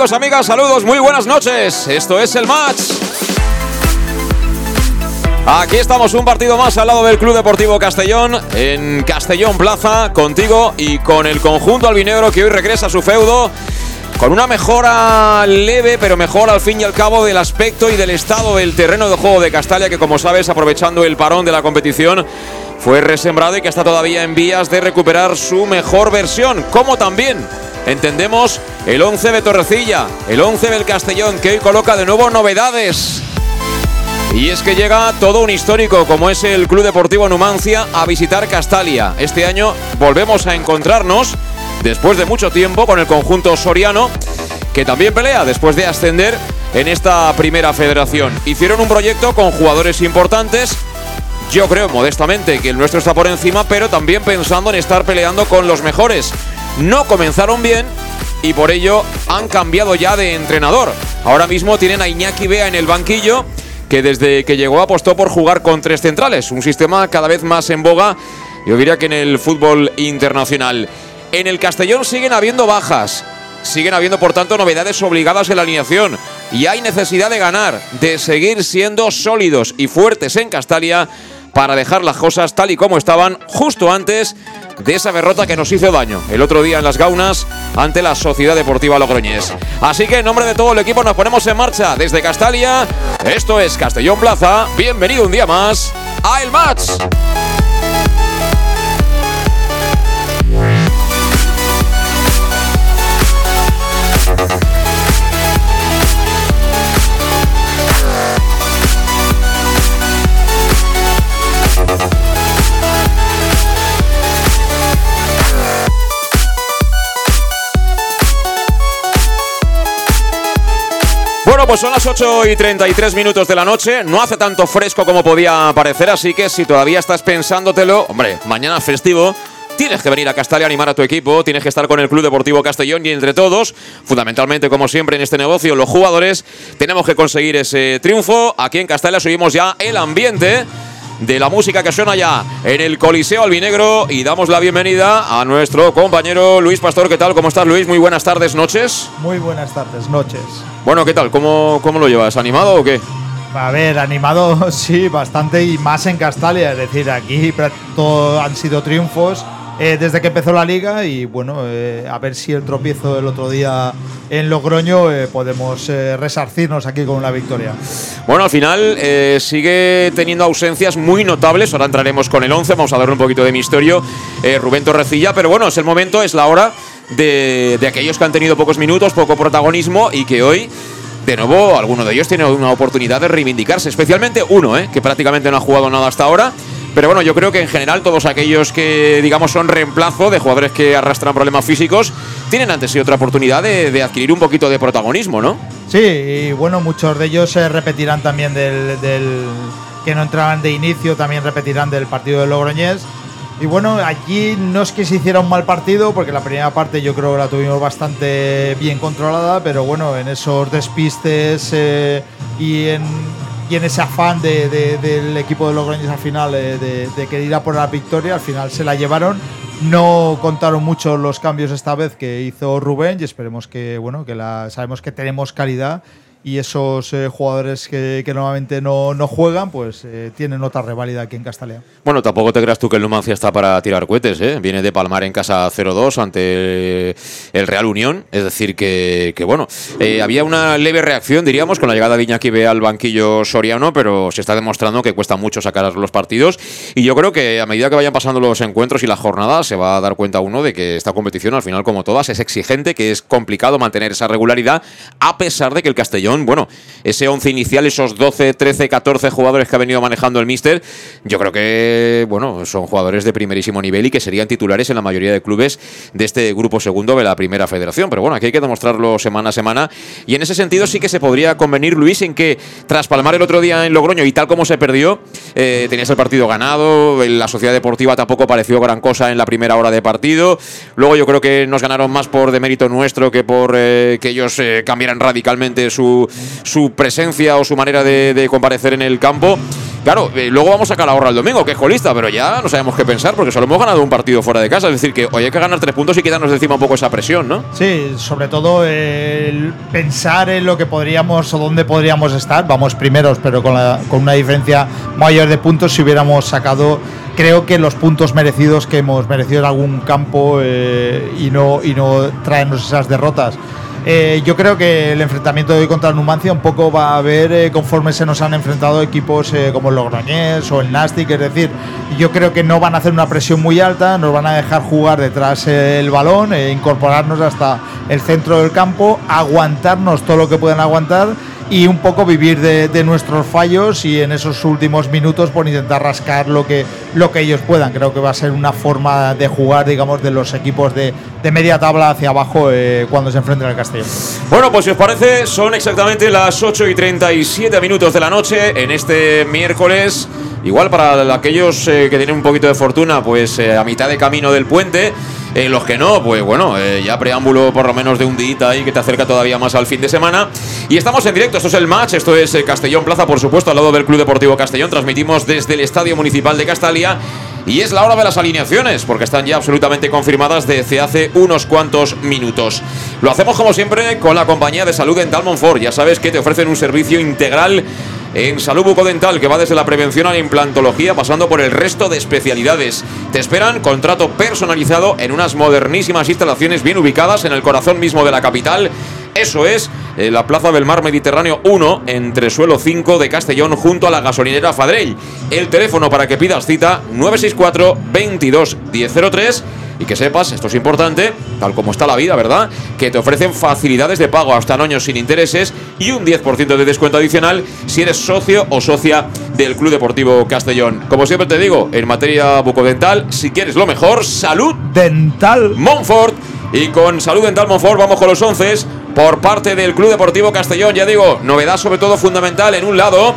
Amigos, amigas? Saludos, muy buenas noches. Esto es el match. Aquí estamos un partido más al lado del Club Deportivo Castellón, en Castellón Plaza, contigo y con el conjunto albinegro que hoy regresa a su feudo con una mejora leve, pero mejor al fin y al cabo del aspecto y del estado del terreno de juego de Castalia, que como sabes, aprovechando el parón de la competición, fue resembrado y que está todavía en vías de recuperar su mejor versión, como también entendemos el 11 de Torrecilla, el 11 del Castellón, que hoy coloca de nuevo novedades. Y es que llega todo un histórico como es el Club Deportivo Numancia a visitar Castalia. Este año volvemos a encontrarnos después de mucho tiempo con el conjunto soriano que también pelea después de ascender en esta primera federación. Hicieron un proyecto con jugadores importantes. Yo creo modestamente que el nuestro está por encima, pero también pensando en estar peleando con los mejores. No comenzaron bien y por ello han cambiado ya de entrenador. Ahora mismo tienen a Iñaki Bea en el banquillo que desde que llegó apostó por jugar con tres centrales, un sistema cada vez más en boga, yo diría que en el fútbol internacional. En el Castellón siguen habiendo bajas, siguen habiendo por tanto novedades obligadas en la alineación y hay necesidad de ganar, de seguir siendo sólidos y fuertes en Castalia para dejar las cosas tal y como estaban justo antes de esa derrota que nos hizo daño el otro día en las Gaunas ante la Sociedad Deportiva Logroñés. Así que en nombre de todo el equipo nos ponemos en marcha desde Castalia. Esto es Castellón Plaza. Bienvenido un día más a El Match. Pues son las 8 y 33 minutos de la noche. No hace tanto fresco como podía parecer, así que si todavía estás pensándotelo, hombre, mañana festivo. Tienes que venir a Castalia a animar a tu equipo, tienes que estar con el Club Deportivo Castellón y entre todos, fundamentalmente como siempre en este negocio, los jugadores, tenemos que conseguir ese triunfo. Aquí en Castalia subimos ya el ambiente de la música que suena ya en el Coliseo Albinegro y damos la bienvenida a nuestro compañero Luis Pastor. ¿Qué tal? ¿Cómo estás, Luis? Muy buenas tardes, noches. Muy buenas tardes, noches. Bueno, ¿qué tal? ¿Cómo, cómo lo llevas? ¿Animado o qué? A ver, animado sí, bastante y más en Castalia. Es decir, aquí todo han sido triunfos eh, desde que empezó la liga y bueno, eh, a ver si el tropiezo del otro día en Logroño eh, podemos eh, resarcirnos aquí con una victoria. Bueno, al final sigue teniendo ausencias muy notables. Ahora entraremos con el 11, vamos a darle un poquito de misterio. Eh, Rubén Torrecilla, pero bueno, es el momento, es la hora de, de aquellos que han tenido pocos minutos, poco protagonismo y que hoy de nuevo, alguno de ellos tiene una oportunidad de reivindicarse, especialmente uno, ¿eh? que prácticamente no ha jugado nada hasta ahora. Pero bueno, yo creo que en general todos aquellos que, digamos, son reemplazo de jugadores que arrastran problemas físicos, tienen antes y otra oportunidad de, de adquirir un poquito de protagonismo, ¿no? Sí, y bueno, muchos de ellos se repetirán también del, del que no entraban de inicio, también repetirán del partido de Logroñés. Y bueno, allí no es que se hiciera un mal partido, porque la primera parte yo creo que la tuvimos bastante bien controlada, pero bueno, en esos despistes eh, y, en, y en ese afán de- de- del equipo de Logroñés al final eh, de, de querer ir a por la victoria, al final se la llevaron. No contaron mucho los cambios esta vez que hizo Rubén y esperemos que, bueno, que la, sabemos que tenemos calidad y esos eh, jugadores que, que normalmente no, no juegan, pues eh, tienen otra reválida aquí en Castellón. Bueno, tampoco te creas tú que el Numancia está para tirar cohetes, ¿eh? Viene de palmar en casa 0-2 ante el Real Unión, es decir, que, que bueno, eh, había una leve reacción, diríamos, con la llegada de Iñaki B al banquillo soriano, pero se está demostrando que cuesta mucho sacar los partidos y yo creo que a medida que vayan pasando los encuentros y las jornadas se va a dar cuenta uno de que esta competición, al final, como todas, es exigente, que es complicado mantener esa regularidad, a pesar de que el Castellón bueno, ese 11 inicial, esos 12, 13, 14 jugadores que ha venido manejando el Mister, yo creo que, bueno, son jugadores de primerísimo nivel y que serían titulares en la mayoría de clubes de este grupo segundo de la primera federación. Pero bueno, aquí hay que demostrarlo semana a semana. Y en ese sentido sí que se podría convenir, Luis, en que tras palmar el otro día en Logroño y tal como se perdió, eh, tenías el partido ganado, la sociedad deportiva tampoco pareció gran cosa en la primera hora de partido. Luego yo creo que nos ganaron más por demérito nuestro que por eh, que ellos eh, cambiaran radicalmente su, su, presencia o su manera de, comparecer en el campo. Claro, eh, luego vamos a Calahorra el domingo, que es colista, pero ya no sabemos qué pensar porque solo hemos ganado un partido fuera de casa. Es decir, que hoy hay que ganar tres puntos y quitarnos encima un poco esa presión, ¿no? Sí, sobre todo el pensar en lo que podríamos o dónde podríamos estar. Vamos primeros, pero con, con una diferencia mayor de puntos si hubiéramos sacado creo que los puntos merecidos que hemos merecido en algún campo eh, y, no, y no traernos esas derrotas. Eh, yo creo que el enfrentamiento de hoy contra Numancia un poco va a haber eh, conforme se nos han enfrentado equipos eh, como el Logroñés o el Nastic, es decir, yo creo que no van a hacer una presión muy alta, nos van a dejar jugar detrás el balón, incorporarnos hasta el centro del campo, aguantarnos todo lo que puedan aguantar y un poco vivir de, nuestros fallos y en esos últimos minutos por intentar rascar lo que, lo que ellos puedan. Creo que va a ser una forma de jugar, digamos, de los equipos de, media tabla hacia abajo eh, cuando se enfrenten al Castellón. Bueno, pues si os parece, son exactamente las 8 y 37 minutos de la noche en este miércoles. Igual para aquellos eh, que tienen un poquito de fortuna, pues eh, a mitad de camino del puente. Eh, los que no, pues bueno, eh, ya preámbulo por lo menos de un día ahí que te acerca todavía más al fin de semana. Y estamos en directo, esto es el match, esto es eh, Castellón Plaza, por supuesto, al lado del Club Deportivo Castellón. Transmitimos desde el Estadio Municipal de Castalia. Y es la hora de las alineaciones, porque están ya absolutamente confirmadas desde hace unos cuantos minutos. Lo hacemos como siempre con la compañía de salud en Monfort. Ya sabes que te ofrecen un servicio integral en salud bucodental que va desde la prevención a la implantología pasando por el resto de especialidades. Te esperan contrato personalizado en unas modernísimas instalaciones bien ubicadas en el corazón mismo de la capital. Eso es eh, la Plaza del Mar Mediterráneo 1, entre suelo 5 de Castellón, junto a la gasolinera Fadrell. El teléfono para que pidas cita 964 22 1003 y que sepas, esto es importante, tal como está la vida, ¿verdad? Que te ofrecen facilidades de pago hasta años sin intereses y un 10% de descuento adicional si eres socio o socia del Club Deportivo Castellón. Como siempre te digo, en materia bucodental, si quieres lo mejor, salud dental Montfort. Y con Salud Dental Montfort vamos con los 11 por parte del Club Deportivo Castellón. Ya digo, novedad sobre todo fundamental en un lado,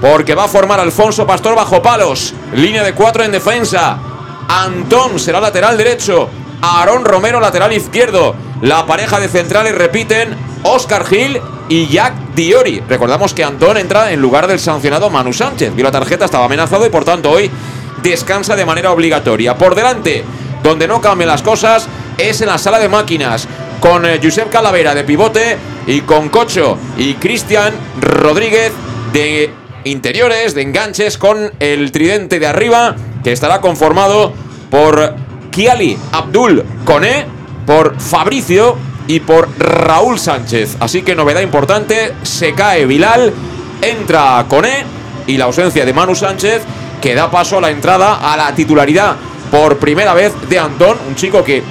porque va a formar Alfonso Pastor bajo palos. Línea de 4 en defensa. Antón será lateral derecho. Aarón Romero lateral izquierdo. La pareja de centrales repiten Oscar Gil y Jack Diori. Recordamos que Antón entra en lugar del sancionado Manu Sánchez. Vio la tarjeta, estaba amenazado y por tanto hoy descansa de manera obligatoria. Por delante, donde no cambian las cosas, es en la sala de máquinas. Con eh, Josep Calavera de pivote y con Cocho y Cristian Rodríguez de interiores, de enganches, con el tridente de arriba que estará conformado por Kiali Abdul Cone, por Fabricio y por Raúl Sánchez. Así que novedad importante, se cae Bilal, entra Cone y la ausencia de Manu Sánchez que da paso a la entrada a la titularidad por primera vez de Antón, un chico que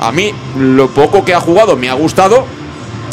a mí lo poco que ha jugado me ha gustado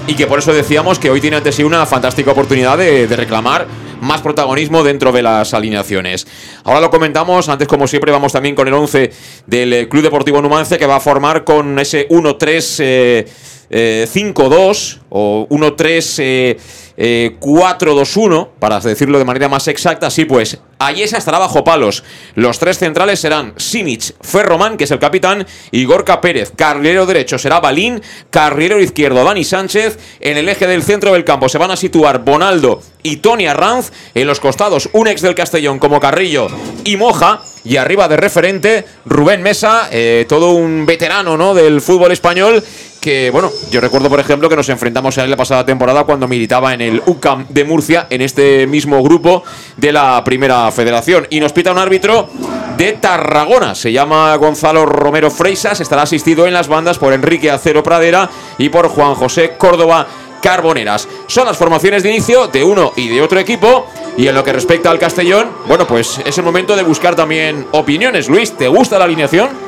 y que por eso decíamos que hoy tiene ante sí una fantástica oportunidad de reclamar más protagonismo dentro de las alineaciones. Ahora lo comentamos, antes como siempre vamos también con el 11 del eh, Club Deportivo Numancia que va a formar con ese 1-3-5-2 eh, o 1-3... 4-2-1, para decirlo de manera más exacta. Sí, pues Ayesa estará bajo palos. Los tres centrales serán Simic, Ferroman, que es el capitán, y Gorka Pérez. Carrilero derecho será Balín, carrilero izquierdo Dani Sánchez. En el eje del centro del campo se van a situar Bonaldo y Tony Arranz. En los costados, un ex del Castellón como Carrillo y Moja. Y arriba de referente, Rubén Mesa, eh, todo un veterano ¿no? del fútbol español que, bueno, yo recuerdo, por ejemplo, que nos enfrentamos a la pasada temporada cuando militaba en el UCAM de Murcia, en este mismo grupo de la Primera Federación. Y nos pita un árbitro de Tarragona. Se llama Gonzalo Romero Freisas. Estará asistido en las bandas por Enrique Acero Pradera y por Juan José Córdoba Carboneras. Son las formaciones de inicio de uno y de otro equipo. Y en lo que respecta al Castellón, bueno, pues es el momento de buscar también opiniones. Luis, ¿te gusta la alineación?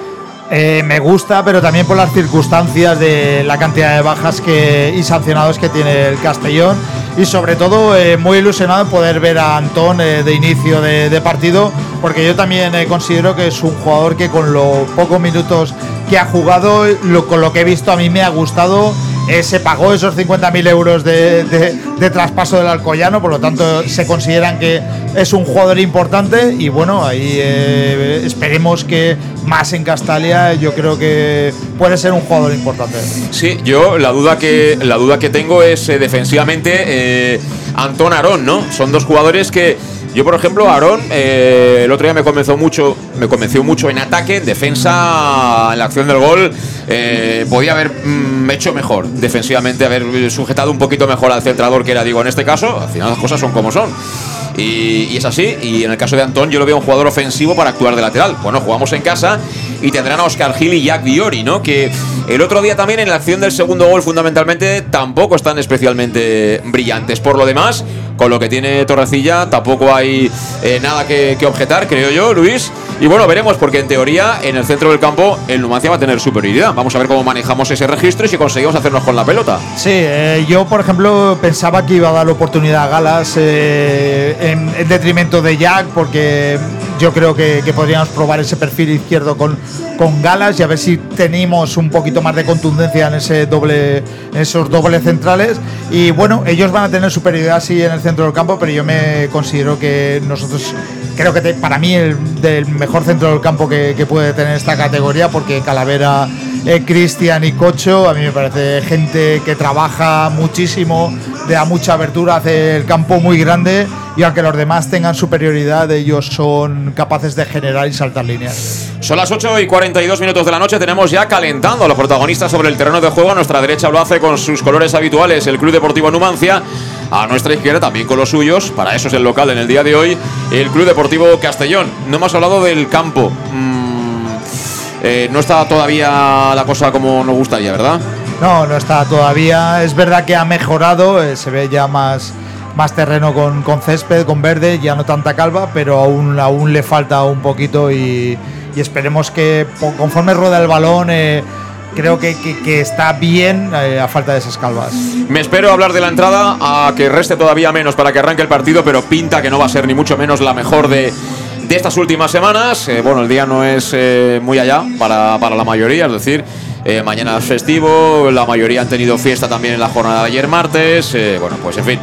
Eh, me gusta, pero también por las circunstancias de la cantidad de bajas que, y sancionados que tiene el Castellón. Y sobre todo, eh, muy ilusionado en poder ver a Antón eh, de inicio de, partido, porque yo también considero que es un jugador que con los pocos minutos que ha jugado, con lo que he visto, a mí me ha gustado eh, se pagó esos 50.000 euros de, traspaso del Alcoyano, por lo tanto se consideran que es un jugador importante y bueno, ahí eh, esperemos que más en Castalia yo creo que puede ser un jugador importante. Sí, yo la duda que, la duda que tengo es eh, defensivamente Antón Arón, ¿no? Son dos jugadores que yo, por ejemplo, Aarón, eh, el otro día me convenció mucho, me convenció mucho en ataque, en defensa, en la acción del gol. Eh, podía haber mm, hecho mejor defensivamente, haber sujetado un poquito mejor al centrador que era, digo, en este caso. Al final las cosas son como son. Y, es así. Y en el caso de Antón, yo lo veo un jugador ofensivo para actuar de lateral. Bueno, jugamos en casa y tendrán a Oscar Gil y Jack Diori, ¿no? Que el otro día también en la acción del segundo gol, fundamentalmente, tampoco están especialmente brillantes. Por lo demás, con lo que tiene Torrecilla, tampoco hay eh, nada que, objetar, creo yo, Luis. Y bueno, veremos, porque en teoría, en el centro del campo, el Numancia va a tener superioridad. Vamos a ver cómo manejamos ese registro y si conseguimos hacernos con la pelota. Sí, eh, yo, por ejemplo, pensaba que iba a dar oportunidad a Galas eh, en, detrimento de Jack, porque yo creo que, podríamos probar ese perfil izquierdo con, con Galas y a ver si tenemos un poquito más de contundencia en ese doble esos dobles centrales. Y bueno ellos van a tener superioridad sí en el centro del campo pero yo me considero que nosotros creo que para mí el del mejor centro del campo que, puede tener esta categoría porque Calavera eh, Cristian y Cocho a mí me parece gente que trabaja muchísimo le da mucha abertura hace el campo muy grande y aunque los demás tengan superioridad, ellos son capaces de generar y saltar líneas. Son las 8 y 42 minutos de la noche, tenemos ya calentando a los protagonistas sobre el terreno de juego. A nuestra derecha lo hace con sus colores habituales el Club Deportivo Numancia. A nuestra izquierda también con los suyos, para eso es el local en el día de hoy, el Club Deportivo Castellón. No hemos hablado del campo. Eh, no está todavía la cosa como nos gustaría, ¿verdad? No, no está todavía. Es verdad que ha mejorado, eh, se ve ya más más terreno con, con, césped, con verde, ya no tanta calva, pero aún, aún le falta un poquito y, esperemos que conforme rueda el balón... Eh, creo que, que, está bien eh, a falta de esas calvas. Me espero hablar de la entrada a que reste todavía menos para que arranque el partido, pero pinta que no va a ser ni mucho menos la mejor de, de estas últimas semanas. Eh, bueno, el día no es muy allá para, para, la mayoría, es decir, mañana es festivo, la mayoría han tenido fiesta también en la jornada de ayer martes. bueno, pues en fin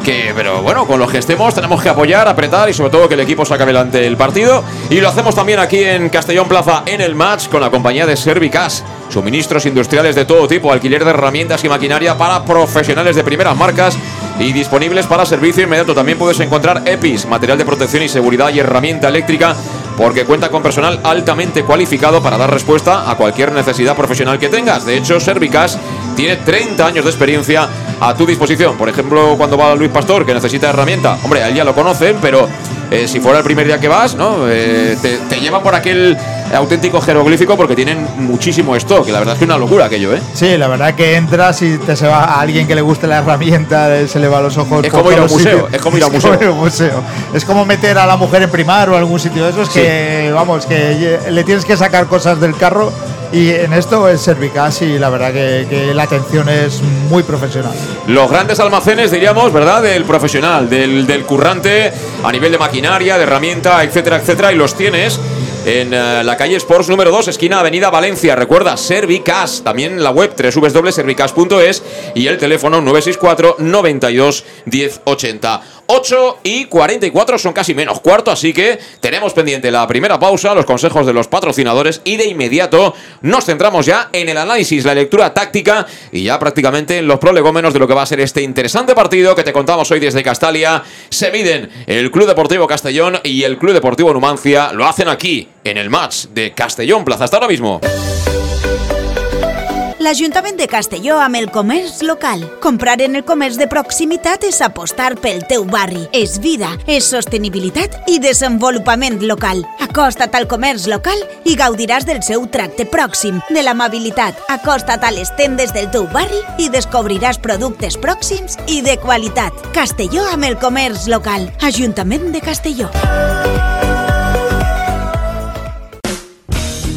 que, pero bueno, con los que estemos tenemos que apoyar, apretar y sobre todo que el equipo saque adelante el partido. Y lo hacemos también aquí en Castellón Plaza en el match con la compañía de Servicas. Suministros industriales de todo tipo, alquiler de herramientas y maquinaria para profesionales de primeras marcas y disponibles para servicio inmediato. También puedes encontrar EPIs, material de protección y seguridad y herramienta eléctrica porque cuenta con personal altamente cualificado para dar respuesta a cualquier necesidad profesional que tengas. De hecho, Servicas tiene 30 años de experiencia a tu disposición. Por ejemplo, cuando va Luis Pastor, que necesita herramienta, hombre, a él ya lo conocen, pero eh, si fuera el primer día que vas, ¿no? Eh, te, te, por aquel auténtico jeroglífico porque tienen muchísimo stock, que la verdad es que es una locura aquello, ¿eh? Sí, la verdad que entras y te se va a alguien que le guste la herramienta, se le va a los ojos. Es como ir a un museo, es como ir a un museo. Es como meter a la mujer en primar o algún sitio de esos que, vamos, que le tienes que sacar cosas del carro y en esto es Servicas y la verdad que, la atención es muy profesional. Los grandes almacenes, diríamos, ¿verdad? Del profesional, del, del currante a nivel de maquinaria, de herramienta, etcétera, etcétera, y los tienes en eh, la calle Sports número 2, esquina Avenida Valencia. Recuerda, Servicas, también la web www.servicas.es y el teléfono 964 92 1080. 8 y 44 son casi menos cuarto, así que tenemos pendiente la primera pausa, los consejos de los patrocinadores y de inmediato nos centramos ya en el análisis, la lectura táctica y ya prácticamente en los prolegómenos de lo que va a ser este interesante partido que te contamos hoy desde Castalia. Se miden el Club Deportivo Castellón y el Club Deportivo Numancia, lo hacen aquí en el match de Castellón Plaza. Hasta ahora mismo. l'Ajuntament de Castelló amb el comerç local. Comprar en el comerç de proximitat és apostar pel teu barri. És vida, és sostenibilitat i desenvolupament local. Acosta't al comerç local i gaudiràs del seu tracte pròxim, de l'amabilitat. Acosta't a les tendes del teu barri i descobriràs productes pròxims i de qualitat. Castelló amb el comerç local. Ajuntament de Castelló.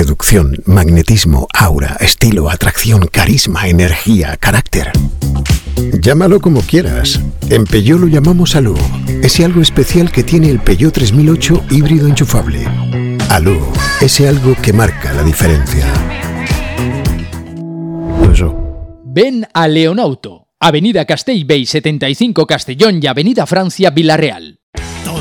Seducción, magnetismo, aura, estilo, atracción, carisma, energía, carácter. Llámalo como quieras. En Peugeot lo llamamos Alú. Ese algo especial que tiene el Peugeot 3008 híbrido enchufable. Alú, ese algo que marca la diferencia. Ven a Leonauto, Avenida Castellbey 75 Castellón y Avenida Francia Villarreal.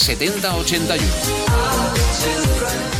70 81.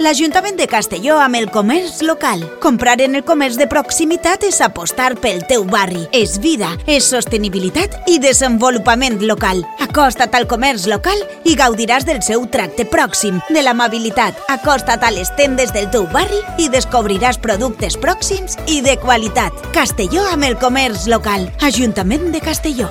l'Ajuntament de Castelló amb el comerç local. Comprar en el comerç de proximitat és apostar pel teu barri. És vida, és sostenibilitat i desenvolupament local. Acosta't al comerç local i gaudiràs del seu tracte pròxim, de l'amabilitat. Acosta't a les tendes del teu barri i descobriràs productes pròxims i de qualitat. Castelló amb el comerç local. Ajuntament de Castelló.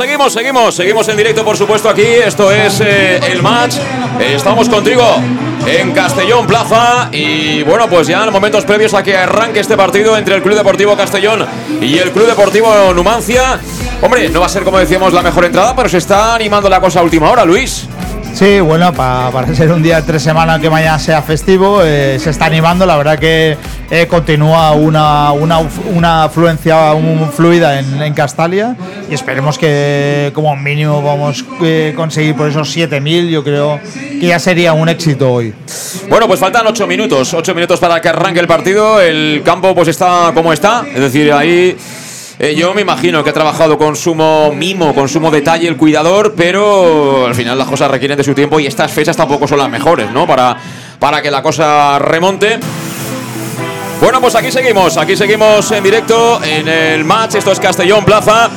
Seguimos, seguimos, seguimos en directo, por supuesto, aquí. Esto es eh, el match. Eh, estamos contigo en Castellón Plaza. Y bueno, pues ya en momentos previos a que arranque este partido entre el Club Deportivo Castellón y el Club Deportivo Numancia. Hombre, no va a ser como decíamos la mejor entrada, pero se está animando la cosa a última hora, Luis. Sí, bueno, pa- para ser un día de tres semanas que mañana sea festivo, eh, se está animando. La verdad que eh, continúa una, una, una afluencia muy fluida en, Castalia y esperemos que como mínimo vamos a conseguir por esos 7.000. Yo creo que ya sería un éxito hoy. Bueno, pues faltan ocho minutos, ocho minutos para que arranque el partido. El campo pues está como está, es decir, ahí eh, yo me imagino que ha trabajado con sumo mimo, con sumo detalle el cuidador, pero al final las cosas requieren de su tiempo y estas fechas tampoco son las mejores, ¿no? Para, para que la cosa remonte. Bueno, pues aquí seguimos, aquí seguimos en directo en el match. Esto es Castellón Plaza.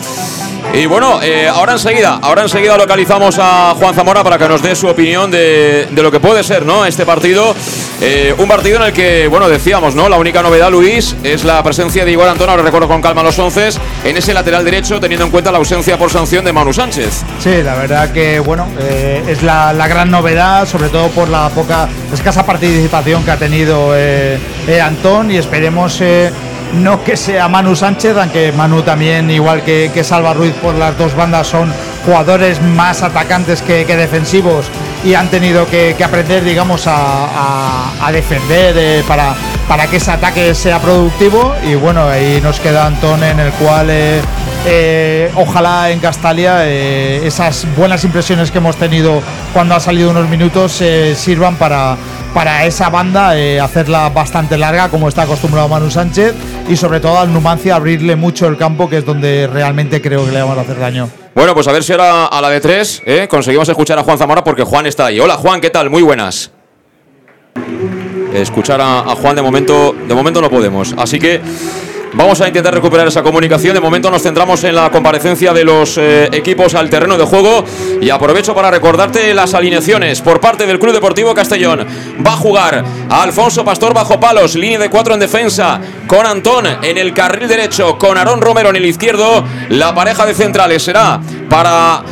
Y bueno, eh, ahora enseguida, ahora enseguida localizamos a Juan Zamora para que nos dé su opinión de, de lo que puede ser, ¿no? Este partido. Eh, un partido en el que, bueno, decíamos, ¿no? La única novedad, Luis, es la presencia de Igor Antón, ahora recuerdo con calma los once, en ese lateral derecho, teniendo en cuenta la ausencia por sanción de Manu Sánchez. Sí, la verdad que bueno, eh, es la, la gran novedad, sobre todo por la poca, escasa participación que ha tenido Antón y esperemos no que sea Manu Sánchez, aunque Manu también, igual que, que Salva Ruiz por las dos bandas, son jugadores más atacantes que, defensivos y han tenido que, aprender, digamos, a, defender eh, para, que ese ataque sea productivo y bueno, ahí nos queda Antón en el cual... eh, eh, ojalá en Castalia esas buenas impresiones que hemos tenido cuando ha salido unos minutos sirvan para, esa banda hacerla bastante larga como está acostumbrado Manu Sánchez y sobre todo al Numancia abrirle mucho el campo que es donde realmente creo que le vamos a hacer daño. Bueno, pues a ver si ahora a la de tres ¿eh? conseguimos escuchar a Juan Zamora porque Juan está ahí. Hola Juan, ¿qué tal? Muy buenas. Escuchar a, a Juan de momento, de momento no podemos. Así que vamos a intentar recuperar esa comunicación. De momento nos centramos en la comparecencia de los eh, equipos al terreno de juego. Y aprovecho para recordarte las alineaciones por parte del Club Deportivo Castellón. Va a jugar a Alfonso Pastor bajo palos, línea de cuatro en defensa, con Antón en el carril derecho, con Aarón Romero en el izquierdo. La pareja de centrales será para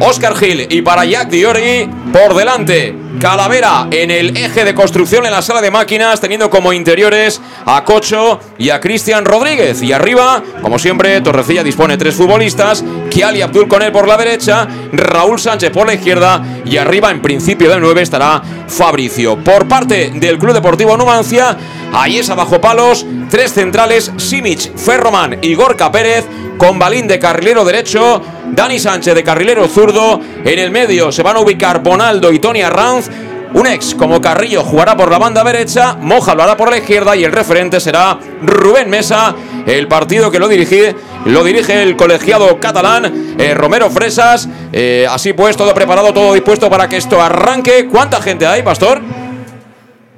Oscar Gil y para Jack Diori por delante. Calavera en el eje de construcción en la sala de máquinas, teniendo como interiores a Cocho y a Cristian Rodríguez. Y arriba, como siempre, Torrecilla dispone tres futbolistas: Kiali Abdul con él por la derecha, Raúl Sánchez por la izquierda. Y arriba, en principio de 9, estará Fabricio. Por parte del Club Deportivo Numancia, ahí es abajo palos, tres centrales: Simic, Ferroman y Gorka Pérez con Balín de carrilero derecho, Dani Sánchez de carrilero zurdo, en el medio se van a ubicar Bonaldo y Tony Arranz, un ex como Carrillo jugará por la banda derecha, Moja lo hará por la izquierda y el referente será Rubén Mesa, el partido que lo dirige, lo dirige el colegiado catalán eh, Romero Fresas, Eh, así pues todo preparado, todo dispuesto para que esto arranque. ¿Cuánta gente hay, Pastor?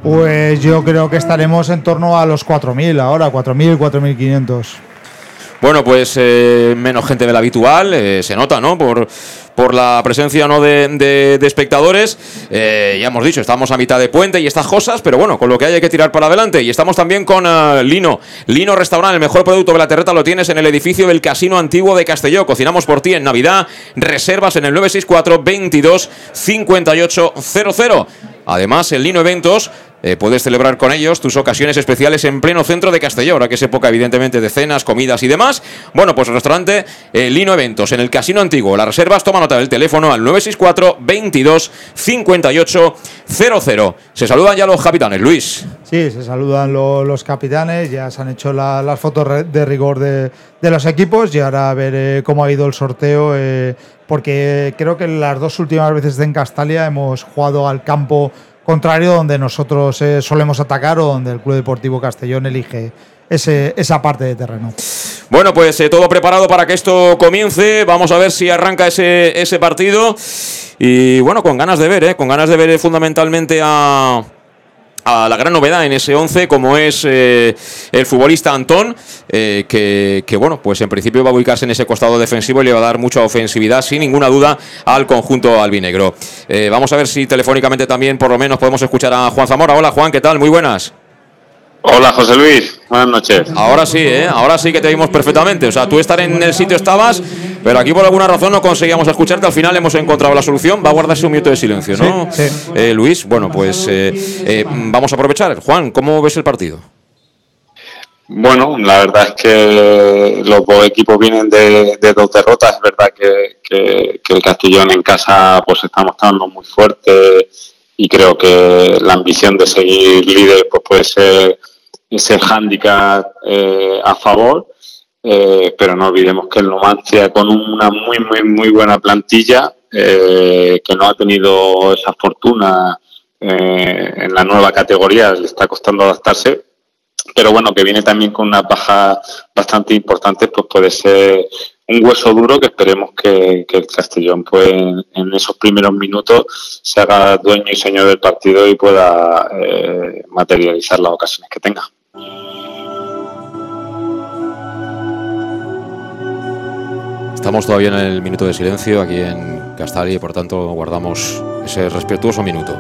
Pues yo creo que estaremos en torno a los 4.000 ahora, 4.000, 4.500. bueno, pues eh, menos gente de la habitual, eh, se nota, ¿no? Por, por la presencia no de, espectadores. Eh, ya hemos dicho, estamos a mitad de puente y estas cosas, pero bueno, con lo que hay hay que tirar para adelante. Y estamos también con Lino. Lino Restaurante, el mejor producto de la terreta lo tienes en el edificio del Casino Antiguo de Castelló. Cocinamos por ti en Navidad. Reservas en el 964 22 58 00. Además, el Lino Eventos eh, puedes celebrar con ellos tus ocasiones especiales en pleno centro de Castelló, ahora que es época evidentemente de cenas, comidas y demás. Bueno, pues el restaurante eh, Lino Eventos en el Casino Antiguo. Las reservas, toma nota del teléfono al 964 22 58 00. Se saludan ya los capitanes, Luis. Sí, se saludan los capitanes, ya se han hecho las fotos de rigor de, los equipos y ahora a ver eh, cómo ha ido el sorteo, porque creo que las dos últimas veces en Castalia hemos jugado al campo contrario donde nosotros eh, solemos atacar o donde el Club Deportivo Castellón elige ese, esa parte de terreno. Bueno, pues eh, todo preparado para que esto comience. Vamos a ver si arranca ese, ese partido. Y bueno, con ganas de ver, ¿eh? con ganas de ver fundamentalmente a, a la gran novedad en ese 11 como es eh, el futbolista Antón eh, que, bueno pues en principio va a ubicarse en ese costado defensivo y le va a dar mucha ofensividad sin ninguna duda al conjunto albinegro. Eh, vamos a ver si telefónicamente también por lo menos podemos escuchar a Juan Zamora. Hola Juan qué tal muy buenas Hola José Luis, buenas noches. Ahora sí, ¿eh? ahora sí que te vimos perfectamente. O sea, tú estar en el sitio estabas, pero aquí por alguna razón no conseguíamos escucharte. Al final hemos encontrado la solución. Va a guardarse un minuto de silencio, ¿no? Sí, eh, Luis, bueno, pues eh, eh, vamos a aprovechar. Juan, ¿cómo ves el partido? Bueno, la verdad es que los dos equipos vienen de, dos derrotas. Es verdad que, que, el Castellón en casa pues está mostrando muy fuerte y creo que la ambición de seguir líder pues puede ser ese hándicap eh, a favor, eh, pero no olvidemos que el Numancia con una muy, muy, muy buena plantilla, eh, que no ha tenido esa fortuna en la nueva categoría, le está costando adaptarse, pero bueno, que viene también con una baja bastante importante, pues puede ser un hueso duro que esperemos que, el Castellón pues en, esos primeros minutos se haga dueño y señor del partido y pueda materializar las ocasiones que tenga. Estamos todavía en el minuto de silencio aquí en Castari y por tanto guardamos ese respetuoso minuto.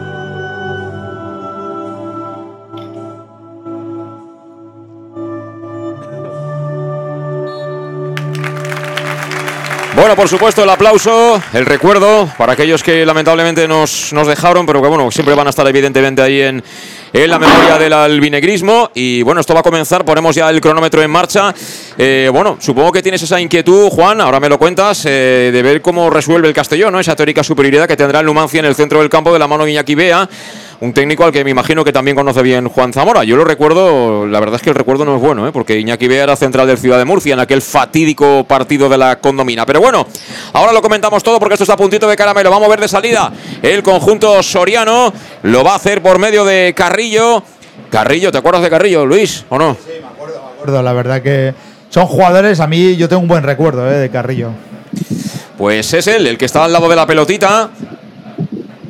Bueno, por supuesto, el aplauso, el recuerdo para aquellos que lamentablemente nos, nos dejaron, pero que bueno, siempre van a estar evidentemente ahí en, en la memoria del albinegrismo. Y bueno, esto va a comenzar, ponemos ya el cronómetro en marcha. Eh, bueno, supongo que tienes esa inquietud, Juan, ahora me lo cuentas, eh, de ver cómo resuelve el Castellón, ¿no? Esa teórica superioridad que tendrá el Numancia en el centro del campo de la mano Iñaki Bea un técnico al que me imagino que también conoce bien Juan Zamora. Yo lo recuerdo, la verdad es que el recuerdo no es bueno, ¿eh? porque Iñaki Bea era central del Ciudad de Murcia en aquel fatídico partido de la condomina. Pero bueno, ahora lo comentamos todo porque esto está a puntito de caramelo. Vamos a ver de salida el conjunto soriano. Lo va a hacer por medio de Carrillo. Carrillo, ¿te acuerdas de Carrillo, Luis, o no? Sí, me acuerdo, me acuerdo. La verdad que son jugadores, a mí yo tengo un buen recuerdo ¿eh? de Carrillo. Pues es él, el que está al lado de la pelotita.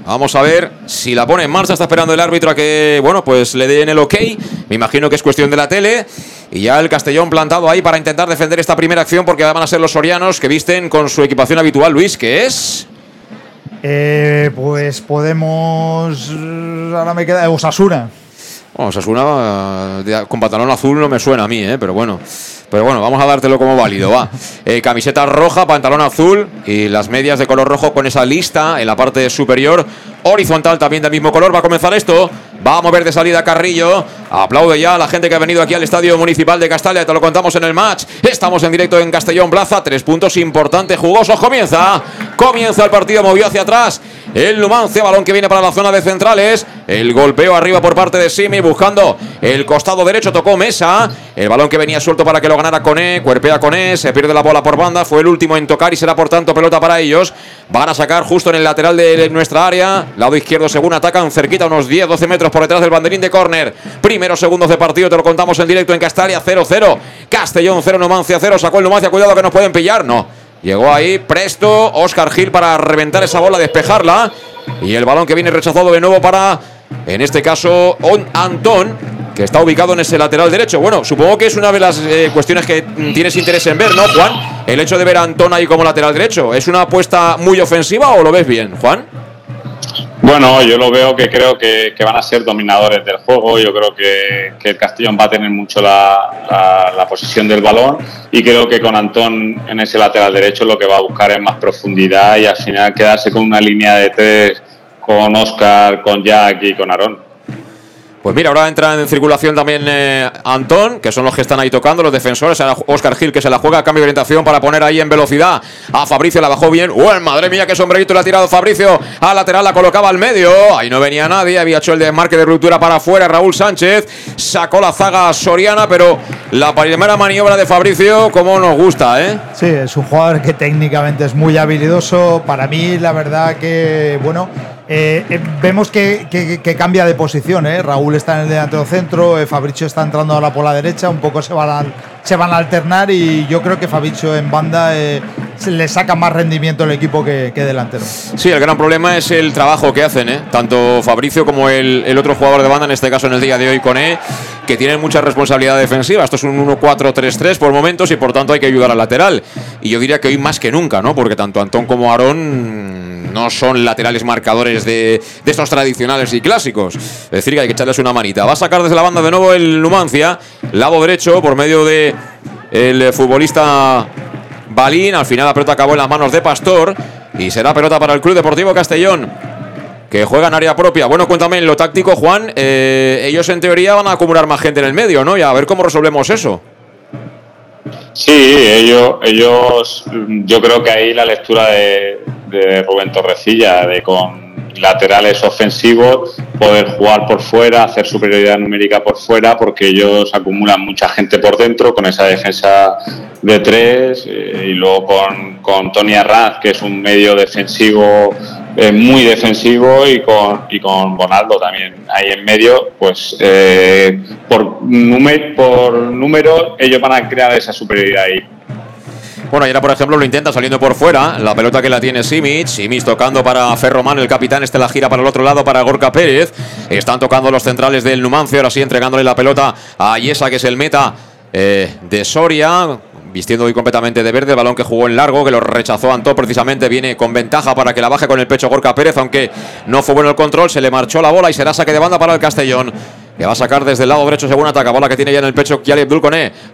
Vamos a ver si la pone en marcha. Está esperando el árbitro a que, bueno, pues le den el ok. Me imagino que es cuestión de la tele. Y ya el Castellón plantado ahí para intentar defender esta primera acción porque van a ser los sorianos que visten con su equipación habitual. Luis, ¿qué es? Eh, pues podemos. Ahora me queda Osasuna. Bueno, Osasuna eh, con pantalón azul no me suena a mí, ¿eh? pero bueno. Pero bueno, vamos a dártelo como válido, va. Eh, camiseta roja, pantalón azul y las medias de color rojo con esa lista en la parte superior. Horizontal también del mismo color. Va a comenzar esto. Va a mover de salida Carrillo. Aplaude ya a la gente que ha venido aquí al Estadio Municipal de Castalia. Te lo contamos en el match. Estamos en directo en Castellón Plaza. Tres puntos importantes, jugosos. Comienza. Comienza el partido. Movió hacia atrás. El Numancia, balón que viene para la zona de centrales. El golpeo arriba por parte de Simi buscando el costado derecho. Tocó Mesa. El balón que venía suelto para que lo ganara Coné. Cuerpea Coné. Se pierde la bola por banda. Fue el último en tocar y será por tanto pelota para ellos. Van a sacar justo en el lateral de nuestra área. Lado izquierdo según atacan cerquita unos 10-12 metros por detrás del banderín de córner. Primeros segundos de partido, te lo contamos en directo en Castalia 0-0. Castellón 0, Numancia 0. Sacó el Numancia, cuidado que nos pueden pillar. No. Llegó ahí presto Oscar Gil para reventar esa bola, despejarla. Y el balón que viene rechazado de nuevo para, en este caso, On Antón. que está ubicado en ese lateral derecho. Bueno, supongo que es una de las eh, cuestiones que tienes interés en ver, ¿no, Juan? El hecho de ver a Antón ahí como lateral derecho. ¿Es una apuesta muy ofensiva o lo ves bien, Juan? Bueno, yo lo veo que creo que, van a ser dominadores del juego. Yo creo que, el Castellón va a tener mucho la, la, posición del balón y creo que con Antón en ese lateral derecho lo que va a buscar es más profundidad y al final quedarse con una línea de tres con Oscar, con Jack y con Aarón. Pues mira, ahora entra en circulación también eh, Antón, que son los que están ahí tocando, los defensores. Oscar Gil, que se la juega, cambio de orientación para poner ahí en velocidad a Fabricio, la bajó bien. ¡Uy, madre mía, qué sombrerito le ha tirado Fabricio! A lateral la colocaba al medio. Ahí no venía nadie, había hecho el desmarque de ruptura para afuera. Raúl Sánchez sacó la zaga soriana, pero la primera maniobra de Fabricio, como nos gusta, ¿eh? Sí, es un jugador que técnicamente es muy habilidoso. Para mí, la verdad que, bueno, eh, eh, vemos que, cambia de posición. ¿eh? Raúl está en el delantero centro, Fabricio está entrando ahora por la derecha, un poco se van a, se van a alternar y yo creo que Fabricio en banda le saca más rendimiento el equipo que, delantero. Sí, el gran problema es el trabajo que hacen, tanto Fabricio como el, el, otro jugador de banda, en este caso en el día de hoy con E, que tienen mucha responsabilidad defensiva. Esto es un 1-4-3-3 por momentos y por tanto hay que ayudar al lateral. Y yo diría que hoy más que nunca, ¿no? porque tanto Antón como Aarón no son laterales marcadores de, estos tradicionales y clásicos. Es decir, que hay que echarles una manita. Va a sacar desde la banda de nuevo el Numancia, lado derecho, por medio de el futbolista Balín. Al final la pelota acabó en las manos de Pastor y será pelota para el Club Deportivo Castellón. Que juega en área propia. Bueno, cuéntame en lo táctico, Juan. Eh, ellos en teoría van a acumular más gente en el medio, ¿no? Y a ver cómo resolvemos eso. Sí, ellos, ellos, yo creo que ahí la lectura de, Rubén Torrecilla, de con laterales ofensivos, poder jugar por fuera, hacer superioridad numérica por fuera, porque ellos acumulan mucha gente por dentro con esa defensa de tres, eh, y luego con, con Tony Arranz, que es un medio defensivo eh, muy defensivo y con, y con Bonaldo también ahí en medio, pues eh, por, número, por número ellos van a crear esa superioridad ahí. Bueno, ahora por ejemplo lo intenta saliendo por fuera, la pelota que la tiene Simic, Simic tocando para Ferromán, el capitán, este la gira para el otro lado para Gorka Pérez, están tocando los centrales del Numancia, ahora sí entregándole la pelota a Yesa que es el meta eh, de Soria, vistiendo hoy completamente de verde, balón que jugó en largo, que lo rechazó Antó. Precisamente, viene con ventaja para que la baje con el pecho Gorka Pérez, aunque no fue bueno el control, se le marchó la bola y será saque de banda para el Castellón. Que va a sacar desde el lado derecho según ataca. Bola que tiene ya en el pecho Kiali Abdul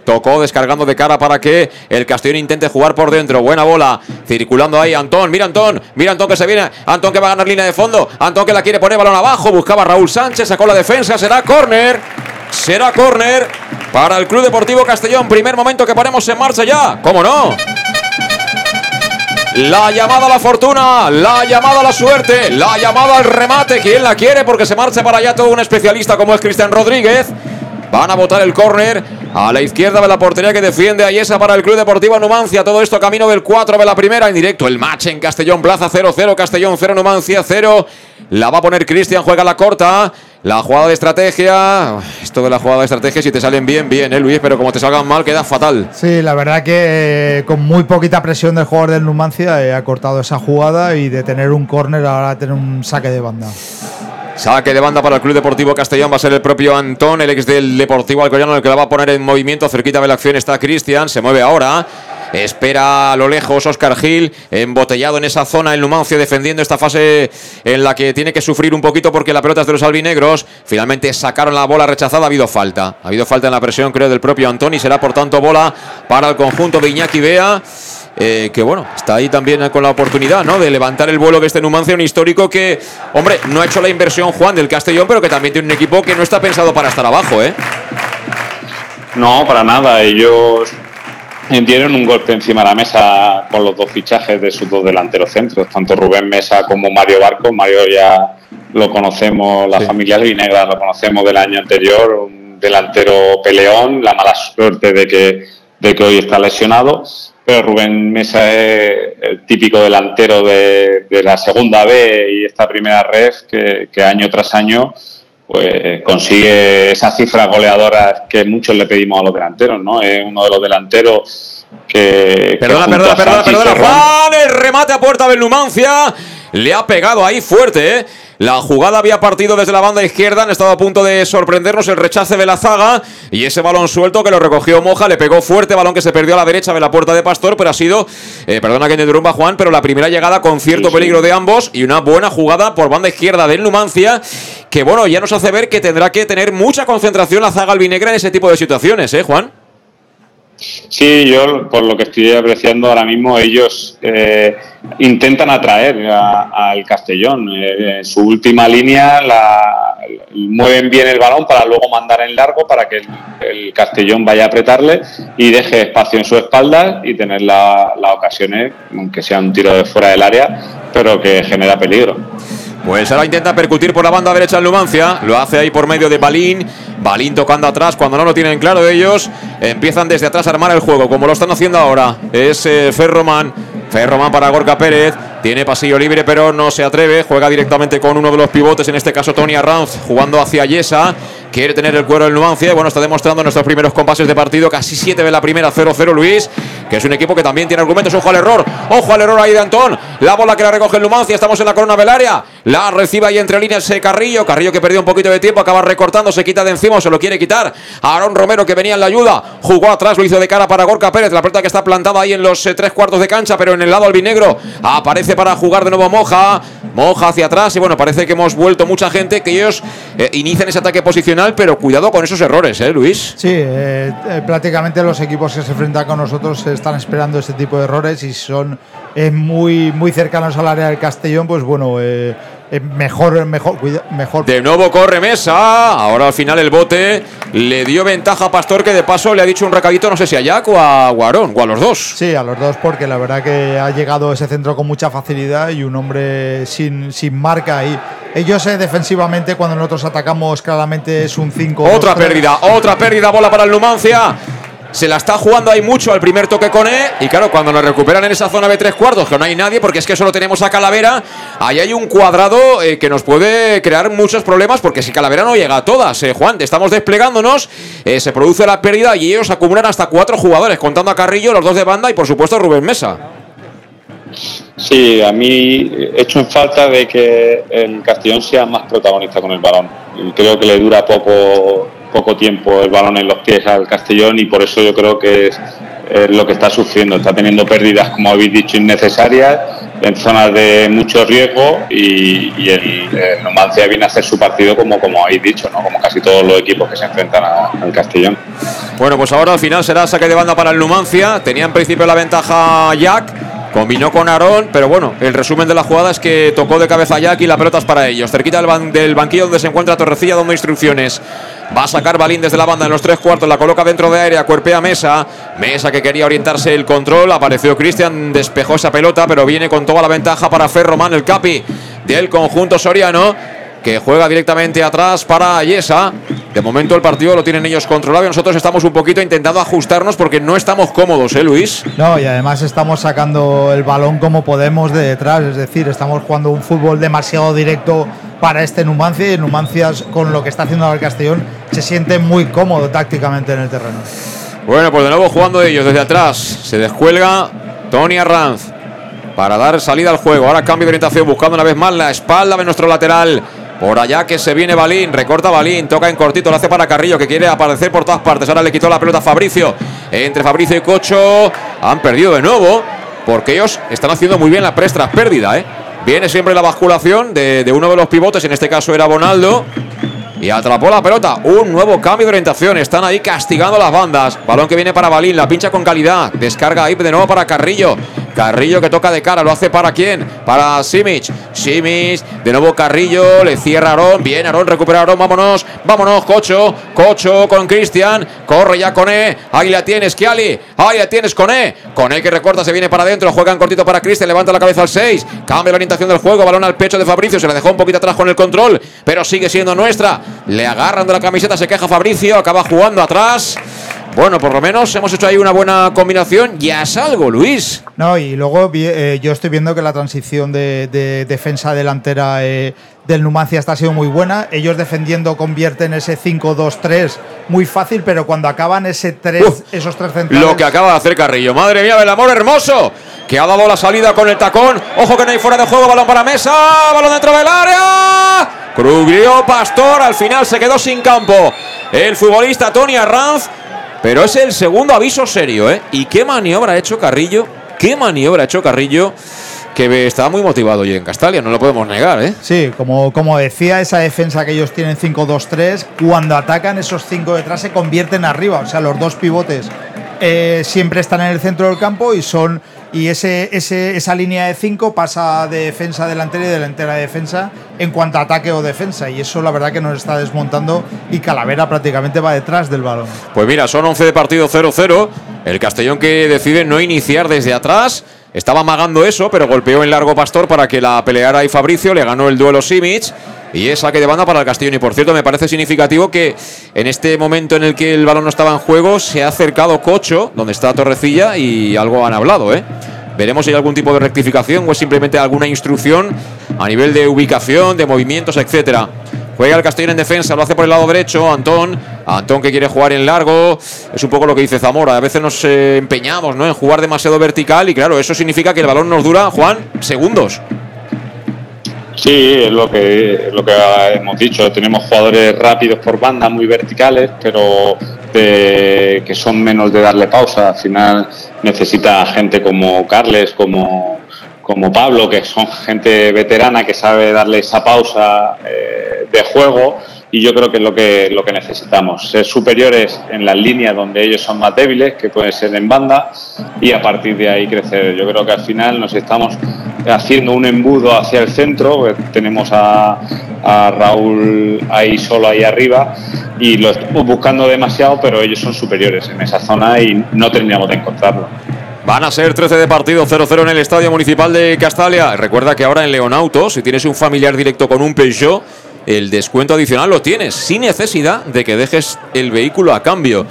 Tocó descargando de cara para que el Castellón intente jugar por dentro. Buena bola. Circulando ahí Antón. Mira Antón. Mira Antón que se viene. Antón que va a ganar línea de fondo. Antón que la quiere poner balón abajo. Buscaba Raúl Sánchez. Sacó la defensa. Será córner. Será córner para el Club Deportivo Castellón. Primer momento que ponemos en marcha ya. ¿Cómo no? La llamada a la fortuna, la llamada a la suerte, la llamada al remate. ¿Quién la quiere? Porque se marcha para allá todo un especialista como es Cristian Rodríguez. Van a botar el córner a la izquierda de la portería que defiende a para el Club Deportivo Numancia. Todo esto camino del 4 de la primera en directo. El match en Castellón Plaza 0-0, Castellón 0, Numancia 0. La va a poner Cristian, juega la corta. La jugada de estrategia, esto de la jugada de estrategia, si te salen bien, bien, ¿eh, Luis? Pero como te salgan mal, queda fatal. Sí, la verdad que eh, con muy poquita presión del jugador del Numancia eh, ha cortado esa jugada y de tener un córner ahora tener un saque de banda. Saque de banda para el Club Deportivo Castellón va a ser el propio Antón, el ex del Deportivo Alcoyano, el que la va a poner en movimiento. Cerquita de la acción está Cristian, se mueve ahora. Espera a lo lejos Oscar Gil, embotellado en esa zona el Numancia defendiendo esta fase en la que tiene que sufrir un poquito porque la pelota es de los albinegros. Finalmente sacaron la bola rechazada, ha habido falta. Ha habido falta en la presión, creo, del propio Antoni. Será por tanto bola para el conjunto de Iñaki Bea. Eh, que bueno, está ahí también con la oportunidad, ¿no? De levantar el vuelo que este Numancia, un histórico que, hombre, no ha hecho la inversión Juan del Castellón, pero que también tiene un equipo que no está pensado para estar abajo, ¿eh? No, para nada. Ellos dieron un golpe encima de la mesa con los dos fichajes de sus dos delanteros centros, tanto Rubén Mesa como Mario Barco. Mario ya lo conocemos, la familia Albinegra lo conocemos del año anterior, un delantero peleón, la mala suerte de que, de que hoy está lesionado. Pero Rubén Mesa es el típico delantero de, la segunda B y esta primera red que, que año tras año pues consigue esas cifras goleadoras que muchos le pedimos a los delanteros, ¿no? Es uno de los delanteros que. Perdona, perdona, perdona, perdona, Juan, el remate a puerta del Numancia. Le ha pegado ahí fuerte, ¿eh? La jugada había partido desde la banda izquierda, han estado a punto de sorprendernos el rechace de la zaga y ese balón suelto que lo recogió Moja, le pegó fuerte, balón que se perdió a la derecha de la puerta de Pastor, pero ha sido, eh, perdona que te interrumpa Juan, pero la primera llegada con cierto peligro de ambos y una buena jugada por banda izquierda del Numancia, que bueno, ya nos hace ver que tendrá que tener mucha concentración la zaga albinegra en ese tipo de situaciones, ¿eh, Juan? Sí, yo por lo que estoy apreciando ahora mismo, ellos eh, intentan atraer al Castellón. Eh, en su última línea la, mueven bien el balón para luego mandar en largo para que el, Castellón vaya a apretarle y deje espacio en su espalda y tener las ocasiones, aunque sea un tiro de fuera del área, pero que genera peligro. Pues ahora intenta percutir por la banda derecha el Numancia. Lo hace ahí por medio de Balín. Balín tocando atrás cuando no lo tienen claro ellos. Empiezan desde atrás a armar el juego, como lo están haciendo ahora. Es eh, Ferroman. Ferroman para Gorka Pérez. Tiene pasillo libre, pero no se atreve. Juega directamente con uno de los pivotes, en este caso Tony Arranz, jugando hacia Yesa. Quiere tener el cuero del Numancia. Bueno, está demostrando nuestros primeros compases de partido. Casi 7 de la primera, 0-0 Luis. Que es un equipo que también tiene argumentos. Ojo al error. Ojo al error ahí de Antón. La bola que la recoge el. Estamos en la corona velaria. La recibe ahí entre líneas ese Carrillo. Carrillo que perdió un poquito de tiempo. Acaba recortando. Se quita de encima. Se lo quiere quitar. Aarón Romero que venía en la ayuda. Jugó atrás. Lo hizo de cara para Gorka Pérez. La pelota que está plantada ahí en los eh, tres cuartos de cancha. Pero en el lado albinegro. Aparece para jugar de nuevo Moja. Moja hacia atrás. Y bueno, parece que hemos vuelto mucha gente. Que ellos eh, inician ese ataque posicional. Pero cuidado con esos errores, ¿eh, Luis? Sí, eh, prácticamente los equipos que se enfrentan con nosotros están esperando ese tipo de errores y son muy, muy cercanos al área del Castellón. Pues bueno, mejor, mejor, mejor. De nuevo corre Mesa. Ahora al final el bote le dio ventaja a Pastor, que de paso le ha dicho un recadito, no sé si a Jack o a Guarón, o a los dos. Sí, a los dos, porque la verdad que ha llegado ese centro con mucha facilidad y un hombre sin, sin marca ahí. Ellos eh, defensivamente, cuando nosotros atacamos, claramente es un 5. Otra pérdida, otra pérdida, bola para el Numancia. Se la está jugando ahí mucho al primer toque con E. Y claro, cuando lo recuperan en esa zona de tres cuartos, que no hay nadie, porque es que solo tenemos a Calavera, ahí hay un cuadrado eh, que nos puede crear muchos problemas, porque si Calavera no llega a todas, eh, Juan, estamos desplegándonos, eh, se produce la pérdida y ellos acumulan hasta cuatro jugadores, contando a Carrillo, los dos de banda y por supuesto Rubén Mesa. Sí, a mí he hecho en falta de que el Castellón sea más protagonista con el balón. Creo que le dura poco poco tiempo el balón en los pies al Castellón y por eso yo creo que es, lo que está sufriendo. Está teniendo pérdidas, como habéis dicho, innecesarias en zonas de mucho riesgo y, el, Numancia viene a hacer su partido como, como habéis dicho, ¿no? como casi todos los equipos que se enfrentan al Castellón. Bueno, pues ahora al final será saque de banda para el Numancia. Tenía en principio la ventaja Jack. Combinó con Aarón, pero bueno, el resumen de la jugada es que tocó de cabeza Jack y la pelota es para ellos. Cerquita del, del banquillo donde se encuentra Torrecilla dando instrucciones Va a sacar Balín desde la banda en los tres cuartos. La coloca dentro de área. Cuerpea Mesa. Mesa que quería orientarse el control. Apareció Cristian. Despejó esa pelota. Pero viene con toda la ventaja para Ferroman, el capi del conjunto soriano. Que juega directamente atrás para Yesa. De momento el partido lo tienen ellos controlado y nosotros estamos un poquito intentando ajustarnos porque no estamos cómodos, ¿eh, Luis? No, y además estamos sacando el balón como podemos de detrás. Es decir, estamos jugando un fútbol demasiado directo para este Numancia y Numancia con lo que está haciendo el Castellón se siente muy cómodo tácticamente en el terreno. Bueno, pues de nuevo jugando ellos desde atrás. Se descuelga Tony Arranz para dar salida al juego. Ahora cambio de orientación buscando una vez más la espalda de nuestro lateral. Por allá que se viene Balín, recorta Balín, toca en cortito, lo hace para Carrillo que quiere aparecer por todas partes. Ahora le quitó la pelota a Fabricio. Entre Fabricio y Cocho han perdido de nuevo porque ellos están haciendo muy bien la prestra pérdida, ¿eh? Viene siempre la basculación de, uno de los pivotes, en este caso era Bonaldo. Y atrapó la pelota. Un nuevo cambio de orientación. Están ahí castigando las bandas. Balón que viene para Balín. La pincha con calidad. Descarga ahí de nuevo para Carrillo. Carrillo que toca de cara. ¿Lo hace para quién? Para Simic. Simic. De nuevo Carrillo. Le cierra Aarón. Bien, Aarón recupera Aarón. Vámonos. Vámonos, Cocho. Cocho con Cristian. Corre ya con E. Ahí la tienes, Kiali. Ahí la tienes con E. Con E que recorta. Se viene para adentro. Juegan cortito para Cristian. Levanta la cabeza al 6. Cambia la orientación del juego. Balón al pecho de Fabricio. Se la dejó un poquito atrás con el control. Pero sigue siendo nuestra. Le agarran de la camiseta. Se queja Fabricio. Acaba jugando atrás. Bueno, por lo menos hemos hecho ahí una buena combinación. Ya salgo, Luis. No, y luego eh, yo estoy viendo que la transición de, defensa delantera eh, del Numancia está siendo muy buena. Ellos defendiendo convierten ese 5-2-3 muy fácil, pero cuando acaban ese 3, esos tres centrales. Lo que acaba de hacer Carrillo. Madre mía, del amor hermoso que ha dado la salida con el tacón. Ojo que no hay fuera de juego, balón para mesa, balón dentro del área. Cruglió Pastor, al final se quedó sin campo. El futbolista Tony Arranz, pero es el segundo aviso serio, ¿eh? ¿Y qué maniobra ha hecho Carrillo? ¿Qué maniobra ha hecho Carrillo? que estaba muy motivado hoy en Castalia, no lo podemos negar, ¿eh? Sí, como, como decía, esa defensa que ellos tienen 5-2-3, cuando atacan esos cinco detrás se convierten arriba, o sea, los dos pivotes eh, siempre están en el centro del campo y son y ese, ese, esa línea de 5 pasa de defensa delantera y delantera de defensa en cuanto a ataque o defensa. Y eso la verdad que nos está desmontando y Calavera prácticamente va detrás del balón. Pues mira, son 11 de partido 0-0, el Castellón que decide no iniciar desde atrás estaba amagando eso, pero golpeó en largo Pastor para que la peleara y Fabricio. Le ganó el duelo Simic. Y es saque de banda para el Castellón. Y por cierto, me parece significativo que en este momento en el que el balón no estaba en juego, se ha acercado Cocho, donde está Torrecilla, y algo han hablado, ¿eh? Veremos si hay algún tipo de rectificación o es simplemente alguna instrucción a nivel de ubicación, de movimientos, etcétera. Juega el Castellón en defensa, lo hace por el lado derecho. Antón, Antón que quiere jugar en largo. Es un poco lo que dice Zamora. A veces nos eh, empeñamos ¿no? en jugar demasiado vertical y claro, eso significa que el balón nos dura, Juan, segundos. Sí, es lo que, lo que hemos dicho. Tenemos jugadores rápidos por banda, muy verticales, pero que son menos de darle pausa. Al final necesita gente como Carles, como, como Pablo, que son gente veterana que sabe darle esa pausa eh, de juego y yo creo que es lo que, lo que necesitamos, ser superiores en las líneas donde ellos son más débiles, que puede ser en banda, y a partir de ahí crecer. Yo creo que al final nos estamos haciendo un embudo hacia el centro, tenemos a, a Raúl ahí solo ahí arriba y lo estamos buscando demasiado, pero ellos son superiores en esa zona y no tendríamos de encontrarlo. Van a ser 13 de partido, 0-0 en el Estadio Municipal de Castalia. Recuerda que ahora en Leonauto, si tienes un familiar directo con un Peugeot, el descuento adicional lo tienes, sin necesidad de que dejes el vehículo a cambio.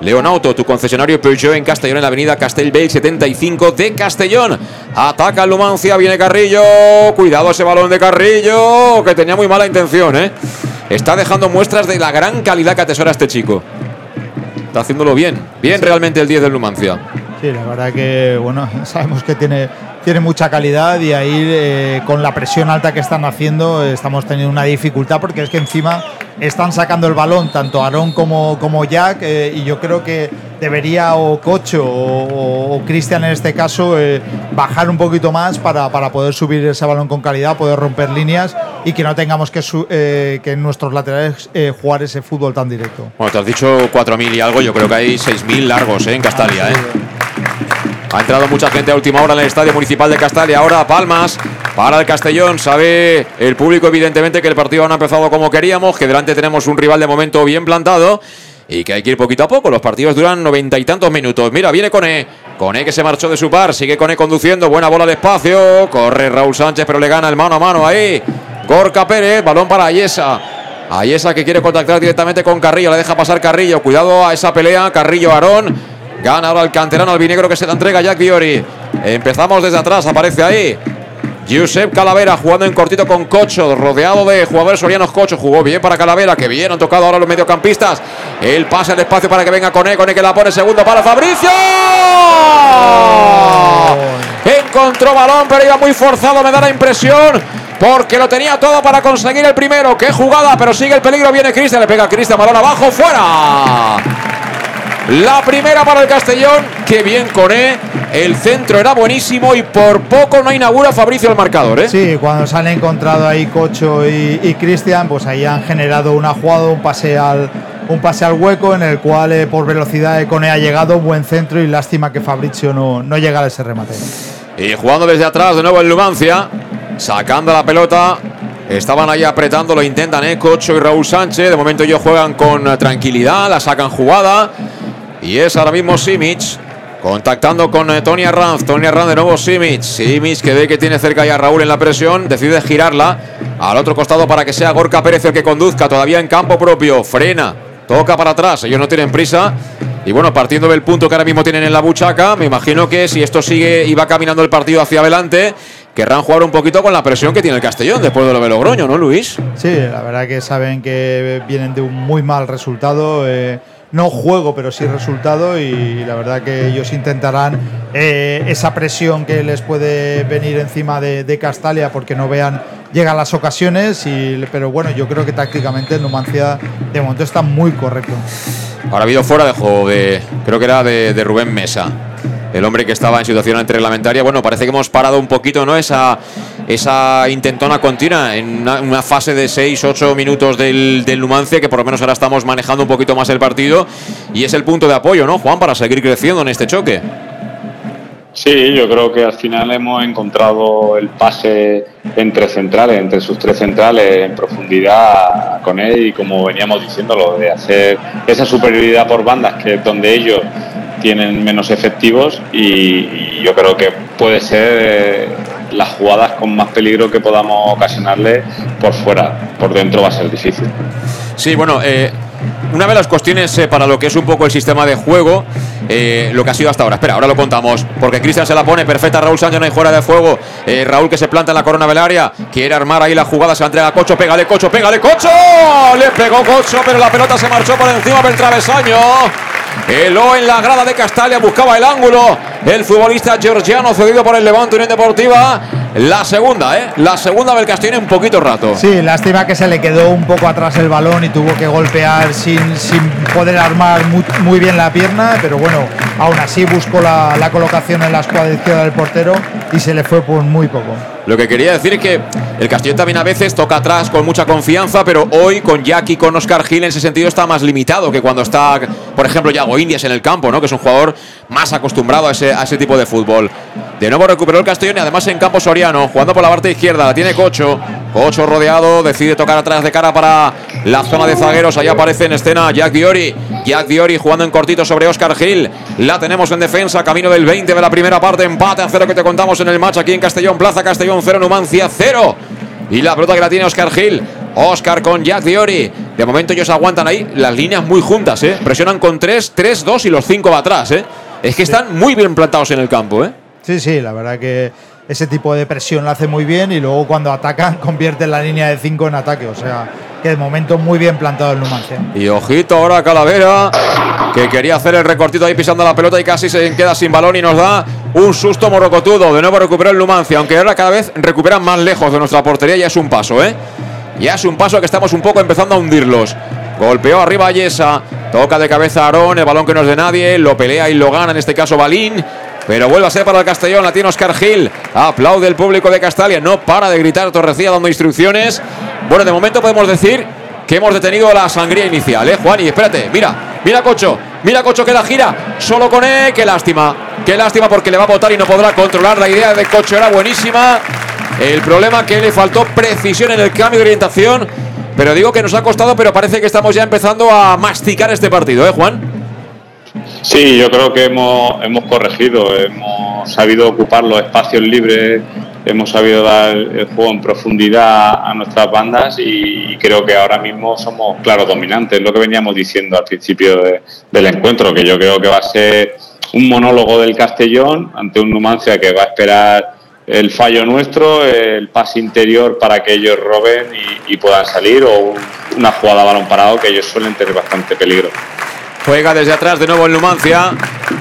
Leonauto, tu concesionario Peugeot en Castellón, en la avenida Castelbell 75 de Castellón. Ataca Lumancia, viene Carrillo. Cuidado ese balón de Carrillo, que tenía muy mala intención, ¿eh? Está dejando muestras de la gran calidad que atesora este chico. Está haciéndolo bien, bien realmente el 10 del Lumancia. Sí, la verdad que, bueno, sabemos que tiene, tiene mucha calidad y ahí eh, con la presión alta que están haciendo estamos teniendo una dificultad porque es que encima están sacando el balón tanto Aarón como, como Jack eh, y yo creo que debería o Cocho o, Cristian en este caso eh, bajar un poquito más para, para, poder subir ese balón con calidad, poder romper líneas y que no tengamos que, que en nuestros laterales jugar ese fútbol tan directo. Bueno, te has dicho 4.000 y algo, yo creo que hay 6.000 largos en Castalia. ¿eh? Ha entrado mucha gente a última hora en el Estadio Municipal de Castalia. Ahora Palmas para el Castellón. Sabe el público, evidentemente, que el partido no ha empezado como queríamos, que delante tenemos un rival de momento bien plantado y que hay que ir poquito a poco. Los partidos duran noventa y tantos minutos. Mira, viene Cone. Cone que se marchó de su par. Sigue Cone conduciendo. Buena bola de espacio. Corre Raúl Sánchez, pero le gana el mano a mano ahí. Gorka Pérez. Balón para Ayesa. Ayesa que quiere contactar directamente con Carrillo. Le deja pasar Carrillo. Cuidado a esa pelea. Carrillo Aarón. Gana ahora el canterano albinegro que se la entrega Jack Biori. Empezamos desde atrás, aparece ahí. Josep Calavera jugando en cortito con Cocho, rodeado de jugadores sorianos. Cocho jugó bien para Calavera, que bien han tocado ahora los mediocampistas. El pase al espacio para que venga Cone, Cone que la pone segundo para Fabricio. Encontró balón, pero iba muy forzado, me da la impresión. Porque lo tenía todo para conseguir el primero. Qué jugada, pero sigue el peligro. Viene Cristian, le pega a Cristian, balón abajo, fuera. La primera para el Castellón. Qué bien Coné. El centro era buenísimo y por poco no inaugura Fabricio el marcador. ¿eh? Sí, cuando se han encontrado ahí Cocho y, Cristian, pues ahí han generado una jugada, un pase al, un pase al hueco en el cual eh, por velocidad Cone ha llegado, buen centro y lástima que Fabricio no, no llega a ese remate. Y jugando desde atrás de nuevo en Lumancia, sacando la pelota. Estaban ahí apretando, lo intentan, ¿eh? Cocho y Raúl Sánchez. De momento ellos juegan con tranquilidad, la sacan jugada. Y es ahora mismo Simic contactando con eh, Tony Arranz. Tony Arranz de nuevo Simic. Simic que ve que tiene cerca ya Raúl en la presión. Decide girarla al otro costado para que sea Gorka Pérez el que conduzca. Todavía en campo propio. Frena. Toca para atrás. Ellos no tienen prisa. Y bueno, partiendo del punto que ahora mismo tienen en la buchaca, me imagino que si esto sigue y va caminando el partido hacia adelante, querrán jugar un poquito con la presión que tiene el Castellón después de lo de Logroño, ¿no, Luis? Sí, la verdad que saben que vienen de un muy mal resultado. Eh, no juego, pero sí resultado y la verdad que ellos intentarán eh, esa presión que les puede venir encima de, Castalia porque no vean llegan las ocasiones, y, pero bueno, yo creo que tácticamente Numancia de momento está muy correcto. Ahora ha habido fuera de juego de, creo que era de Rubén Mesa el hombre que estaba en situación antirreglamentaria. Bueno, parece que hemos parado un poquito ¿no? esa, esa intentona continua en una, fase de 6-8 minutos del, del, Numancia, que por lo menos ahora estamos manejando un poquito más el partido. Y es el punto de apoyo, ¿no, Juan, para seguir creciendo en este choque? Sí, yo creo que al final hemos encontrado el pase entre centrales, entre sus tres centrales en profundidad con él y como veníamos diciéndolo, de hacer esa superioridad por bandas que es donde ellos tienen menos efectivos y, yo creo que puede ser eh, las jugadas con más peligro que podamos ocasionarle por fuera, por dentro va a ser difícil. Sí, bueno, eh, una de las cuestiones eh, para lo que es un poco el sistema de juego, lo que ha sido hasta ahora. Espera, ahora lo contamos, porque Cristian se la pone perfecta. Raúl Sánchez no hay fuera de fuego. Raúl que se planta en la corona velaria, quiere armar ahí la jugada, se la entrega a Cocho, pégale Cocho, pégale Cocho. Le pegó Cocho, pero la pelota se marchó por encima del travesaño. Eló en la grada de Castalia, buscaba el ángulo. El futbolista georgiano cedido por el Levante Unión Deportiva. La segunda, ¿eh? La segunda del Castellón en un poquito rato. Sí, lástima que se le quedó un poco atrás el balón y tuvo que golpear sin, sin poder armar muy, bien la pierna, pero bueno, aún así buscó la, la colocación en la escuadra izquierda del portero y se le fue por muy poco. Lo que quería decir es que el Castellón también a veces toca atrás con mucha confianza, pero hoy con Jackie, con Oscar Gil, en ese sentido está más limitado que cuando está, por ejemplo, Yago Indias en el campo, ¿no? que es un jugador más acostumbrado a ese, a ese tipo de fútbol. De nuevo recuperó el Castellón y además en campo Soriano, jugando por la parte izquierda, la tiene Cocho. Cocho rodeado, decide tocar atrás de cara para la zona de zagueros. Ahí aparece en escena Jack Diori. Jack Diori jugando en cortito sobre Oscar Gil. La tenemos en defensa, camino del 20 de la primera parte. Empate a cero que te contamos en el match aquí en Castellón, Plaza Castellón 0, Numancia 0. Y la pelota que la tiene Oscar Gil. Oscar con Jack Diori. De momento ellos aguantan ahí las líneas muy juntas, ¿eh? Presionan con 3, 3, 2 y los 5 va atrás, ¿eh? Es que están muy bien plantados en el campo, ¿eh? Sí, sí, la verdad que ese tipo de presión lo hace muy bien y luego cuando atacan convierte la línea de 5 en ataque. O sea, que de momento muy bien plantado el Numancia. Y ojito ahora Calavera, que quería hacer el recortito ahí pisando la pelota y casi se queda sin balón y nos da un susto morocotudo. De nuevo recuperó el Numancia, aunque ahora cada vez recuperan más lejos de nuestra portería. Ya es un paso, ¿eh? Ya es un paso que estamos un poco empezando a hundirlos. Golpeó arriba a Yesa, toca de cabeza Aarón, el balón que no es de nadie, lo pelea y lo gana en este caso Balín. Pero vuelve a ser para el Castellón, la tiene Oscar Gil. Aplaude el público de Castalia. No para de gritar Torrecilla dando instrucciones. Bueno, de momento podemos decir que hemos detenido la sangría inicial, ¿eh, Juan? Y espérate, mira, mira Cocho, mira Cocho que la gira. Solo con él, qué lástima. Qué lástima porque le va a botar y no podrá controlar. La idea de Cocho era buenísima. El problema que le faltó precisión en el cambio de orientación. Pero digo que nos ha costado, pero parece que estamos ya empezando a masticar este partido, ¿eh, Juan? Sí, yo creo que hemos, hemos corregido, hemos sabido ocupar los espacios libres, hemos sabido dar el juego en profundidad a nuestras bandas y creo que ahora mismo somos claros dominantes, lo que veníamos diciendo al principio del encuentro, que yo creo que va a ser un monólogo del Castellón ante un Numancia que va a esperar el fallo nuestro, el pase interior para que ellos roben y, puedan salir o una jugada a balón parado que ellos suelen tener bastante peligro. Juega desde atrás de nuevo el Numancia.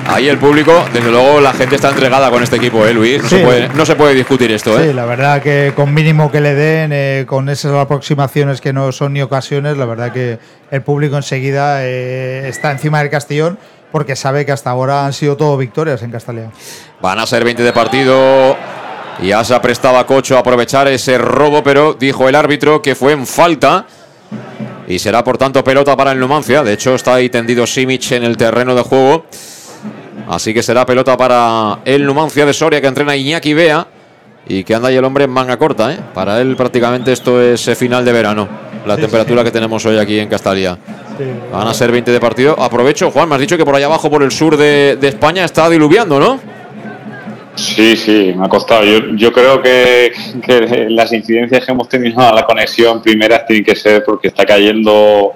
Ahí el público, desde luego la gente está entregada con este equipo, ¿eh, Luis? No, se, puede, no se puede discutir esto, ¿eh? Sí, la verdad que con mínimo que le den, eh, con esas aproximaciones que no son ni ocasiones, la verdad que el público enseguida eh, está encima del Castellón porque sabe que hasta ahora han sido todo victorias en Castellón. Van a ser 20 de partido. Ya se ha prestado a Cocho a aprovechar ese robo, pero dijo el árbitro que fue en falta. Y será por tanto pelota para el Numancia. De hecho, está ahí tendido Simic en el terreno de juego. Así que será pelota para el Numancia de Soria que entrena Iñaki Bea. Y que anda ahí el hombre en manga corta. ¿eh? Para él prácticamente esto es final de verano. La temperatura que tenemos hoy aquí en Castalia. Van a ser 20 de partido. Aprovecho, Juan, me has dicho que por allá abajo, por el sur de, de España, está diluviando, ¿no? Sí, sí, me ha costado. Yo, yo creo que, que, las incidencias que hemos tenido a la conexión primeras tienen que ser porque está cayendo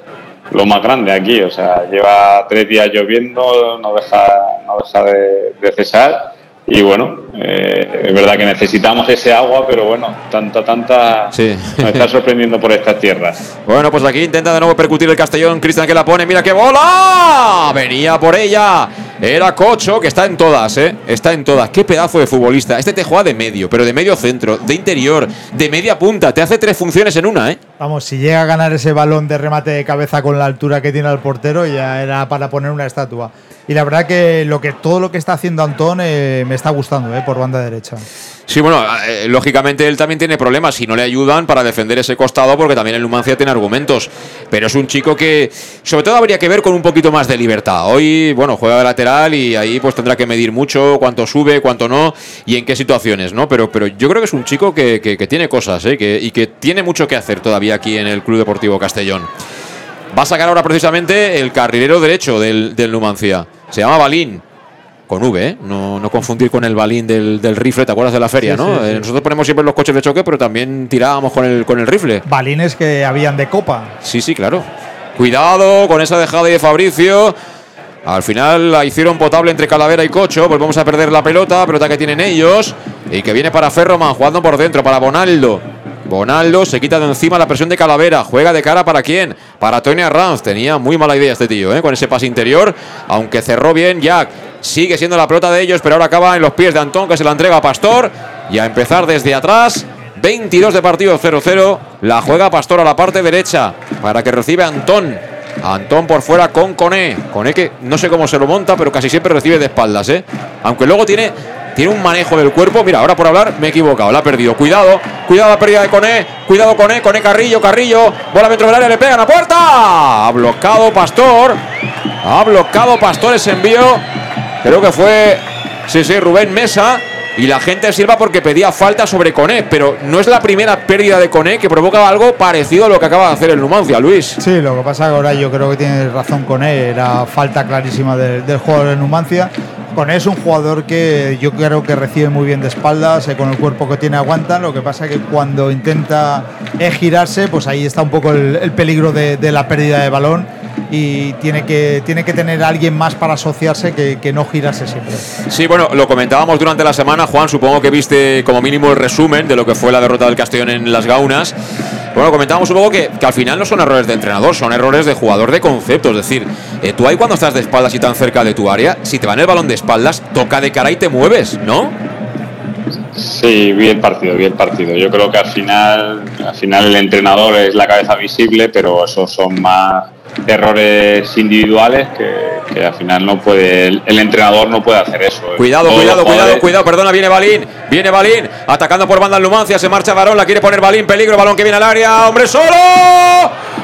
lo más grande aquí. O sea, lleva tres días lloviendo, no deja, no deja de, de cesar y bueno, eh, es verdad que necesitamos ese agua, pero bueno, tanta, tanta Sí. nos está sorprendiendo por estas tierras. Bueno, pues aquí intenta de nuevo percutir el Castellón. Cristian que la pone. Mira qué bola. Venía por ella. Era Cocho, que está en todas, ¿eh? Está en todas. Qué pedazo de futbolista. Este te juega de medio, pero de medio centro, de interior, de media punta. Te hace tres funciones en una, ¿eh? Vamos, si llega a ganar ese balón de remate de cabeza con la altura que tiene el portero, ya era para poner una estatua. Y la verdad que, lo que todo lo que está haciendo Antón eh, me está gustando, eh, por banda derecha. Sí, bueno, eh, lógicamente él también tiene problemas si no le ayudan para defender ese costado, porque también el Numancia tiene argumentos. Pero es un chico que, sobre todo, habría que ver con un poquito más de libertad. Hoy, bueno, juega de lateral y ahí pues tendrá que medir mucho cuánto sube, cuánto no y en qué situaciones, ¿no? Pero, pero yo creo que es un chico que, que- tiene cosas, ¿eh? Que, y que tiene mucho que hacer todavía aquí en el Club Deportivo Castellón. Va a sacar ahora precisamente el carrilero derecho del, del Numancia. Se llama Balín. Con V, ¿eh? No, no confundir con el balín del, del rifle, ¿te acuerdas de la feria, Sí, no? sí, sí. Eh, Nosotros ponemos siempre los coches de choque, pero también tirábamos con el, con el rifle. Balines que habían de copa. Sí, sí, claro. Cuidado con esa dejada de Fabricio. Al final la hicieron potable entre Calavera y Cocho. Pues vamos a perder la pelota, pelota que tienen ellos. Y que viene para Ferroman, jugando por dentro, para Bonaldo. Bonaldo se quita de encima la presión de Calavera. Juega de cara para quién? Para Tony Arranz. Tenía muy mala idea este tío, ¿eh? con ese pase interior. Aunque cerró bien Jack. Sigue siendo la pelota de ellos, pero ahora acaba en los pies de Antón, que se la entrega a Pastor. Y a empezar desde atrás. 22 de partido 0-0. La juega Pastor a la parte derecha para que recibe Antón. Antón por fuera con Coné. Coné que no sé cómo se lo monta, pero casi siempre recibe de espaldas, ¿eh? Aunque luego tiene, tiene un manejo del cuerpo. Mira, ahora por hablar me he equivocado, la ha perdido. Cuidado, cuidado la pérdida de Coné. Cuidado Coné, Coné Carrillo, Carrillo. Bola dentro del área, le pegan a puerta. Ha bloqueado Pastor. Ha bloqueado Pastor ese envío. Creo que fue, sí, sí, Rubén Mesa. Y la gente sirva porque pedía falta sobre Coné, pero no es la primera pérdida de Coné que provoca algo parecido a lo que acaba de hacer el Numancia, Luis. Sí, lo que pasa que ahora yo creo que tienes razón con él, era falta clarísima del, del de Numancia. Con él es un jugador que yo creo que recibe muy bien de espaldas, eh, con el cuerpo que tiene aguanta. Lo que pasa que cuando intenta eh, girarse, pues ahí está un poco el, el peligro de, la pérdida de balón y tiene que, tiene que tener alguien más para asociarse que, que no girarse siempre. Sí, bueno, lo comentábamos durante la semana, Juan, supongo que viste como mínimo el resumen de lo que fue la derrota del Castellón en las Gaunas. Bueno, comentábamos un poco que, que al final no son errores de entrenador, son errores de jugador de concepto. Es decir, eh, tú ahí cuando estás de espaldas y tan cerca de tu área, si te van el balón de espaldas, toca de cara y te mueves, ¿no? Sí, vi el partido, vi el partido. Yo creo que al final, al final el entrenador es la cabeza visible, pero esos son más errores individuales que, que al final no puede, el, el entrenador no puede hacer eso. Cuidado, Todos cuidado, cuidado, cuidado, perdona, viene Balín, viene Balín, atacando por banda el Numancia, se marcha Varón, la quiere poner Balín, peligro, balón que viene al área, hombre solo,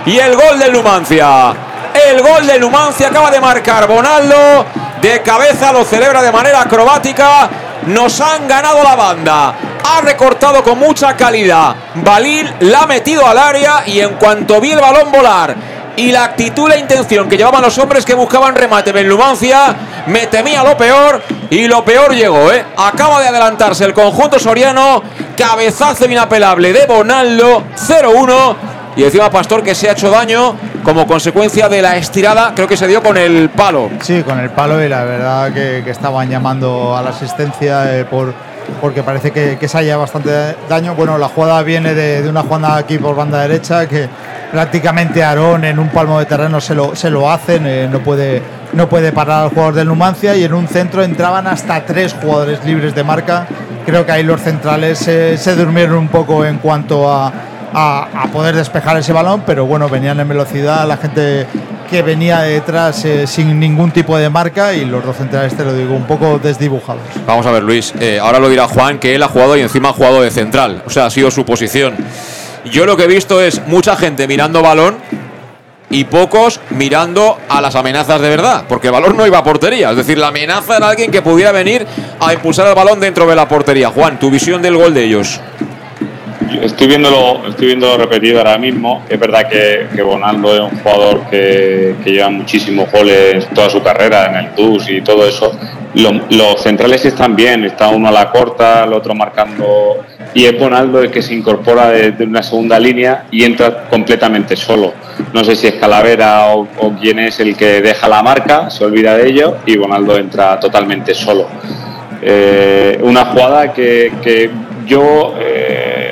y el gol del Numancia. El gol del Numancia acaba de marcar Bonaldo, de cabeza lo celebra de manera acrobática, nos han ganado la banda. Ha recortado con mucha calidad. Balín la ha metido al área y en cuanto vi el balón volar y la actitud la intención que llevaban los hombres que buscaban remate en Numancia, me temía lo peor y lo peor llegó, ¿eh? Acaba de adelantarse el conjunto soriano, cabezazo inapelable de Bonaldo, 0-1 y encima Pastor que se ha hecho daño como consecuencia de la estirada, creo que se dio con el palo. Sí, con el palo y la verdad que, que estaban llamando a la asistencia eh, por porque parece que, que se haya bastante daño. Bueno, la jugada viene de, de una jugada aquí por banda derecha que prácticamente Aarón en un palmo de terreno se lo, se lo hacen, eh, no, puede, no puede parar al jugador del Numancia y en un centro entraban hasta tres jugadores libres de marca. Creo que ahí los centrales se- se durmieron un poco en cuanto a, a, poder despejar ese balón, pero bueno, venían en velocidad, la gente que venía detrás eh, sin ningún tipo de marca y los dos centrales, te lo digo, un poco desdibujados. Vamos a ver, Luis. eh, ahora lo dirá Juan que él ha jugado y encima ha jugado de central. O sea, ha sido su posición. Yo lo que he visto es mucha gente mirando balón y pocos mirando a las amenazas de verdad. Porque el balón no iba a portería. Es decir, la amenaza era alguien que pudiera venir a impulsar el balón dentro de la portería. Juan, tu visión del gol de ellos. Estoy viéndolo, estoy viéndolo repetido ahora mismo. Es verdad que, Bonaldo es un jugador que, lleva muchísimos goles toda su carrera en el TUS y todo eso. Lo- los centrales están bien, está uno a la corta, el otro marcando. Y es Bonaldo el que se incorpora desde una segunda línea y entra completamente solo. No sé si es Calavera o, o quién es el que deja la marca, se olvida de ello y Bonaldo entra totalmente solo. eh, una jugada que, yo eh,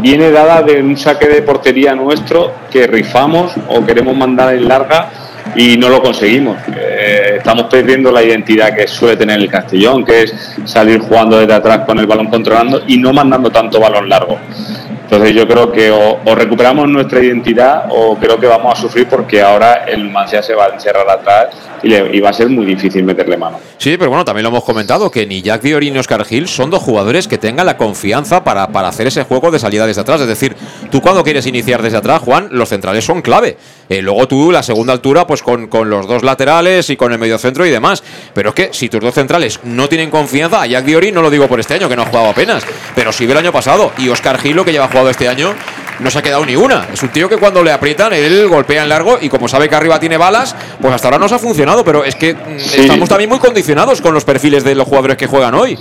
viene dada de un saque de portería nuestro que rifamos o queremos mandar en larga y no lo conseguimos. Eh, estamos perdiendo la identidad que suele tener el Castellón, que es salir jugando desde atrás con el balón controlando y no mandando tanto balón largo. Entonces yo creo que o, recuperamos nuestra identidad o creo que vamos a sufrir porque ahora el Mansía se va a encerrar atrás y, va a ser muy difícil meterle mano. Sí, pero bueno, también lo hemos comentado que ni Jack Diori ni Oscar Gil son dos jugadores que tengan la confianza para, para hacer ese juego de salida desde atrás. Es decir, tú cuando quieres iniciar desde atrás, Juan, los centrales son clave. Eh, luego tú, la segunda altura, pues con, con, los dos laterales y con el medio centro y demás. Pero es que si tus dos centrales no tienen confianza, a Jack Diori no lo digo por este año, que no ha jugado apenas, pero sí el año pasado. Y Oscar Gil, lo que lleva jugado este año, no se ha quedado ni una. Es un tío que cuando le aprietan, él golpea en largo y como sabe que arriba tiene balas, pues hasta ahora no se ha funcionado. Pero es que mm, estamos también muy condicionados con los perfiles de los jugadores que juegan hoy.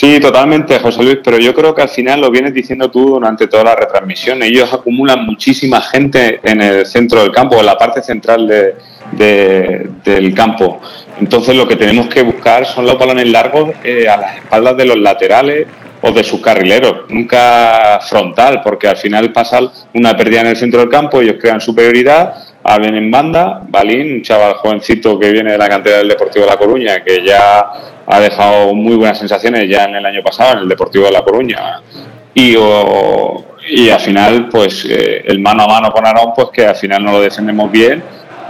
Sí, totalmente, José Luis, pero yo creo que al final lo vienes diciendo tú durante toda la retransmisión. Ellos acumulan muchísima gente en el centro del campo, en la parte central del campo. Entonces lo que tenemos que buscar son los balones largos eh, a las espaldas de los laterales o de sus carrileros, nunca frontal, porque al final pasa una pérdida en el centro del campo, ellos crean superioridad, abren en banda, Balín, un chaval jovencito que viene de la cantera del Deportivo de La Coruña, que ya ha dejado muy buenas sensaciones ya en el año pasado en el Deportivo de La Coruña, y, y al final, pues eh, el mano a mano con Arón, pues que al final no lo defendemos bien,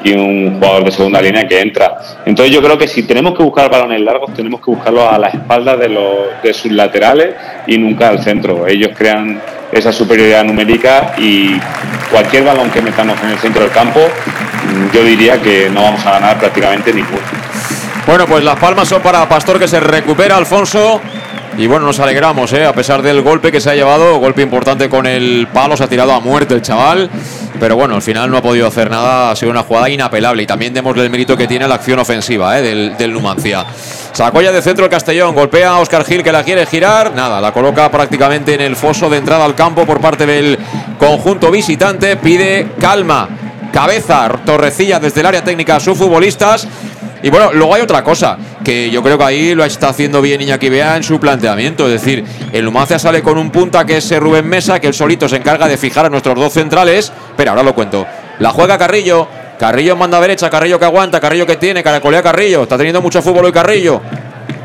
y un jugador de segunda línea que entra. Entonces yo creo que si tenemos que buscar balones largos, tenemos que buscarlos a las espaldas de, los, de sus laterales y nunca al centro. Ellos crean esa superioridad numérica y cualquier balón que metamos en el centro del campo, yo diría que no vamos a ganar prácticamente ninguno. Bueno, pues las palmas son para Pastor que se recupera, Alfonso. Y bueno, nos alegramos, ¿eh? a pesar del golpe que se ha llevado, golpe importante con el palo, se ha tirado a muerte el chaval. Pero bueno, al final no ha podido hacer nada, ha sido una jugada inapelable. Y también démosle el mérito que tiene la acción ofensiva ¿eh? del, del Numancia. Sacó ya de centro el Castellón, golpea a Oscar Gil que la quiere girar. Nada, la coloca prácticamente en el foso de entrada al campo por parte del conjunto visitante. Pide calma, cabeza, torrecilla desde el área técnica a sus futbolistas. Y bueno, luego hay otra cosa, que yo creo que ahí lo está haciendo bien Iñaki Bea en su planteamiento. Es decir, el Numancia sale con un punta que es Rubén Mesa, que él solito se encarga de fijar a nuestros dos centrales. Pero ahora lo cuento. La juega Carrillo. Carrillo manda a derecha, Carrillo que aguanta, Carrillo que tiene, caracolea Carrillo. Está teniendo mucho fútbol hoy Carrillo.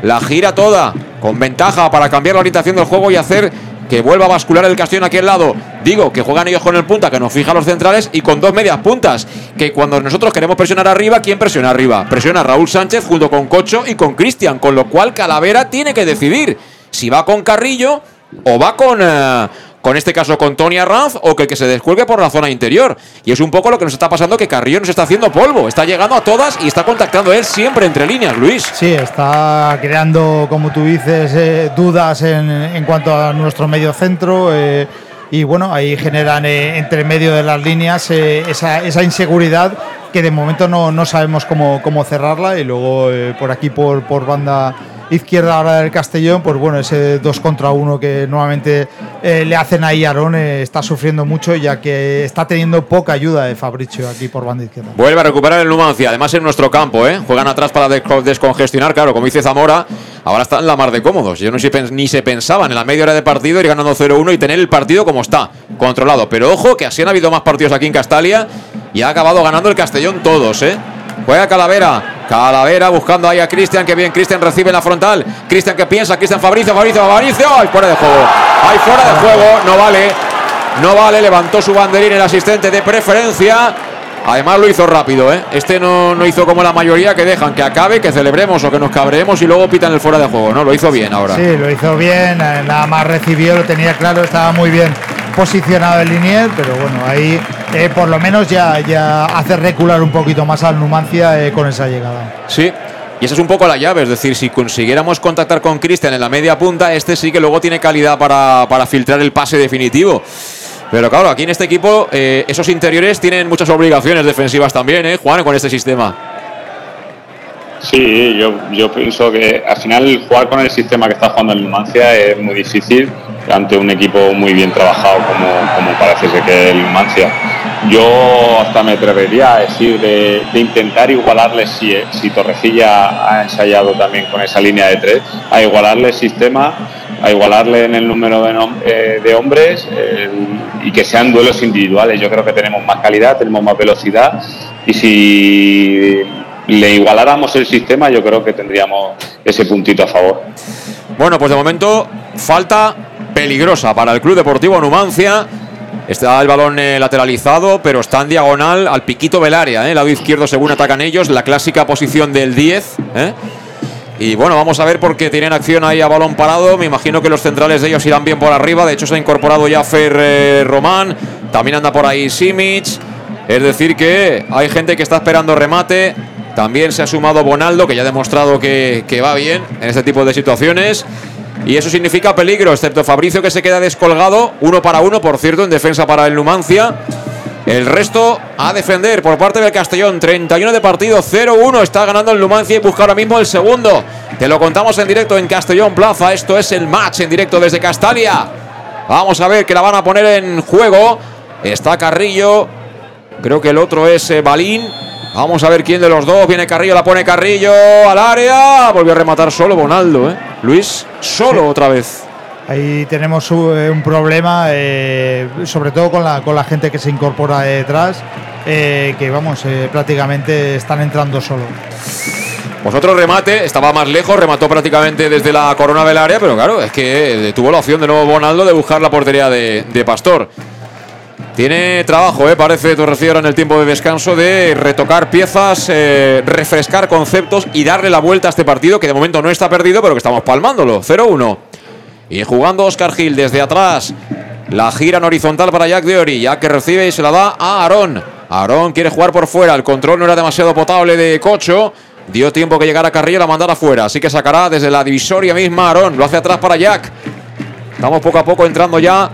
La gira toda, con ventaja para cambiar la orientación del juego y hacer que vuelva a bascular el Castellón aquí al lado. Digo que juegan ellos con el punta, que nos fija los centrales y con dos medias puntas. Que cuando nosotros queremos presionar arriba, ¿quién presiona arriba? Presiona Raúl Sánchez junto con Cocho y con Cristian. Con lo cual Calavera tiene que decidir si va con Carrillo o va con, eh, con este caso con Tony Arranz o que que se descuelgue por la zona interior. Y es un poco lo que nos está pasando que Carrillo nos está haciendo polvo, está llegando a todas y está contactando él siempre entre líneas, Luis. Sí, está creando, como tú dices, eh, dudas en, en, cuanto a nuestro medio centro. Eh, y bueno, ahí generan eh, entre medio de las líneas esa, esa, inseguridad que de momento no, no sabemos cómo, cómo cerrarla y luego por aquí por, por banda izquierda ahora del Castellón, pues bueno, ese 2 contra 1 que nuevamente eh, le hacen ahí a está sufriendo mucho ya que está teniendo poca ayuda de Fabricio aquí por banda izquierda. Vuelve a recuperar el Numancia, además en nuestro campo, ¿eh? juegan atrás para descongestionar, claro, como dice Zamora, ahora están la mar de cómodos. Yo no sé ni se pensaban en la media hora de partido ir ganando 0-1 y tener el partido como está, controlado. Pero ojo que así han habido más partidos aquí en Castalia y ha acabado ganando el Castellón todos, ¿eh? Juega Calavera. Calavera buscando ahí a Cristian. Que bien, Cristian recibe en la frontal. Cristian que piensa. Cristian Fabricio, Fabricio, Fabricio. ¡Ay, fuera de juego! ¡Ay, fuera de juego! No vale. No vale. Levantó su banderín el asistente de preferencia. Además lo hizo rápido, ¿eh? Este no, no, hizo como la mayoría que dejan que acabe, que celebremos o que nos cabreemos y luego pitan el fuera de juego, ¿no? Lo hizo bien ahora. Sí, lo hizo bien, eh, nada más recibió, lo tenía claro, estaba muy bien posicionado el Linier, pero bueno, ahí eh, por lo menos ya, ya hace recular un poquito más al Numancia eh, con esa llegada. Sí, y esa es un poco la llave, es decir, si consiguiéramos contactar con Cristian en la media punta, este sí que luego tiene calidad para, para filtrar el pase definitivo. Pero claro, aquí en este equipo eh, esos interiores tienen muchas obligaciones defensivas también, ¿eh, Juan, con este sistema? Sí, yo, yo pienso que al final jugar con el sistema que está jugando el Numancia es muy difícil ante un equipo muy bien trabajado como, como parece ser que el Numancia. yo hasta me atrevería a decir de, intentar igualarle si, si Torrecilla ha ensayado también con esa línea de tres, a igualarle el sistema, a igualarle en el número de, eh, de hombres y que sean duelos individuales. Yo creo que tenemos más calidad, tenemos más velocidad y si le igualáramos el sistema, yo creo que tendríamos ese puntito a favor. Bueno, pues de momento falta peligrosa para el Club Deportivo Numancia. Está el balón eh, lateralizado, pero está en diagonal al piquito del área, eh, lado izquierdo según atacan ellos, la clásica posición del 10. Eh. Y bueno, vamos a ver por qué tienen acción ahí a balón parado. Me imagino que los centrales de ellos irán bien por arriba. De hecho, se ha incorporado ya Fer Román. También anda por ahí Simic. Es decir, que hay gente que está esperando remate. También se ha sumado Bonaldo, que ya ha demostrado que, que va bien en este tipo de situaciones. Y eso significa peligro, excepto Fabricio que se queda descolgado, uno para uno, por cierto, en defensa para el Numancia. El resto a defender por parte del Castellón. 31 de partido, 0-1. Está ganando el Numancia y busca ahora mismo el segundo. Te lo contamos en directo en Castellón Plaza. Esto es el match en directo desde Castalia. Vamos a ver que la van a poner en juego. Está Carrillo. Creo que el otro es eh, Balín. Vamos a ver quién de los dos. Viene Carrillo, la pone Carrillo al área. Volvió a rematar solo Bonaldo. ¿eh? Luis, solo otra vez. Ahí tenemos eh, un problema, eh, sobre todo con la, con la gente que se incorpora detrás, eh, que vamos, prácticamente están entrando solo. Pues otro remate, estaba más lejos, remató prácticamente desde la corona del área, pero claro, es que tuvo la opción de nuevo Bonaldo de buscar la portería de, Pastor. Tiene trabajo, eh, parece Torrecilla en el tiempo de descanso de retocar piezas, refrescar conceptos y darle la vuelta a este partido que de momento no está perdido, pero que estamos palmándolo. 0-1. Y jugando Oscar Gil desde atrás. La gira en horizontal para Jack Deori. Jack que recibe y se la da a Aarón. Aarón quiere jugar por fuera. El control no era demasiado potable de Cocho. Dio tiempo que llegara Carrillo y la mandara afuera. Así que sacará desde la divisoria misma Aarón. Lo hace atrás para Jack. Estamos poco a poco entrando ya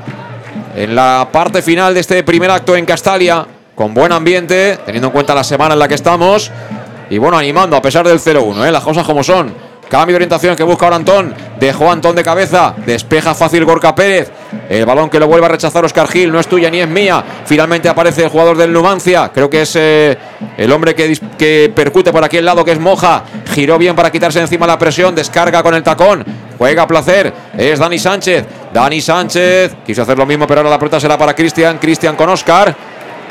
en la parte final de este primer acto en Castalia. Con buen ambiente, teniendo en cuenta la semana en la que estamos. Y bueno, animando a pesar del 0-1, ¿eh? las cosas como son. Cambio de orientación que busca ahora Antón. Dejó Antón de cabeza. Despeja fácil Gorka Pérez. El balón que lo vuelve a rechazar Oscar Gil. No es tuya ni es mía. Finalmente aparece el jugador del Numancia. Creo que es eh, el hombre que, que percute por aquí el lado, que es Moja. Giró bien para quitarse encima la presión. Descarga con el tacón. Juega a placer. Es Dani Sánchez. Dani Sánchez. Quiso hacer lo mismo, pero ahora la pelota será para Cristian. Cristian con Oscar.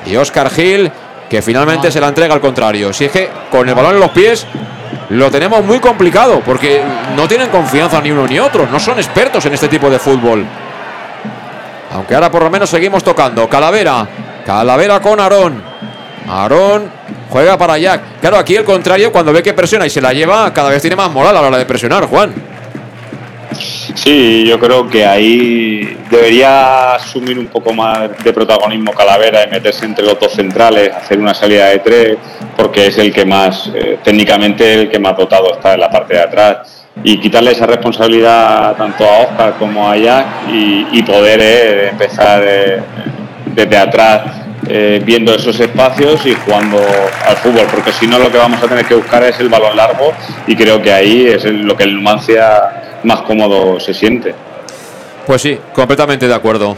Y Oscar Gil, que finalmente se la entrega al contrario. Si es que con el balón en los pies lo tenemos muy complicado porque no tienen confianza ni uno ni otro, no son expertos en este tipo de fútbol. Aunque ahora por lo menos seguimos tocando. Calavera, Calavera con Aarón. Aarón juega para Jack. Claro, aquí el contrario, cuando ve que presiona y se la lleva, cada vez tiene más moral a la hora de presionar, Juan. Sí, yo creo que ahí debería asumir un poco más de protagonismo Calavera y meterse entre los dos centrales, hacer una salida de tres, porque es el que más, eh, técnicamente, el que más dotado está en la parte de atrás. Y quitarle esa responsabilidad tanto a Oscar como a Jack y, poder eh, empezar eh, desde atrás viendo esos espacios y jugando al fútbol, porque si no lo que vamos a tener que buscar es el balón largo y creo que ahí es lo que el Numancia más cómodo se siente. Pues sí, completamente de acuerdo.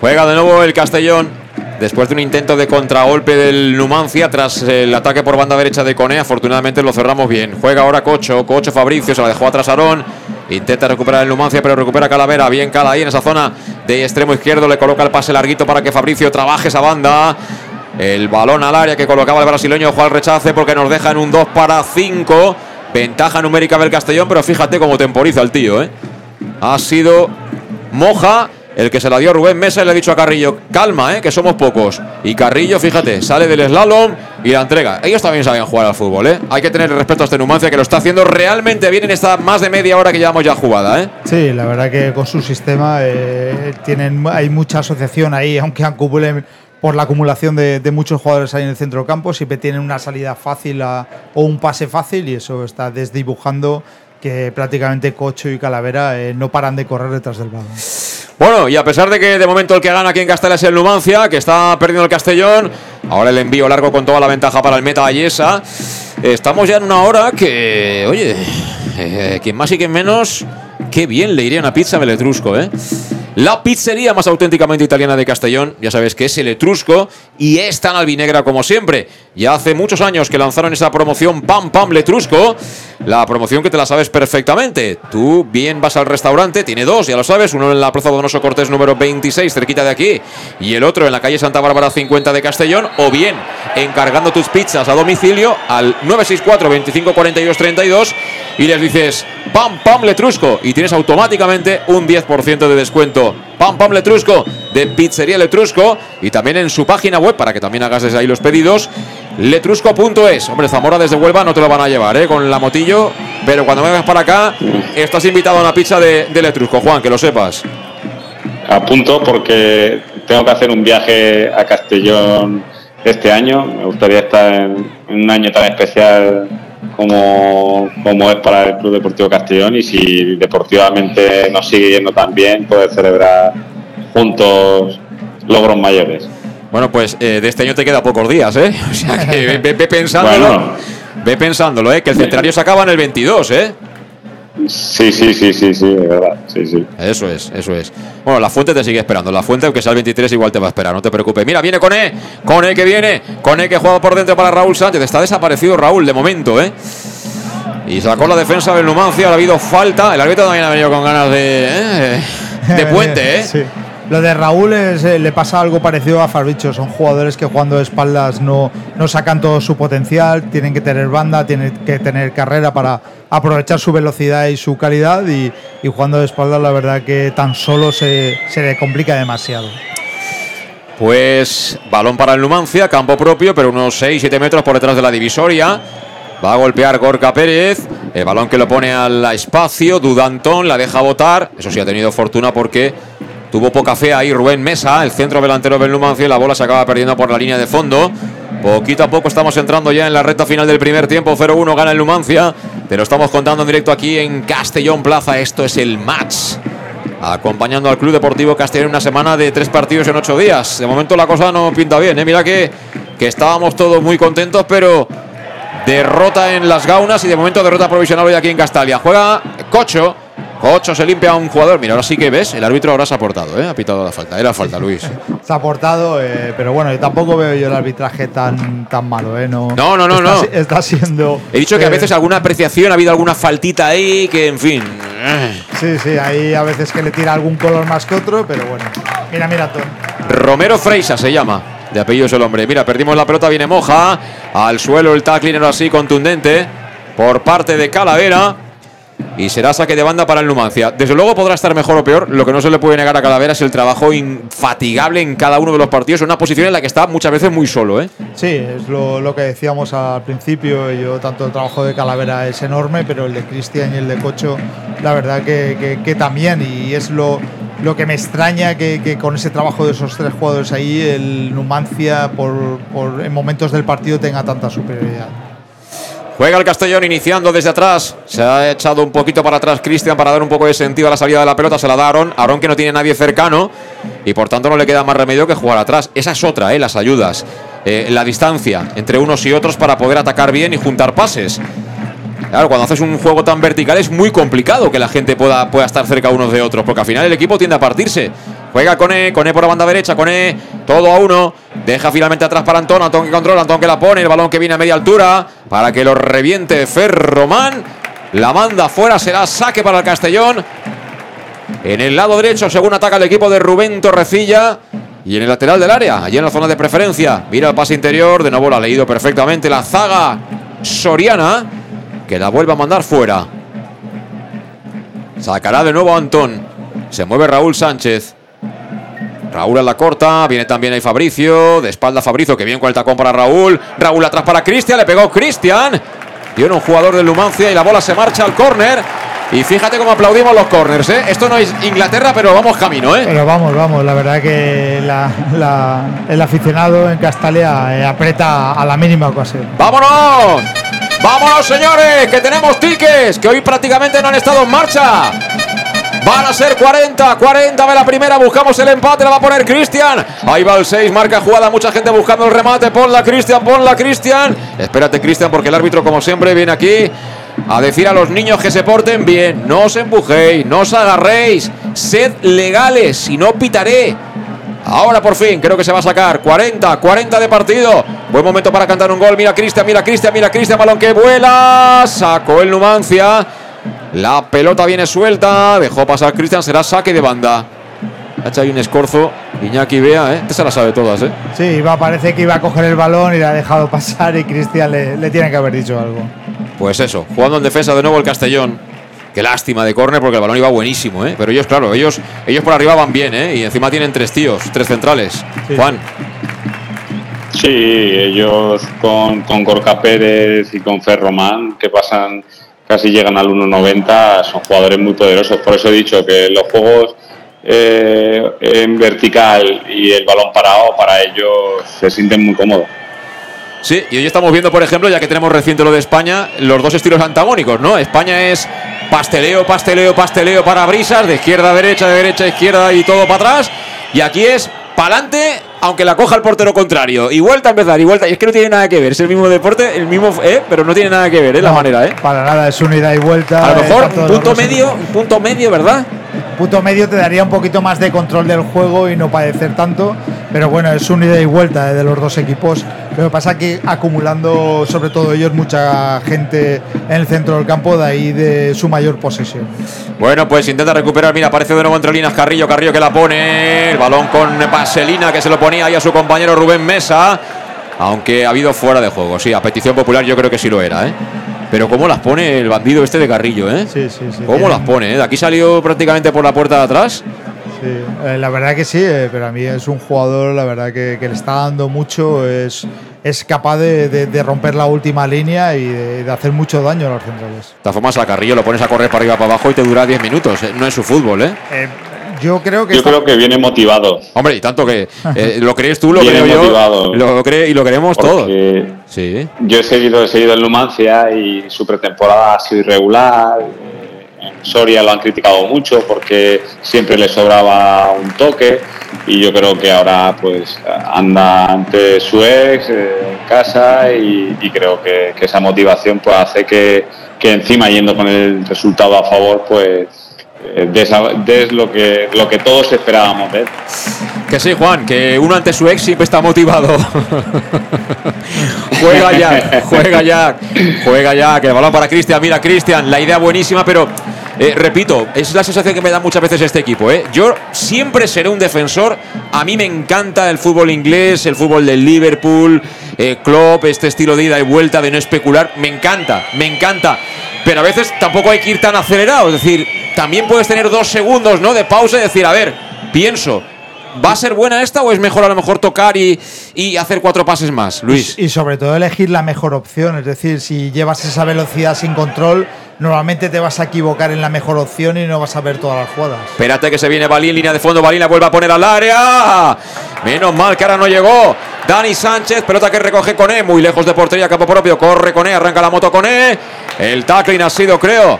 Juega de nuevo el Castellón. Después de un intento de contragolpe del Numancia tras el ataque por banda derecha de Cone, afortunadamente lo cerramos bien. Juega ahora Cocho, Cocho Fabricio, se la dejó atrás Arón. Intenta recuperar el Numancia, pero recupera Calavera. Bien Cala ahí en esa zona de extremo izquierdo. Le coloca el pase larguito para que Fabricio trabaje esa banda. El balón al área que colocaba el brasileño Juan Rechace porque nos deja en un 2 para 5. Ventaja numérica del Castellón, pero fíjate cómo temporiza el tío, ¿eh? Ha sido Moja el que se la dio a Rubén Mesa y le ha dicho a Carrillo, calma, ¿eh? que somos pocos. Y Carrillo, fíjate, sale del slalom y la entrega. Ellos también saben jugar al fútbol, ¿eh? Hay que tener respeto a este Numancia que lo está haciendo realmente bien en esta más de media hora que llevamos ya jugada, ¿eh? Sí, la verdad que con su sistema eh, tienen, hay mucha asociación ahí, aunque acumulen por la acumulación de, muchos jugadores ahí en el centro campo, siempre tienen una salida fácil o un pase fácil y eso está desdibujando que prácticamente Cocho y Calavera eh, no paran de correr detrás del balón. Bueno, y a pesar de que de momento el que gana aquí en Castella es el Numancia, que está perdiendo el Castellón, ahora el envío largo con toda la ventaja para el Meta Ayesa, estamos ya en una hora que, oye, eh, quien más y quien menos, qué bien le iría una pizza a Beletrusco, ¿eh? La pizzería más auténticamente italiana de Castellón, ya sabes que es el Etrusco y es tan albinegra como siempre. Ya hace muchos años que lanzaron esa promoción Pam Pam Letrusco, la promoción que te la sabes perfectamente. Tú bien vas al restaurante, tiene dos, ya lo sabes, uno en la Plaza Donoso Cortés número 26, cerquita de aquí, y el otro en la calle Santa Bárbara 50 de Castellón, o bien encargando tus pizzas a domicilio al 964 25 42 32 y les dices Pam Pam Letrusco y tienes automáticamente un 10% de descuento. Pam Pam Letrusco de Pizzería Letrusco y también en su página web para que también hagas desde ahí los pedidos. Letrusco.es. Hombre, Zamora desde Huelva no te lo van a llevar, ¿eh? Con la motillo. Pero cuando vengas para acá, estás invitado a una pizza de, de Letrusco, Juan, que lo sepas. Apunto porque tengo que hacer un viaje a Castellón este año. Me gustaría estar en, en un año tan especial como, como es para el Club Deportivo Castellón y si deportivamente nos sigue yendo tan bien, poder celebrar juntos logros mayores. Bueno, pues eh, de este año te queda pocos días, ¿eh? O sea que ve, pensándolo. Bueno. Ve pensándolo, ¿eh? Que el centenario se acaba en el 22, ¿eh? Sí, sí, sí, sí, sí, de verdad. Sí, sí. Eso es, eso es. Bueno, la fuente te sigue esperando. La fuente, aunque sea el 23, igual te va a esperar, no te preocupes. Mira, viene Cone, Cone que viene, Cone que juega por dentro para Raúl Sánchez. Está desaparecido Raúl de momento, ¿eh? Y sacó la defensa del Numancia, ha habido falta. El árbitro también ha venido con ganas de, ¿eh? de puente, ¿eh? Sí. Lo de Raúl es, eh, le pasa algo parecido a Farbicho. Son jugadores que jugando de espaldas no, no sacan todo su potencial, tienen que tener banda, tienen que tener carrera para aprovechar su velocidad y su calidad. Y, y jugando de espaldas, la verdad que tan solo se, le complica demasiado. Pues balón para el Numancia, campo propio, pero unos 6-7 metros por detrás de la divisoria. Va a golpear Gorka Pérez. El balón que lo pone al espacio. Dudantón la deja botar. Eso sí, ha tenido fortuna porque tuvo poca fe ahí Rubén Mesa, el centro delantero del Numancia. Y la bola se acaba perdiendo por la línea de fondo. Poquito a poco estamos entrando ya en la recta final del primer tiempo. 0-1 gana el Numancia. Te lo estamos contando en directo aquí en Castellón Plaza. Esto es el match acompañando al Club Deportivo Castellón una semana de tres partidos en ocho días. De momento la cosa no pinta bien, ¿eh? mira que, que estábamos todos muy contentos, pero derrota en las gaunas y de momento derrota provisional hoy aquí en Castalia. Juega Cocho. Cocho se limpia a un jugador. Mira, ahora sí que ves, el árbitro ahora se ha aportado, ¿eh? ha pitado la falta. Era falta, Luis. Se ha aportado, eh, pero bueno, yo tampoco veo yo el arbitraje tan, tan malo. ¿eh? No, No, no, no, está, no. Está siendo. He dicho que a eh, veces alguna apreciación, ha habido alguna faltita ahí, que en fin. Sí, sí, hay a veces que le tira algún color más que otro, pero bueno. Mira, mira, Tom. Romero Freisa se llama. De apellido es el hombre. Mira, perdimos la pelota, viene Moja. Al suelo el tackling era así contundente. Por parte de Calavera. Y será saque de banda para el Numancia. Desde luego podrá estar mejor o peor. Lo que no se le puede negar a Calavera es el trabajo infatigable en cada uno de los partidos. Una posición en la que está muchas veces muy solo, ¿eh? Sí, es lo, que decíamos al principio. Yo, tanto el trabajo de Calavera es enorme, pero el de Cristian y el de Cocho, la verdad que, también. Y es lo, que me extraña que, con ese trabajo de esos tres jugadores ahí, el Numancia, en momentos del partido, tenga tanta superioridad. Juega el Castellón iniciando desde atrás. Se ha echado un poquito para atrás Cristian para dar un poco de sentido a la salida de la pelota. Se la da Aaron. Aaron que no tiene nadie cercano. Y por tanto no le queda más remedio que jugar atrás. Esa es otra, ¿eh? las ayudas. Eh, la distancia entre unos y otros para poder atacar bien y juntar pases. Claro, cuando haces un juego tan vertical es muy complicado que la gente pueda, pueda estar cerca unos de otros, porque al final el equipo tiende a partirse. Juega Cone, Cone por la banda derecha, Cone todo a uno. Deja finalmente atrás para Antón, Antón que controla, Antón que la pone, el balón que viene a media altura para que lo reviente Ferromán. La manda fuera, será saque para el Castellón. En el lado derecho, según ataca el equipo de Rubén Torrecilla. Y en el lateral del área, allí en la zona de preferencia. Mira el pase interior, de nuevo lo ha leído perfectamente la zaga Soriana, que la vuelve a mandar fuera. Sacará de nuevo a Antón. Se mueve Raúl Sánchez. Raúl a la corta, viene también ahí Fabricio, de espalda Fabricio, que bien con el tacón para Raúl. Raúl atrás para Cristian, le pegó Cristian. Dio un jugador del Numancia y la bola se marcha al córner. Y fíjate cómo aplaudimos los corners, ¿eh? Esto no es Inglaterra, pero vamos camino, ¿eh? Pero vamos, vamos, la verdad que la- la- el aficionado en Castalia eh, aprieta a la mínima ocasión. ¡Vámonos! ¡Vámonos, señores! ¡Que tenemos tickets! Que hoy prácticamente no han estado en marcha. Van a ser 40, 40 de la primera, buscamos el empate, la va a poner Cristian. Ahí va el 6, marca jugada, mucha gente buscando el remate. Ponla Cristian, ponla Cristian. Espérate Cristian porque el árbitro como siempre viene aquí a decir a los niños que se porten bien. No os empujéis, no os agarréis, Sed legales, si no pitaré. Ahora por fin, creo que se va a sacar. 40, 40 de partido. Buen momento para cantar un gol. Mira Cristian, mira Cristian, mira Cristian. Balón que vuela. Sacó el Numancia. La pelota viene suelta. Dejó pasar Cristian. Será saque de banda. Ha hecho ahí un escorzo. Iñaki vea, ¿eh? Este se la sabe todas, ¿eh? Sí, iba, parece que iba a coger el balón y le ha dejado pasar y Cristian le, le tiene que haber dicho algo. Pues eso, jugando en defensa de nuevo el Castellón. Qué lástima de córner porque el balón iba buenísimo, ¿eh? Pero ellos, claro, ellos, ellos por arriba van bien, ¿eh? Y encima tienen tres tíos, tres centrales. Juan. Sí, ellos con, con Gorka Pérez y con Ferromán, que pasan, casi llegan al 1.90, son jugadores muy poderosos. Por eso he dicho que los juegos eh, en vertical y el balón parado, para ellos se sienten muy cómodos. Sí, y hoy estamos viendo, por ejemplo, ya que tenemos reciente lo de España, los dos estilos antagónicos, ¿no? España es pasteleo, pasteleo, pasteleo para brisas, de izquierda a derecha, de derecha a izquierda y todo para atrás. Y aquí es pa'lante, aunque la coja el portero contrario. Y vuelta a empezar, y vuelta. Y es que no tiene nada que ver, es el mismo deporte, el mismo, ¿eh? Pero no tiene nada que ver, ¿eh? La No, manera, ¿eh? Para nada, es una ida y vuelta. A lo eh, mejor un punto medio, un punto medio, ¿verdad? punto medio te daría un poquito más de control del juego y no padecer tanto. Pero bueno, es un ida y vuelta eh, de los dos equipos. Lo que pasa que acumulando, sobre todo ellos, mucha gente en el centro del campo, de ahí de su mayor posesión. Bueno, pues intenta recuperar. Mira, aparece de nuevo entre líneas Carrillo. Carrillo que la pone. El balón con Vaselina que se lo ponía ahí a su compañero Rubén Mesa. Aunque ha habido fuera de juego. Sí, a petición popular yo creo que sí lo era, ¿eh? Pero cómo las pone el bandido este de Carrillo, ¿eh? Sí, sí, sí. ¿Cómo las pone? eh? De aquí salió prácticamente por la puerta de atrás. Sí, eh, la verdad que sí, eh, pero a mí es un jugador, la verdad que, que le está dando mucho, es, es capaz de, de- de romper la última línea y de, de hacer mucho daño a los centrales. De todas formas, a Carrillo lo pones a correr para arriba para abajo y te dura 10 minutos. ¿eh? No es su fútbol, ¿eh? Yo creo que Yo está- creo que viene motivado. Hombre, y tanto que eh, lo crees tú, lo Viene creo yo. Lo cree y lo creemos todos. Sí. Yo he seguido, he seguido el Numancia y su pretemporada ha sido irregular. En Soria lo han criticado mucho porque siempre le sobraba un toque y yo creo que ahora pues anda ante su ex eh, en casa y, y creo que, que esa motivación pues hace que, que encima yendo con el resultado a favor pues eh, des lo que lo que todos esperábamos. Que sí, Juan, que uno ante su ex siempre está motivado. juega ya, juega ya, juega ya. Que el balón para Cristian. Mira, Cristian, la idea buenísima, pero eh, repito, es la sensación que me da muchas veces este equipo. ¿eh? Yo siempre seré un defensor. A mí me encanta el fútbol inglés, el fútbol del Liverpool, eh, Klopp, este estilo de ida y vuelta, de no especular. Me encanta, me encanta. Pero a veces tampoco hay que ir tan acelerado. Es decir, también puedes tener dos segundos ¿no? de pausa y decir, a ver, pienso. ¿Va a ser buena esta o es mejor a lo mejor tocar y, y hacer cuatro pases más, Luis? Y sobre todo elegir la mejor opción, es decir, si llevas esa velocidad sin control, normalmente te vas a equivocar en la mejor opción y no vas a ver todas las jugadas. Espérate que se viene Balín, línea de fondo, Balín la vuelve a poner al área. Menos mal que ahora no llegó. Dani Sánchez, pelota que recoge con E, muy lejos de portería, campo propio, corre con E, arranca la moto con E. El tackling ha sido, creo,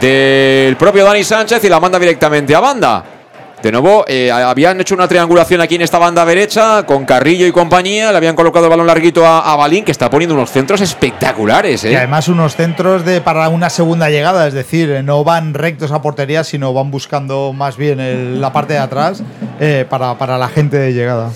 del propio Dani Sánchez y la manda directamente a banda. De nuevo, eh, habían hecho una triangulación aquí en esta banda derecha con Carrillo y compañía. Le habían colocado el balón larguito a, a Balín, que está poniendo unos centros espectaculares. Y ¿eh? además unos centros de para una segunda llegada, es decir, eh, no van rectos a portería, sino van buscando más bien el- la parte de atrás eh, para, para la gente de llegada.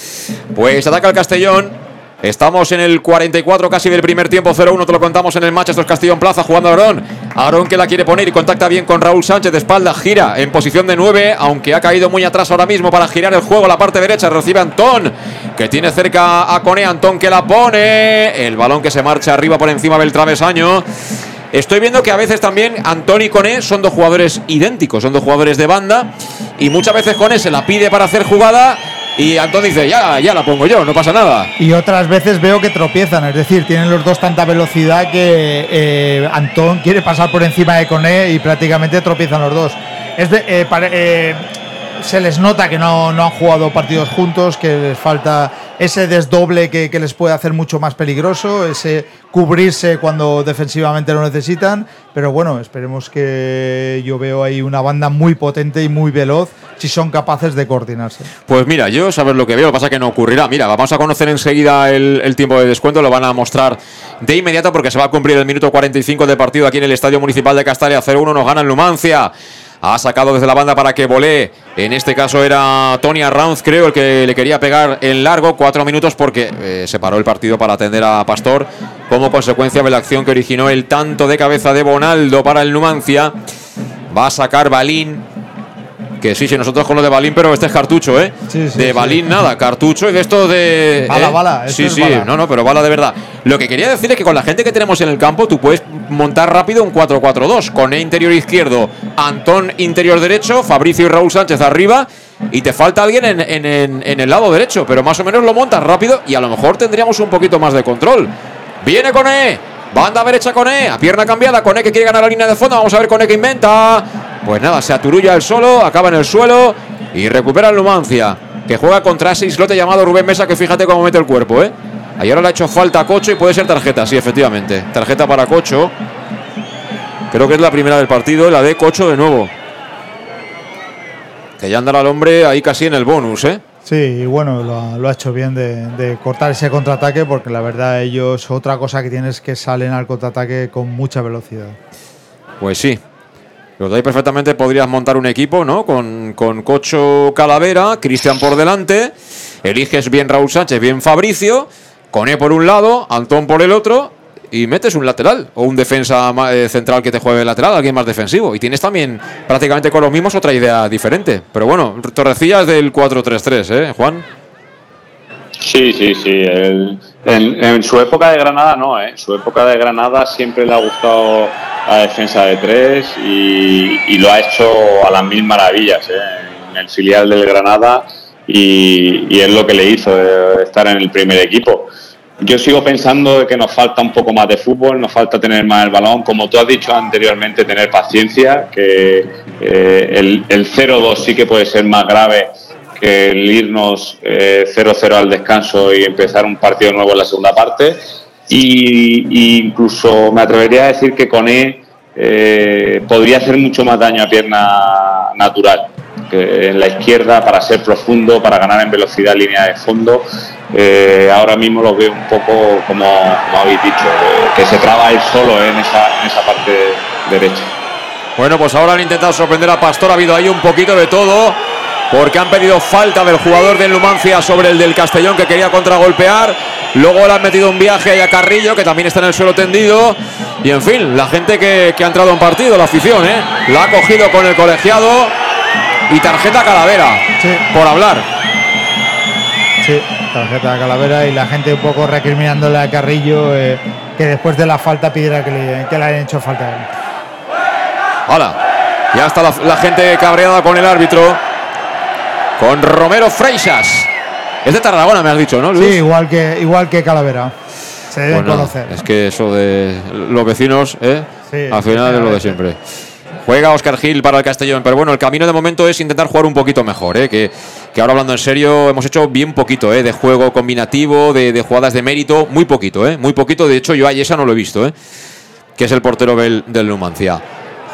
Pues ataca el Castellón. Estamos en el 44 casi del primer tiempo, 0-1, te lo contamos en el es Castellón Plaza jugando Aarón. Aarón que la quiere poner y contacta bien con Raúl Sánchez de espalda. Gira en posición de 9, aunque ha caído muy atrás ahora mismo para girar el juego la parte derecha. Recibe Antón, que tiene cerca a Cone. Antón que la pone. El balón que se marcha arriba por encima del travesaño. Estoy viendo que a veces también Antón y Cone son dos jugadores idénticos, son dos jugadores de banda. Y muchas veces Cone se la pide para hacer jugada. Y Antón dice, ya, ya la pongo yo, no pasa nada. Y otras veces veo que tropiezan, es decir, tienen los dos tanta velocidad que eh, Antón quiere pasar por encima de Coné y prácticamente tropiezan los dos. Es eh, pare- eh, se les nota que no, no han jugado partidos juntos, que les falta ese desdoble que, les puede hacer mucho más peligroso, ese cubrirse cuando defensivamente lo necesitan. Pero bueno, esperemos que yo veo ahí una banda muy potente y muy veloz si son capaces de coordinarse. Pues mira, yo sabes lo que veo, lo que pasa es que no ocurrirá. Mira, vamos a conocer enseguida el, tiempo de descuento, lo van a mostrar de inmediato porque se va a cumplir el minuto 45 del partido aquí en el Estadio Municipal de Castalia 0-1, nos gana el Numancia. Ha sacado desde la banda para que volé. En este caso era Tony Arranz, creo, el que le quería pegar en largo. Cuatro minutos porque eh, se paró el partido para atender a Pastor. Como consecuencia de la acción que originó el tanto de cabeza de Bonaldo para el Numancia. Va a sacar Balín. Que sí, sí, nosotros con lo de Balín, pero este es cartucho, ¿eh? de Balín nada, cartucho y de esto de. Bala, bala. Sí, sí, no, no, pero bala de verdad. Lo que quería decir es que con la gente que tenemos en el campo, tú puedes montar rápido un 4-4-2. Con E interior izquierdo, Antón interior derecho, Fabricio y Raúl Sánchez arriba. Y te falta alguien en, en- en el lado derecho, pero más o menos lo montas rápido y a lo mejor tendríamos un poquito más de control. Viene con E. Banda derecha con E, a pierna cambiada, con E que quiere ganar la línea de fondo. Vamos a ver con E que inventa. Pues nada, se aturulla el solo, acaba en el suelo y recupera el Numancia, que juega contra ese islote llamado Rubén Mesa, que fíjate cómo mete el cuerpo, ¿eh? Ayer le ha hecho falta a Cocho y puede ser tarjeta, sí, efectivamente. Tarjeta para Cocho. Creo que es la primera del partido, la de Cocho de nuevo. Que ya andará el hombre ahí casi en el bonus, ¿eh? Sí, y bueno, lo, ha- hecho bien de, cortar ese contraataque porque la verdad ellos otra cosa que tienen es que salen al contraataque con mucha velocidad. Pues sí. Los de ahí perfectamente podrías montar un equipo, ¿no? Con, con Cocho Calavera, Cristian por delante. Eliges bien Raúl Sánchez, bien Fabricio. Coné por un lado, Antón por el otro. Y metes un lateral o un defensa eh, central que te juegue lateral, alguien más defensivo. Y tienes también prácticamente con los mismos otra idea diferente. Pero bueno, Torrecillas del 4-3-3, ¿eh, Juan? Sí, sí, sí. En, su época de Granada no, ¿eh? En su época de Granada siempre le ha gustado la defensa de tres y, lo ha hecho a las mil maravillas ¿eh? en el filial del Granada y, y es lo que le hizo eh, estar en el primer equipo. Yo sigo pensando que nos falta un poco más de fútbol, nos falta tener más el balón, como tú has dicho anteriormente, tener paciencia, que eh, el, el 0-2 sí que puede ser más grave que el irnos eh, 0-0 al descanso y empezar un partido nuevo en la segunda parte. Y, incluso me atrevería a decir que con E eh, podría hacer mucho más daño a pierna natural. En la izquierda, para ser profundo, para ganar en velocidad línea de fondo, eh, ahora mismo lo veo un poco como, como habéis dicho, eh, que se traba él solo eh, en, esa, en esa parte derecha. Bueno, pues ahora han intentado sorprender a Pastor. Ha habido ahí un poquito de todo. Porque han pedido falta del jugador del Numancia sobre el del Castellón que quería contragolpear. Luego le han metido un viaje ahí a Carrillo, que también está en el suelo tendido. Y en fin, la gente que, que ha entrado en partido, la afición, ¿eh? La ha cogido con el colegiado. Y tarjeta Calavera. Por hablar. Sí, tarjeta de calavera y la gente un poco recriminándole a Carrillo eh, que después de la falta pidiera que le, que le hayan hecho falta. Hola. Ya está la, la gente cabreada con el árbitro. Con Romero Freixas. Es de Tarragona, me has dicho, ¿no, Luis? Sí, igual que, igual que Calavera. Se deben Pues nada, conocer. Es que eso de los vecinos, ¿eh? Sí, al final es lo de siempre. Juega Oscar Gil para el Castellón, pero bueno, el camino de momento es intentar jugar un poquito mejor, ¿eh? que, que ahora hablando en serio, hemos hecho bien poquito ¿eh? de juego combinativo, de, de jugadas de mérito, muy poquito, ¿eh? muy poquito. De hecho, yo a Yesa no lo he visto, ¿eh? que es el portero del, del Numancia.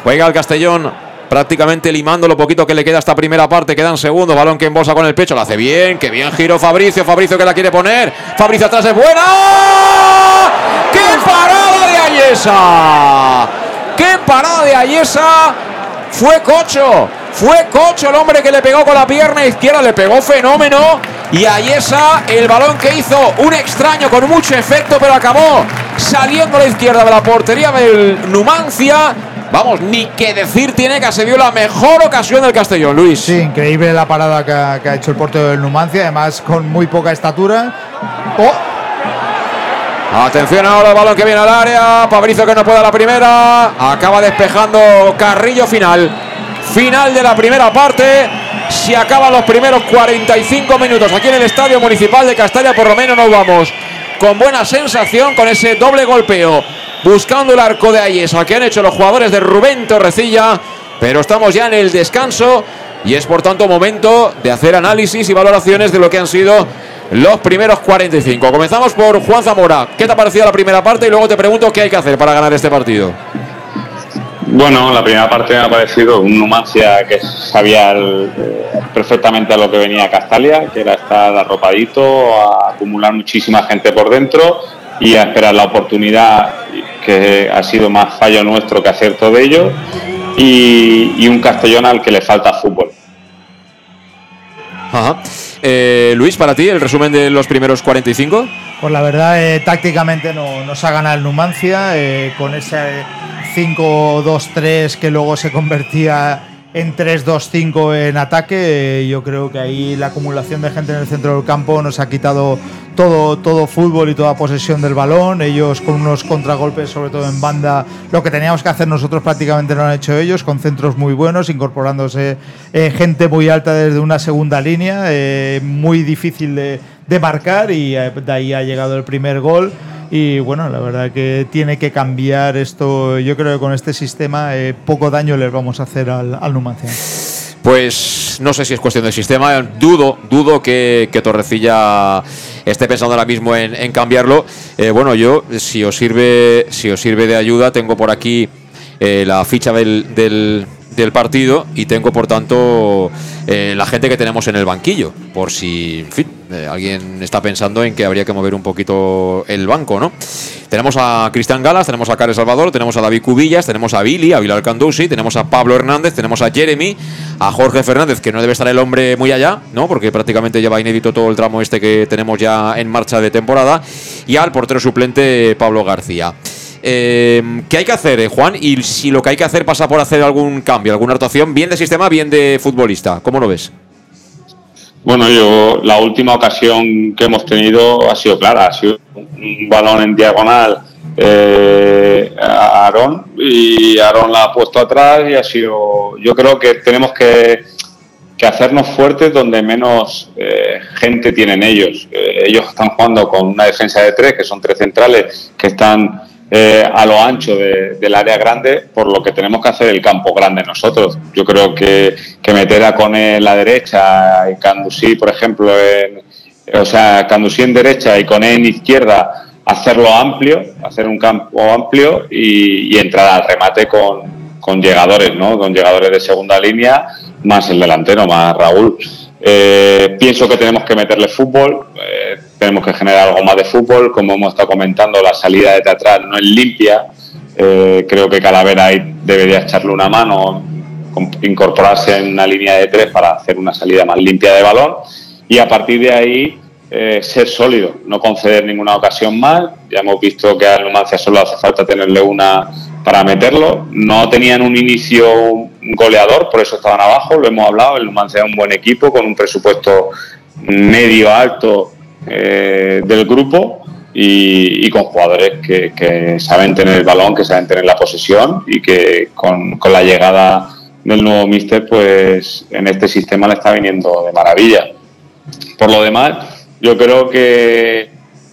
Juega el Castellón, prácticamente limando lo poquito que le queda esta primera parte. Quedan segundos, balón que embolsa con el pecho, lo hace bien, que bien giro Fabricio, Fabricio que la quiere poner, Fabricio atrás es buena. ¡Qué parada de Ayesa! ¡Qué parada de Ayesa! Fue Cocho, fue Cocho el hombre que le pegó con la pierna izquierda, le pegó fenómeno. Y Ayesa, el balón que hizo un extraño con mucho efecto, pero acabó saliendo a la izquierda de la portería del Numancia. Vamos, ni que decir tiene que se la mejor ocasión del Castellón, Luis. Sí, increíble la parada que ha, que ha hecho el portero del Numancia, además con muy poca estatura. Oh, Atención ahora balón que viene al área. Fabricio que no puede a la primera. Acaba despejando Carrillo final. Final de la primera parte. Si acaban los primeros 45 minutos aquí en el Estadio Municipal de Castalla, por lo menos nos vamos con buena sensación, con ese doble golpeo, buscando el arco de Ayesa que han hecho los jugadores de Rubén Torrecilla. Pero estamos ya en el descanso y es por tanto momento de hacer análisis y valoraciones de lo que han sido los primeros 45. Comenzamos por Juan Zamora. ¿Qué te ha parecido la primera parte? Y luego te pregunto qué hay que hacer para ganar este partido. Bueno, la primera parte me ha parecido un Numancia que sabía eh, perfectamente a lo que venía Castalia, que era estar arropadito, acumular muchísima gente por dentro y a esperar la oportunidad, que ha sido más fallo nuestro que acierto de ellos. Y, un Castellón al que le falta fútbol. Ajá. Eh, Luis, para ti, el resumen de los primeros 45. Pues la verdad, eh, tácticamente no, nos ha ganado el Numancia, eh, con ese 5-2-3 que luego se convertía en 3-2-5 en ataque. yo creo que ahí la acumulación de gente en el centro del campo nos ha quitado todo, todo fútbol y toda posesión del balón. Ellos con unos contragolpes, sobre todo en banda, lo que teníamos que hacer nosotros prácticamente lo han hecho ellos, con centros muy buenos, incorporándose eh, gente muy alta desde una segunda línea, eh, muy difícil de, de marcar y eh, de ahí ha llegado el primer gol. Y bueno, la verdad que tiene que cambiar esto. Yo creo que con este sistema eh, poco daño les vamos a hacer al, al Numancia. Pues no sé si es cuestión del sistema, dudo, dudo que, Torrecilla esté pensando ahora mismo en, cambiarlo. Eh, bueno, yo, si os sirve, si os sirve de ayuda, tengo por aquí eh, la ficha del, del, del, partido y tengo por tanto la gente que tenemos en el banquillo, por si, en fin, eh, alguien está pensando en que habría que mover un poquito el banco, ¿no? Tenemos a Cristian Galas, tenemos a Kare Salvador, tenemos a David Cubillas, tenemos a Billy, a Bilal Candusi, tenemos a Pablo Hernández, tenemos a Jeremy, a Jorge Fernández, que no debe estar el hombre muy allá, ¿no? Porque prácticamente lleva inédito todo el tramo este que tenemos ya en marcha de temporada, y al portero suplente Pablo García. Eh, ¿Qué hay que hacer, eh, Juan? Y si lo que hay que hacer pasa por hacer algún cambio, alguna actuación, bien de sistema, bien de futbolista. ¿Cómo lo ves? Bueno, yo la última ocasión que hemos tenido ha sido clara, ha sido un balón en diagonal eh, a Aarón y Aarón la ha puesto atrás y ha sido, yo creo que tenemos que, hacernos fuertes donde menos eh, gente tienen ellos. Eh, ellos están jugando con una defensa de tres, que son tres centrales, que están eh, a lo ancho del área grande, por lo que tenemos que hacer el campo grande nosotros. Yo creo que, meter a Cone en la derecha y Candusí, por ejemplo, en, o sea, Candusí en derecha y Cone en izquierda, hacerlo amplio, hacer un campo amplio y, entrar al remate con, con llegadores, ¿no? Con llegadores de segunda línea, más el delantero, más Raúl. Eh, pienso que tenemos que meterle fútbol, eh, tenemos que generar algo más de fútbol. Como hemos estado comentando, la salida de teatral no es limpia. Eh, creo que Calavera ahí debería echarle una mano, incorporarse en una línea de tres para hacer una salida más limpia de balón y a partir de ahí ser sólido, no conceder ninguna ocasión más. Ya hemos visto que a Numancia solo hace falta tenerle una para meterlo. No tenían un inicio goleador, por eso estaban abajo, lo hemos hablado. El Numancia es un buen equipo con un presupuesto medio alto eh, del grupo y, con jugadores que, saben tener el balón, que saben tener la posesión y que con, la llegada del nuevo míster, pues en este sistema le está viniendo de maravilla. Por lo demás, yo creo que,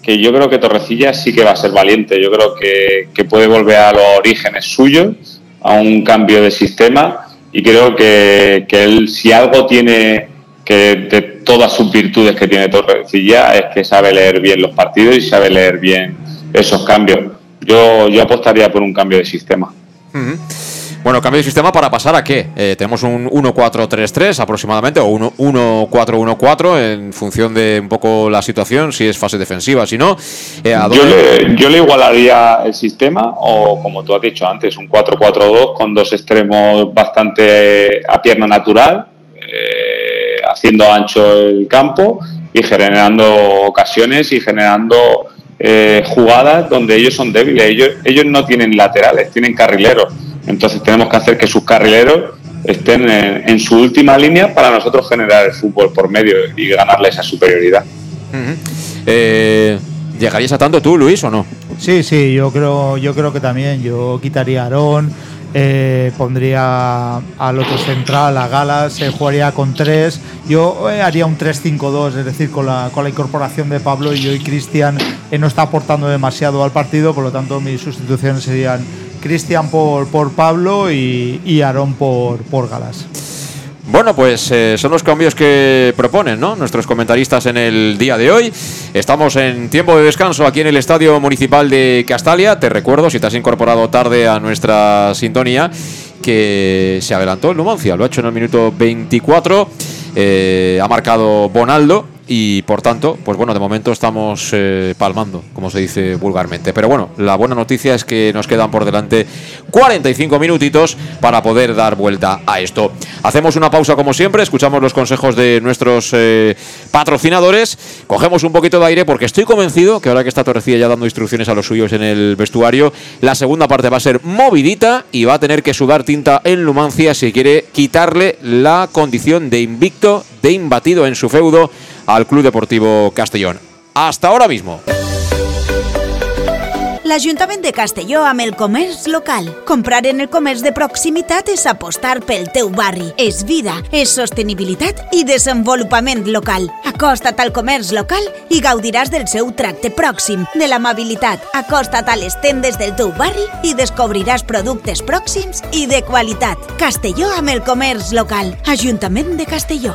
que yo creo que Torrecilla sí que va a ser valiente. Yo creo que, que puede volver a los orígenes suyos, a un cambio de sistema y creo que, que él, si algo tiene que de todas sus virtudes que tiene Torrecilla es que sabe leer bien los partidos y sabe leer bien esos cambios. Yo, yo apostaría por un cambio de sistema. Bueno, cambio de sistema para pasar a qué? Eh, tenemos un 1-4-3-3 aproximadamente, o 1-4-1-4 en función de un poco la situación, si es fase defensiva, si no. Eh, yo, le, yo, le, igualaría el sistema, o como tú has dicho antes, un 4-4-2 con dos extremos bastante a pierna natural, eh, haciendo ancho el campo y generando ocasiones y generando jugadas donde ellos son débiles. Ellos, ellos no tienen laterales, tienen carrileros entonces tenemos que hacer que sus carrileros estén en, su última línea para nosotros generar el fútbol por medio y ganarle esa superioridad. Eh, ¿Llegarías a tanto tú, Luis, o no? Sí, sí, yo creo, yo creo que también. Yo quitaría a Aarón, eh, pondría al otro central, a Galas, se jugaría con tres. Yo eh, haría un 3-5-2, es decir, con la, con la incorporación de Pablo y yo y Cristian no está aportando demasiado al partido, por lo tanto mis sustituciones serían Cristian por, por Pablo y, y Aarón por, por Galas. Bueno, pues eh, son los cambios que proponen ¿no? nuestros comentaristas en el día de hoy. Estamos en tiempo de descanso aquí en el Estadio Municipal de Castalia. Te recuerdo, si te has incorporado tarde a nuestra sintonía, que se adelantó el Numancia. Lo ha hecho en el minuto 24. Eh, ha marcado Bonaldo y por tanto, pues bueno, de momento estamos eh, palmando, como se dice vulgarmente. Pero bueno, la buena noticia es que nos quedan por delante 45 minutitos para poder dar vuelta a esto. Hacemos una pausa como siempre, escuchamos los consejos de nuestros eh, patrocinadores, cogemos un poquito de aire porque estoy convencido que ahora que está Torrecilla ya dando instrucciones a los suyos en el vestuario, la segunda parte va a ser movidita y va a tener que sudar tinta en Lumancia si quiere quitarle la condición de invicto, de imbatido en su feudo al Club Deportivo Castellón. Hasta ahora mismo. L'Ajuntament de Castelló amb el comerç local. Comprar en el comerç de proximitat és apostar pel teu barri. És vida, és sostenibilitat i desenvolupament local. Acosta't al comerç local i gaudiràs del seu tracte pròxim, de l'amabilitat. Acosta't a les tendes del teu barri i descobriràs productes pròxims i de qualitat. Castelló amb el comerç local. Ajuntament de Castelló.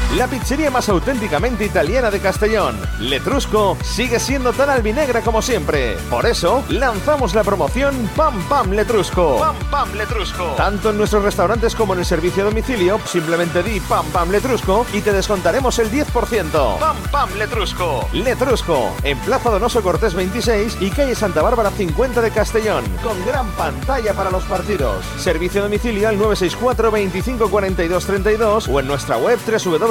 La pizzería más auténticamente italiana de Castellón, Letrusco, sigue siendo tan albinegra como siempre. Por eso, lanzamos la promoción Pam Pam Letrusco. Pam Pam Letrusco. Tanto en nuestros restaurantes como en el servicio a domicilio, simplemente di Pam Pam Letrusco y te descontaremos el 10%. Pam Pam Letrusco. Letrusco, en Plaza Donoso Cortés 26 y calle Santa Bárbara 50 de Castellón, con gran pantalla para los partidos. Servicio a domicilio al 964 25 42 32 o en nuestra web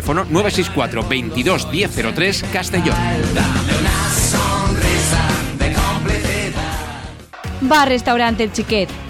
Teléfono 964 22 1003 Castellón. Bar Restaurante El Chiquet.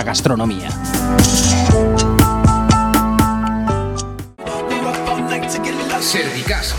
gastronomía.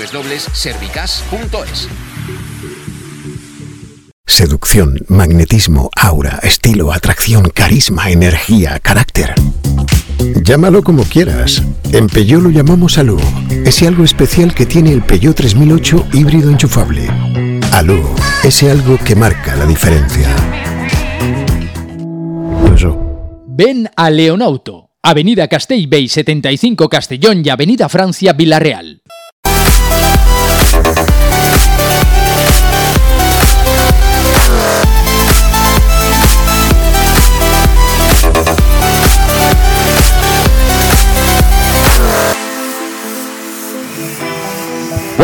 www.servicas.es. Seducción, magnetismo, aura, estilo, atracción, carisma, energía, carácter. Llámalo como quieras. En Peugeot lo llamamos Alú. Ese algo especial que tiene el Peugeot 3008 híbrido enchufable. Alú, ese algo que marca la diferencia. Ven a Leonauto, Avenida Castellbey 75 Castellón y Avenida Francia Villarreal.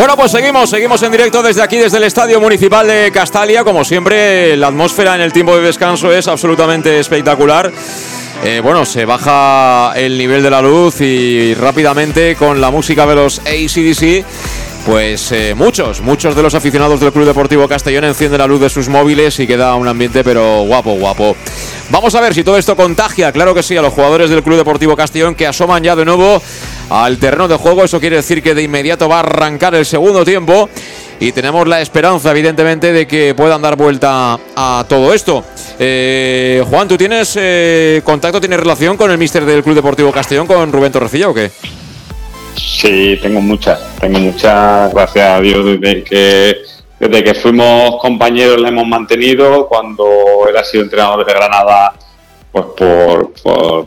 Bueno, pues seguimos, seguimos en directo desde aquí, desde el Estadio Municipal de Castalia. Como siempre, la atmósfera en el tiempo de descanso es absolutamente espectacular. Eh, bueno, se baja el nivel de la luz y rápidamente con la música de los ACDC pues eh, muchos, muchos de los aficionados del Club Deportivo Castellón encienden la luz de sus móviles y queda un ambiente pero guapo, guapo. Vamos a ver si todo esto contagia, claro que sí, a los jugadores del Club Deportivo Castellón que asoman ya de nuevo al terreno de juego. Eso quiere decir que de inmediato va a arrancar el segundo tiempo y tenemos la esperanza, evidentemente, de que puedan dar vuelta a todo esto. Eh, Juan, ¿tú tienes eh, contacto, tienes relación con el míster del Club Deportivo Castellón, con Rubén Torrecilla o qué? Sí, tengo muchas, tengo muchas, gracias a Dios, desde que, desde que fuimos compañeros la hemos mantenido, cuando él ha sido entrenador de Granada, pues por,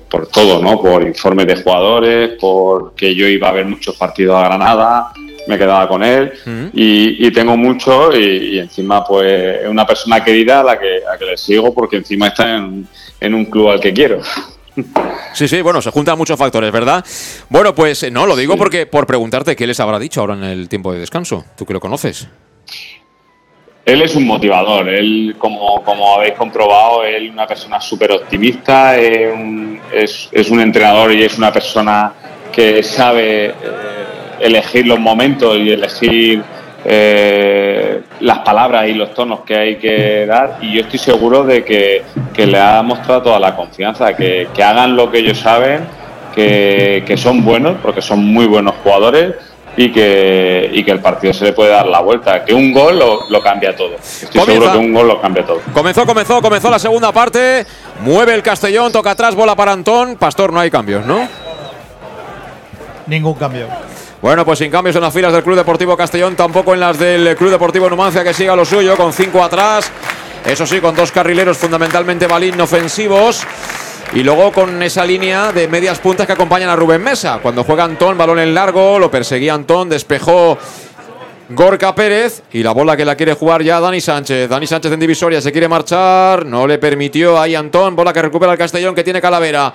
por, todo, ¿no? Por informes de jugadores, porque yo iba a ver muchos partidos a Granada, me quedaba con él y, tengo mucho y, encima pues es una persona querida a la que, a que le sigo porque encima está en, en un club al que quiero. Sí, sí, bueno, se juntan muchos factores, ¿verdad? Bueno, pues eh, no, lo digo porque por preguntarte qué les habrá dicho ahora en el tiempo de descanso, tú que lo conoces. Él es un motivador, él, como, como habéis comprobado, él es una persona súper optimista, es un, entrenador y es una persona que sabe eh, elegir los momentos y elegir eh, las palabras y los tonos que hay que dar. Y yo estoy seguro de que, le ha mostrado toda la confianza, que, hagan lo que ellos saben, que, son buenos, porque son muy buenos jugadores y que, y que el partido se le puede dar la vuelta, que un gol lo, cambia todo. Estoy seguro que un gol lo cambia todo. Comenzó, comenzó, comenzó la segunda parte, mueve el Castellón, toca atrás, bola para Antón, Pastor, no hay cambios, ¿no? Ningún cambio. Bueno, pues sin cambios en las filas del Club Deportivo Castellón, tampoco en las del Club Deportivo Numancia, que siga lo suyo, con cinco atrás. Eso sí, con dos carrileros fundamentalmente balín ofensivos. Y luego con esa línea de medias puntas que acompañan a Rubén Mesa. Cuando juega Antón, balón en largo, lo perseguía Antón, despejó Gorka Pérez y la bola que la quiere jugar ya Dani Sánchez. Dani Sánchez en divisoria se quiere marchar, no le permitió ahí Antón, bola que recupera el Castellón que tiene Calavera.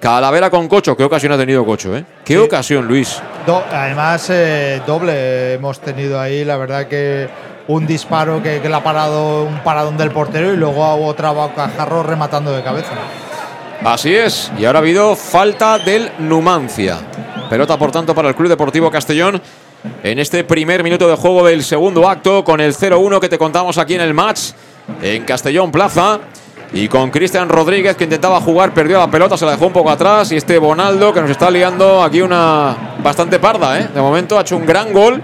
Calavera con Cocho. ¿Qué ocasión ha tenido Cocho? Eh? ¿Qué ocasión, Luis? además, eh, doble hemos tenido ahí. La verdad que un disparo que, le ha parado un paradón del portero y luego otra bocajarro rematando de cabeza. Así es. Y ahora ha habido falta del Numancia. Pelota, por tanto, para el Club Deportivo Castellón en este primer minuto de juego del segundo acto con el 0-1 que te contamos aquí en el match en Castellón Plaza. Y con Cristian Rodríguez que intentaba jugar, perdió la pelota, se la dejó un poco atrás. Y este Bonaldo que nos está liando aquí una bastante parda, ¿eh? De momento ha hecho un gran gol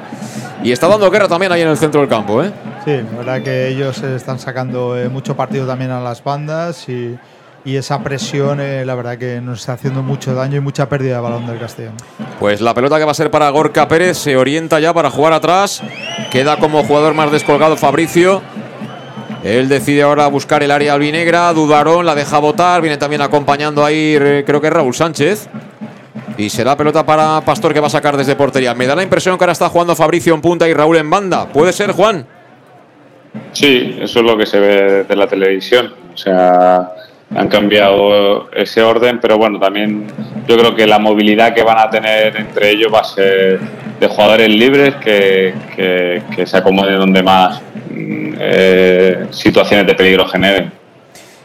y está dando guerra también ahí en el centro del campo, ¿eh? Sí, la verdad que ellos están sacando eh, mucho partido también a las bandas y, esa presión, eh, la verdad que nos está haciendo mucho daño y mucha pérdida de balón del Castellón. Pues la pelota que va a ser para Gorka Pérez se orienta ya para jugar atrás. Queda como jugador más descolgado Fabricio. Él decide ahora buscar el área albinegra. Dudarón la deja votar. Viene también acompañando ahí, creo que es Raúl Sánchez. Y será pelota para Pastor que va a sacar desde portería. Me da la impresión que ahora está jugando Fabricio en punta y Raúl en banda. ¿Puede ser, Juan? Sí, eso es lo que se ve de la televisión. O sea, han cambiado ese orden, pero bueno, también yo creo que la movilidad que van a tener entre ellos va a ser de jugadores libres que, que se acomoden donde más eh, situaciones de peligro generen.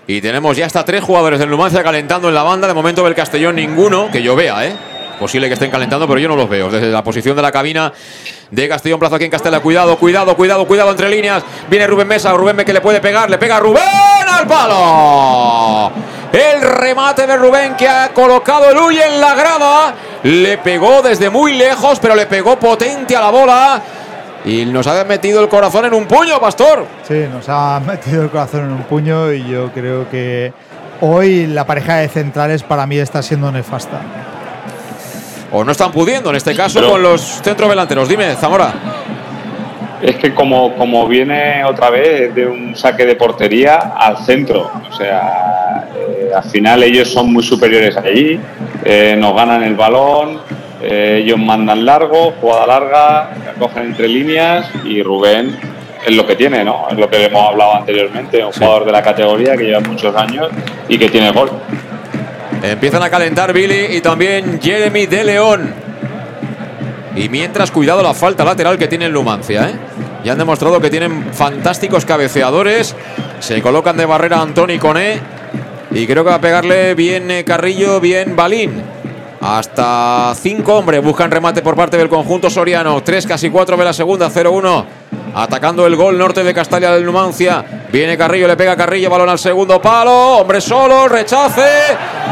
Y tenemos ya hasta tres jugadores del Numancia calentando en la banda. De momento del Castellón ninguno, que yo vea, ¿eh? Posible que estén calentando, pero yo no los veo. Desde la posición de la cabina de Castellón Plaza aquí en Castella. Cuidado, cuidado, cuidado, cuidado entre líneas. Viene Rubén Mesa, Rubén que le puede pegar, le pega a Rubén al palo. El remate de Rubén que ha colocado el Uy en la grada. Le pegó desde muy lejos, pero le pegó potente a la bola. Y nos ha metido el corazón en un puño, Pastor. Sí, nos ha metido el corazón en un puño y yo creo que hoy la pareja de centrales para mí está siendo nefasta. O no están pudiendo, en este caso, con los centrodelanteros. Dime, Zamora. Es que como, como viene otra vez de un saque de portería al centro, o sea, eh, al final ellos son muy superiores allí, eh, nos ganan el balón, eh, ellos mandan largo, jugada larga, cogen entre líneas y Rubén es lo que tiene, ¿no? Es lo que hemos hablado anteriormente, un jugador de la categoría que lleva muchos años y que tiene gol. Empiezan a calentar Billy y también Jeremy de León. Y mientras, cuidado la falta lateral que tiene el Lumancia, ¿eh? Ya han demostrado que tienen fantásticos cabeceadores. Se colocan de barrera Antoni Coné. Y creo que va a pegarle bien eh, Carrillo, bien Balín. Hasta cinco hombres buscan remate por parte del conjunto soriano. Tres, casi cuatro de la segunda, 0-1. Atacando el gol norte de Castalia del Numancia. Viene Carrillo, le pega Carrillo, balón al segundo palo. Hombre solo, rechace.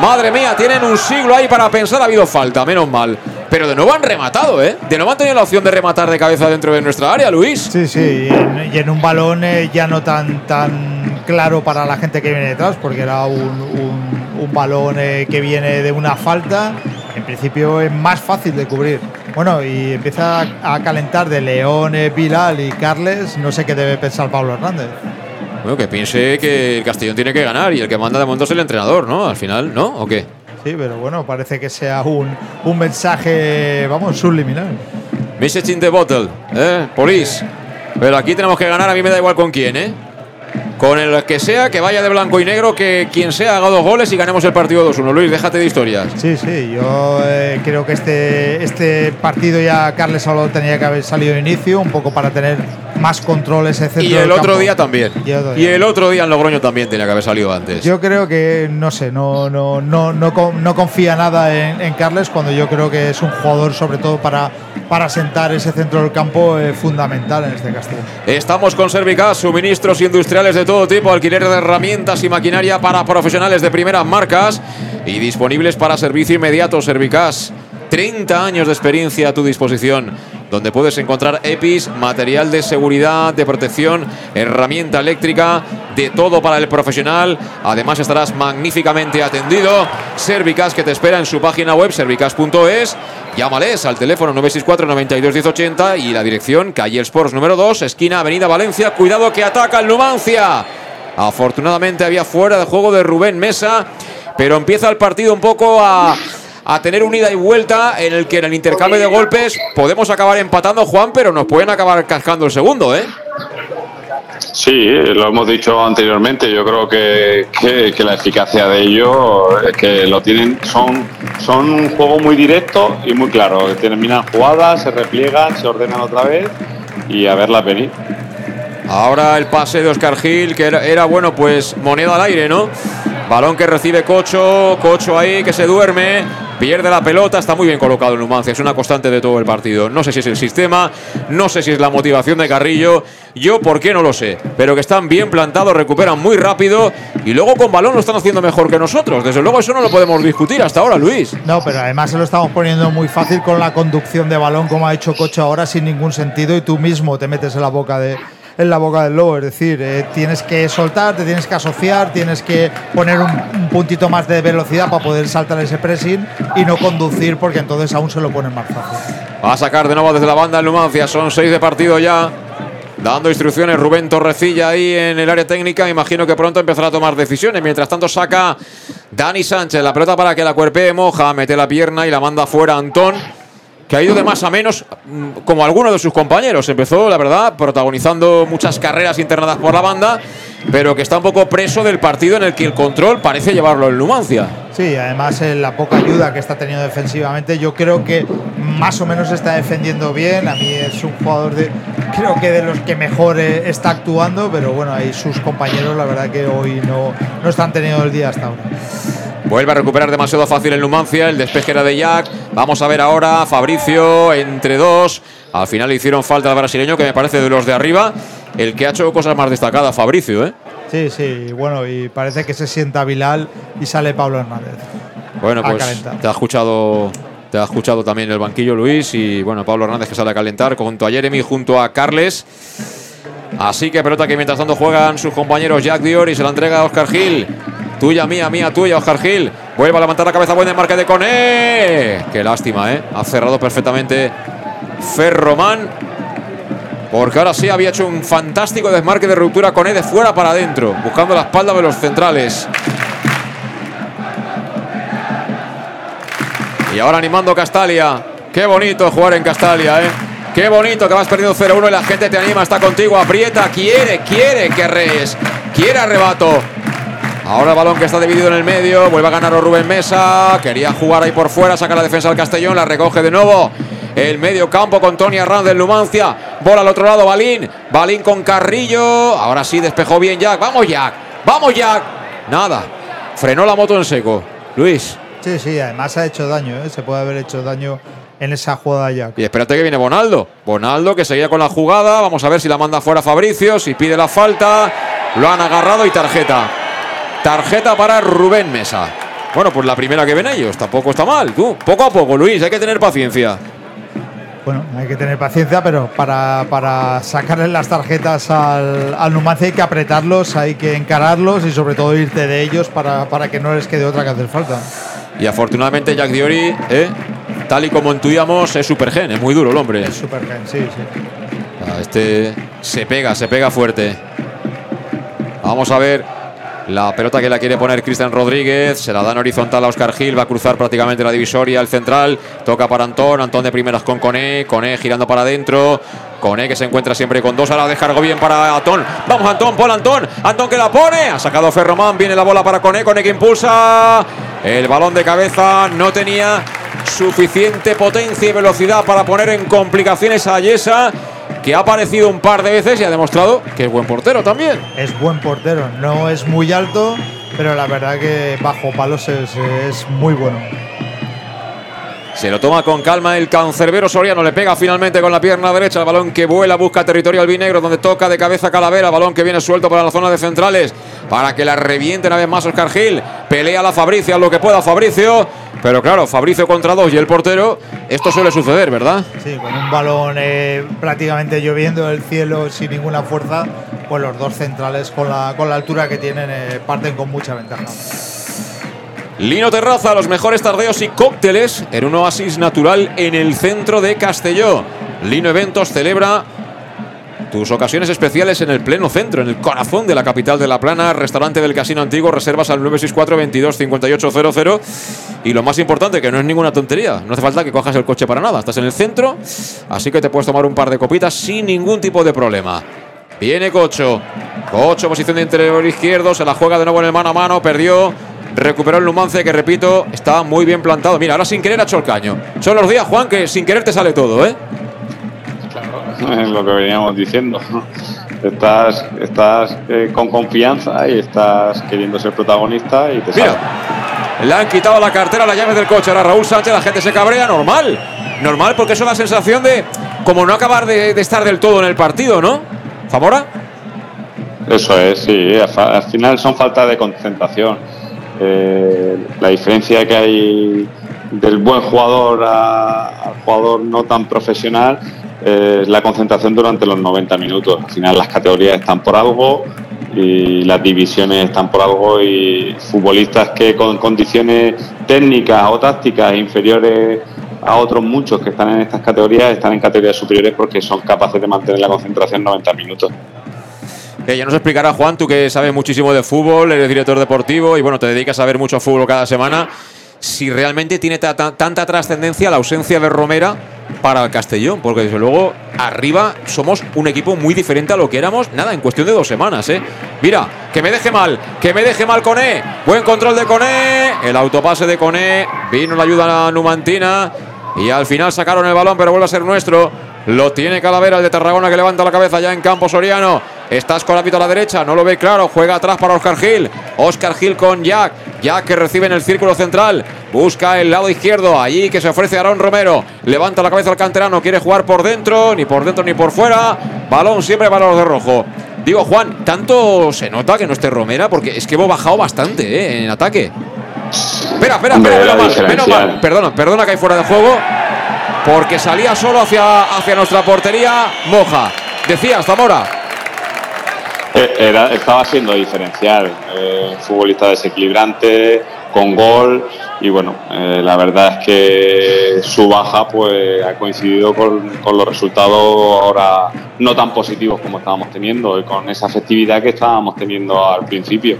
Madre mía, tienen un siglo ahí para pensar. Ha habido falta, menos mal. Pero de nuevo han rematado, ¿eh? De nuevo han tenido la opción de rematar de cabeza dentro de nuestra área, Luis. Sí, sí, y en, y en un balón eh, ya no tan, tan claro para la gente que viene detrás, porque era un, un- un balón eh, que viene de una falta. En principio es más fácil de cubrir. Bueno, y empieza a, a calentar de León, eh, Bilal y Carles. No sé qué debe pensar Pablo Hernández. Bueno, que piense que el Castellón tiene que ganar y el que manda de momento es el entrenador, ¿no? Al final, ¿no? ¿O qué? Sí, pero bueno, parece que sea un, un mensaje, vamos, subliminal. Message in the bottle, ¿eh? Police. Pero aquí tenemos que ganar, a mí me da igual con quién, ¿eh? Con el que sea, que vaya de blanco y negro, que quien sea haga dos goles y ganemos el partido 2-1. Luis, déjate de historias. Sí, sí, yo eh, creo que este, este partido ya Carles solo tenía que haber salido de inicio, un poco para tener más control ese centro Y el otro campo. día también. Y el otro Y el otro día en Logroño también tenía que haber salido antes. Yo creo que, no sé, no, no, no, no, no confía nada en, en Carles cuando yo creo que es un jugador, sobre todo para, para sentar ese centro del campo, eh, fundamental en este Castillo. Estamos con Servicas, suministros industriales de todo tipo, alquiler de herramientas y maquinaria para profesionales de primeras marcas y disponibles para servicio inmediato. Servicas, 30 años de experiencia a tu disposición, donde puedes encontrar EPIs, material de seguridad, de protección, herramienta eléctrica, de todo para el profesional. Además estarás magníficamente atendido. Servicas que te espera en su página web servicas.es. Llámales al teléfono 964 92 1080 y la dirección calle Sports número 2, esquina Avenida Valencia. Cuidado que ataca el Numancia. Afortunadamente había fuera de juego de Rubén Mesa, pero empieza el partido un poco a, a tener un ida y vuelta en el que en el intercambio de golpes podemos acabar empatando, Juan, pero nos pueden acabar cascando el segundo, ¿eh? Sí, lo hemos dicho anteriormente. Yo creo que, que- que la eficacia de ellos es que lo tienen, son, son un juego muy directo y muy claro. Terminan jugadas, se repliegan, se ordenan otra vez y a verlas venir. Ahora el pase de Oscar Gil, que era, era, bueno, pues moneda al aire, ¿no? Balón que recibe Cocho, Cocho ahí que se duerme, pierde la pelota, está muy bien colocado el Numancia, es una constante de todo el partido. No sé si es el sistema, no sé si es la motivación de Carrillo, yo por qué no lo sé, pero que están bien plantados, recuperan muy rápido y luego con balón lo están haciendo mejor que nosotros. Desde luego eso no lo podemos discutir hasta ahora, Luis. No, pero además se lo estamos poniendo muy fácil con la conducción de balón, como ha hecho Cocho ahora, sin ningún sentido, y tú mismo te metes en la boca de en la boca del lobo, es decir, eh, tienes que soltar, te tienes que asociar, tienes que poner un, un puntito más de velocidad para poder saltar ese pressing y no conducir porque entonces aún se lo ponen más fácil. Va a sacar de nuevo desde la banda el Numancia. Son seis de partido ya. Dando instrucciones Rubén Torrecilla ahí en el área técnica. Imagino que pronto empezará a tomar decisiones. Mientras tanto saca Dani Sánchez la pelota para que la cuerpee Moja. Mete la pierna y la manda fuera Antón. Que ha ido de más a menos, mm, como alguno de sus compañeros. Empezó, la verdad, protagonizando muchas carreras internadas por la banda, pero que está un poco preso del partido en el que el control parece llevarlo el Numancia. Sí, además eh, la poca ayuda que está teniendo defensivamente, yo creo que más o menos está defendiendo bien. A mí es un jugador de, creo que de los que mejor eh, está actuando, pero bueno, ahí sus compañeros, la verdad que hoy no, no están teniendo el día hasta ahora. Vuelve a recuperar demasiado fácil el Numancia. El despeje era de Jack. Vamos a ver ahora Fabricio entre dos. Al final le hicieron falta al brasileño, que me parece de los de arriba. El que ha hecho cosas más destacadas, Fabricio, ¿eh? Sí, sí, bueno, y parece que se sienta Bilal y sale Pablo Hernández. Bueno, pues calentar. te ha escuchado. Te ha escuchado también el banquillo Luis y bueno, Pablo Hernández que sale a calentar junto a Jeremy, junto a Carles. Así que pelota que mientras tanto juegan sus compañeros Jack Dior y se la entrega a Oscar Gil. Tuya, mía, mía, tuya, Oscar Gil. Vuelve a levantar la cabeza, buen desmarque de Cone. Qué lástima, ¿eh? Ha cerrado perfectamente Ferromán. Porque ahora sí había hecho un fantástico desmarque de ruptura Cone de fuera para adentro, buscando la espalda de los centrales. Y ahora animando Castalia. Qué bonito jugar en Castalia, ¿eh? Qué bonito que vas perdiendo 0-1 y la gente te anima, está contigo, aprieta, quiere, quiere que rees, quiere arrebato. Ahora el balón que está dividido en el medio, vuelve a ganar Rubén Mesa, quería jugar ahí por fuera, saca la defensa del Castellón, la recoge de nuevo. El medio campo con Tony Arranz del Numancia, bola al otro lado, Balín, Balín con Carrillo, ahora sí despejó bien Jack, vamos Jack, vamos Jack. Nada, frenó la moto en seco. Luis. Sí, sí, además ha hecho daño, ¿eh? se puede haber hecho daño en esa jugada ya. Y espérate que viene Bonaldo. Bonaldo que seguía con la jugada. Vamos a ver si la manda fuera Fabricio, si pide la falta. Lo han agarrado y tarjeta. Tarjeta para Rubén Mesa. Bueno, pues la primera que ven ellos, tampoco está mal. Tú, poco a poco, Luis, hay que tener paciencia. Bueno, hay que tener paciencia, pero para, para sacarle las tarjetas al, al Numancia hay que apretarlos, hay que encararlos y sobre todo irte de ellos para, para que no les quede otra que hacer falta. Y afortunadamente Jack Diori, ¿eh? tal y como intuíamos, es supergen, es muy duro el hombre. Es supergen, sí, sí. Ah, Este se pega, se pega fuerte. Vamos a ver la pelota que la quiere poner Cristian Rodríguez. Se la dan horizontal a Oscar Gil. Va a cruzar prácticamente la divisoria. El central toca para Antón. Antón de primeras con Coné. Coné girando para adentro. Coné que se encuentra siempre con dos. Ahora descargó bien para Antón. Vamos, Antón. Paul Antón. Antón que la pone. Ha sacado Ferromán. Viene la bola para Coné. Coné que impulsa. El balón de cabeza no tenía suficiente potencia y velocidad para poner en complicaciones a Yesa que ha aparecido un par de veces y ha demostrado que es buen portero también. Es buen portero, no es muy alto, pero la verdad que bajo palos es, muy bueno. Se lo toma con calma el cancerbero Soriano. Le pega finalmente con la pierna derecha. El balón que vuela, busca territorio albinegro, donde toca de cabeza Calavera. Balón que viene suelto para la zona de centrales. Para que la reviente una vez más Oscar Gil. Pelea la Fabricio, lo que pueda Fabricio. Pero claro, Fabricio contra dos y el portero. Esto suele suceder, ¿verdad? Sí, con un balón eh, prácticamente lloviendo del cielo sin ninguna fuerza, pues los dos centrales con la, con la altura que tienen eh, parten con mucha ventaja. Lino Terraza, los mejores tardeos y cócteles en un oasis natural en el centro de Castelló. Lino Eventos celebra tus ocasiones especiales en el pleno centro, en el corazón de la capital de La Plana, restaurante del Casino Antiguo, reservas al 964 22 5800 y lo más importante, que no es ninguna tontería, no hace falta que cojas el coche para nada, estás en el centro, así que te puedes tomar un par de copitas sin ningún tipo de problema. Viene Cocho, Cocho, posición de interior izquierdo, se la juega de nuevo en el mano a mano, perdió, recuperó el Numance, que repito, está muy bien plantado. Mira, ahora sin querer ha hecho el caño. Son los días, Juan, que sin querer te sale todo, ¿eh? es lo que veníamos diciendo. Estás, estás eh, con confianza y estás queriendo ser protagonista y te sale. Le han quitado la cartera, las llaves del coche. Ahora Raúl Sánchez, la gente se cabrea, normal. Normal, porque es una sensación de como no acabar de, de estar del todo en el partido, ¿no? ¿Zamora? Eso es, sí. Al final son faltas de concentración. Eh, la diferencia que hay del buen jugador a- al jugador no tan profesional eh, es la concentración durante los 90 minutos. Al final las categorías están por algo y las divisiones están por algo y futbolistas que con condiciones técnicas o tácticas inferiores a otros muchos que están en estas categorías están en categorías superiores porque son capaces de mantener la concentración 90 minutos. Que ya nos explicará Juan, tú que sabes muchísimo de fútbol, eres director deportivo y bueno, te dedicas a ver mucho fútbol cada semana. Si realmente tiene ta- ta- tanta trascendencia la ausencia de Romera para el Castellón, porque desde luego arriba somos un equipo muy diferente a lo que éramos, nada, en cuestión de dos semanas, ¿eh? Mira, que me deje mal, que me deje mal Coné, buen control de Coné, el autopase de Coné, vino la ayuda numantina y al final sacaron el balón, pero vuelve a ser nuestro. Lo tiene Calavera, el de Tarragona, que levanta la cabeza ya en campo Soriano. Estás con hábito a la derecha, no lo ve claro. Juega atrás para Oscar Gil. Oscar Gil con Jack. Jack que recibe en el círculo central. Busca el lado izquierdo. Allí que se ofrece Aarón Romero. Levanta la cabeza al canterano. Quiere jugar por dentro, ni por dentro ni por fuera. Balón siempre para los de rojo. Digo, Juan, tanto se nota que no esté Romera, porque es que hemos bajado bastante ¿eh? en ataque. Espera, espera, espera, la menos mal, menos diferencial. mal. Perdona, perdona que hay fuera de juego. Porque salía solo hacia, hacia nuestra portería Moja. Decía Zamora. Eh, Era, estaba siendo diferencial, eh, futbolista desequilibrante, con gol y bueno, eh, la verdad es que su baja pues ha coincidido con, los resultados ahora no tan positivos como estábamos teniendo y con esa efectividad que estábamos teniendo al principio.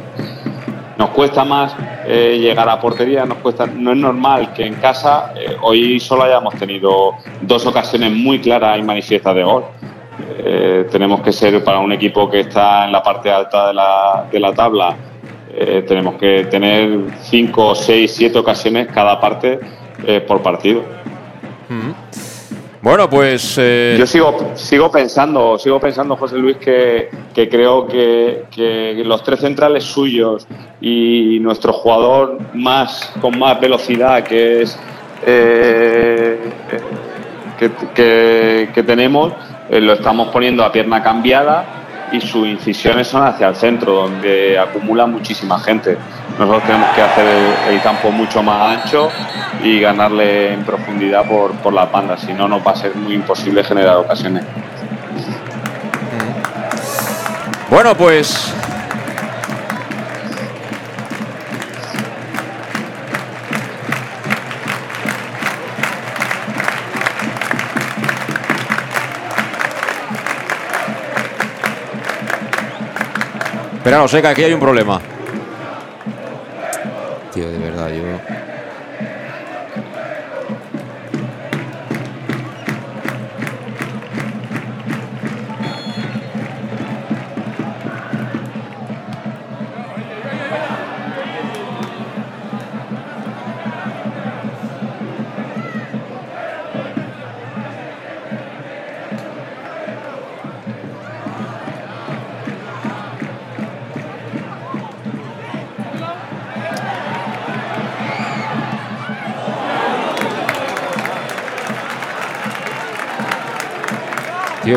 Nos cuesta más llegar a portería, nos cuesta, no es normal que en casa hoy solo hayamos tenido dos ocasiones muy claras y manifiestas de gol. Eh, tenemos que ser para un equipo que está en la parte alta de la, de la tabla, eh, tenemos que tener cinco, seis, siete ocasiones cada parte eh, por partido. Bueno, pues. Yo sigo, sigo pensando, sigo pensando, José Luis, que, creo que, los tres centrales suyos y nuestro jugador más con más velocidad, que es eh, que, tenemos, eh, lo estamos poniendo a pierna cambiada y sus incisiones son hacia el centro, donde acumula muchísima gente. Nosotros tenemos que hacer el, campo mucho más ancho y ganarle en profundidad por, por las bandas, si no nos va a ser muy imposible generar ocasiones. Bueno, pues Pero no, sé que aquí hay un problema. Tío, de verdad, yo...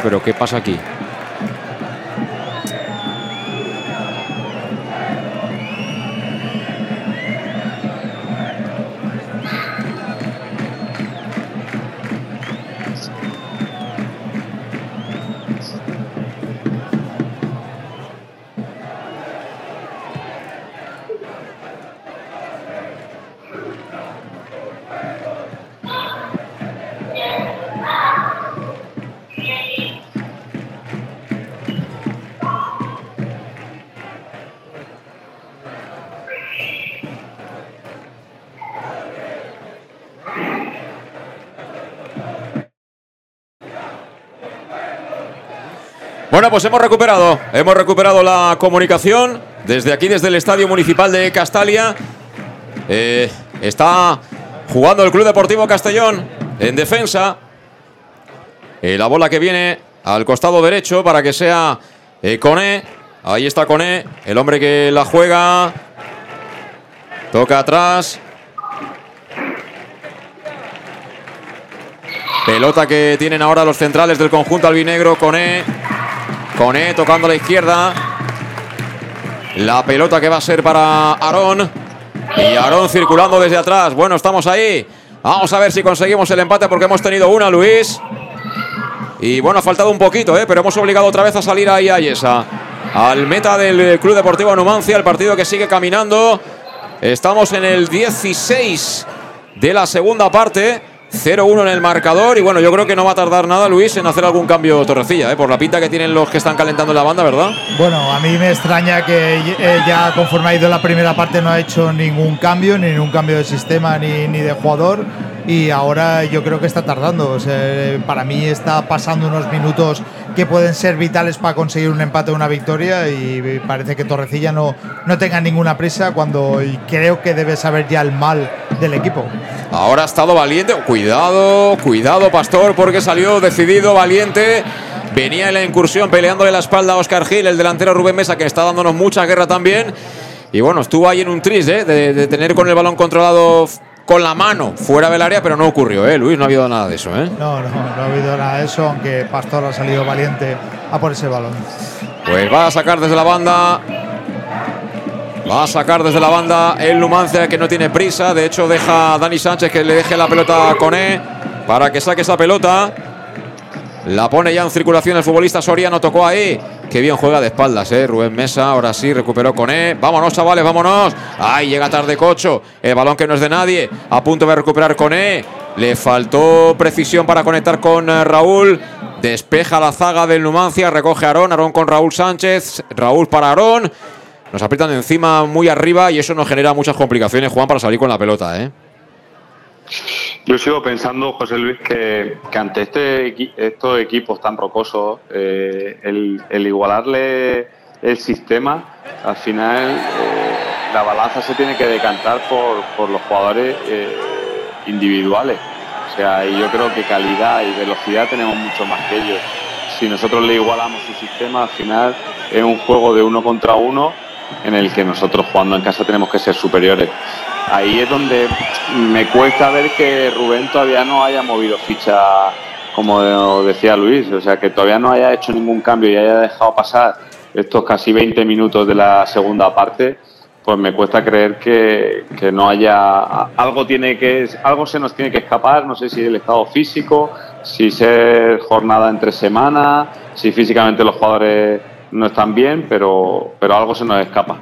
pero ¿qué pasa aquí? Pues hemos recuperado, hemos recuperado la comunicación desde aquí, desde el Estadio Municipal de Castalia. Eh, está jugando el Club Deportivo Castellón en defensa. Eh, la bola que viene al costado derecho para que sea eh, Coné. Ahí está Coné, el hombre que la juega. Toca atrás. Pelota que tienen ahora los centrales del conjunto albinegro. Coné Coné tocando a la izquierda. La pelota que va a ser para Aarón. Y Aarón circulando desde atrás. Bueno, estamos ahí. Vamos a ver si conseguimos el empate porque hemos tenido una, Luis. Y bueno, ha faltado un poquito, ¿eh? pero hemos obligado otra vez a salir ahí a Yesa. Al meta del Club Deportivo Numancia, el partido que sigue caminando. Estamos en el 16 de la segunda parte. 0-1 en el marcador y bueno, yo creo que no va a tardar nada Luis en hacer algún cambio Torrecilla, ¿eh? por la pinta que tienen los que están calentando la banda, ¿verdad? Bueno, a mí me extraña que eh, ya conforme ha ido la primera parte no ha hecho ningún cambio, ni ningún cambio de sistema ni, ni de jugador y ahora yo creo que está tardando. para mí está pasando unos minutos que pueden ser vitales para conseguir un empate o una victoria y parece que Torrecilla no, no tenga ninguna prisa cuando creo que debe saber ya el mal del equipo. Ahora ha estado valiente. Cuidado, cuidado, Pastor, porque salió decidido, valiente. Venía en la incursión peleándole la espalda a Oscar Gil, el delantero Rubén Mesa, que está dándonos mucha guerra también. Y bueno, estuvo ahí en un tris ¿eh? de, tener con el balón controlado con la mano fuera del área, pero no ocurrió, ¿eh? Luis, no ha habido nada de eso, ¿eh? No, no, no ha habido nada de eso, aunque Pastor ha salido valiente a por ese balón. Pues va a sacar desde la banda Va a sacar desde la banda el Numancia que no tiene prisa. De hecho, deja a Dani Sánchez que le deje la pelota a Coné para que saque esa pelota. La pone ya en circulación el futbolista Soriano. Tocó ahí. Qué bien juega de espaldas, ¿eh? Rubén Mesa. Ahora sí recuperó Coné. Vámonos, chavales, vámonos. Ahí llega tarde Cocho. El balón que no es de nadie. A punto de recuperar Coné. Le faltó precisión para conectar con eh, Raúl. Despeja la zaga del Numancia. Recoge a Aarón. Aarón con Raúl Sánchez. Raúl para Aarón. Nos aprietan encima muy arriba y eso nos genera muchas complicaciones, Juan, para salir con la pelota, ¿eh? Yo sigo pensando, José Luis, que, ante este, estos equipos tan rocosos, eh, el, igualarle el sistema, al final eh, la balanza se tiene que decantar por, los jugadores eh, individuales. sea, y yo creo que calidad y velocidad tenemos mucho más que ellos. Si nosotros le igualamos su sistema, al final es un juego de uno contra uno en el que nosotros jugando en casa tenemos que ser superiores. Ahí es donde me cuesta ver que Rubén todavía no haya movido ficha, como decía Luis, o sea, que todavía no haya hecho ningún cambio y haya dejado pasar estos casi 20 minutos de la segunda parte, pues me cuesta creer que, que no haya algo tiene que algo se nos tiene que escapar, no sé si el estado físico, si ser jornada entre semanas, si físicamente los jugadores no están bien, pero, pero algo se nos escapa.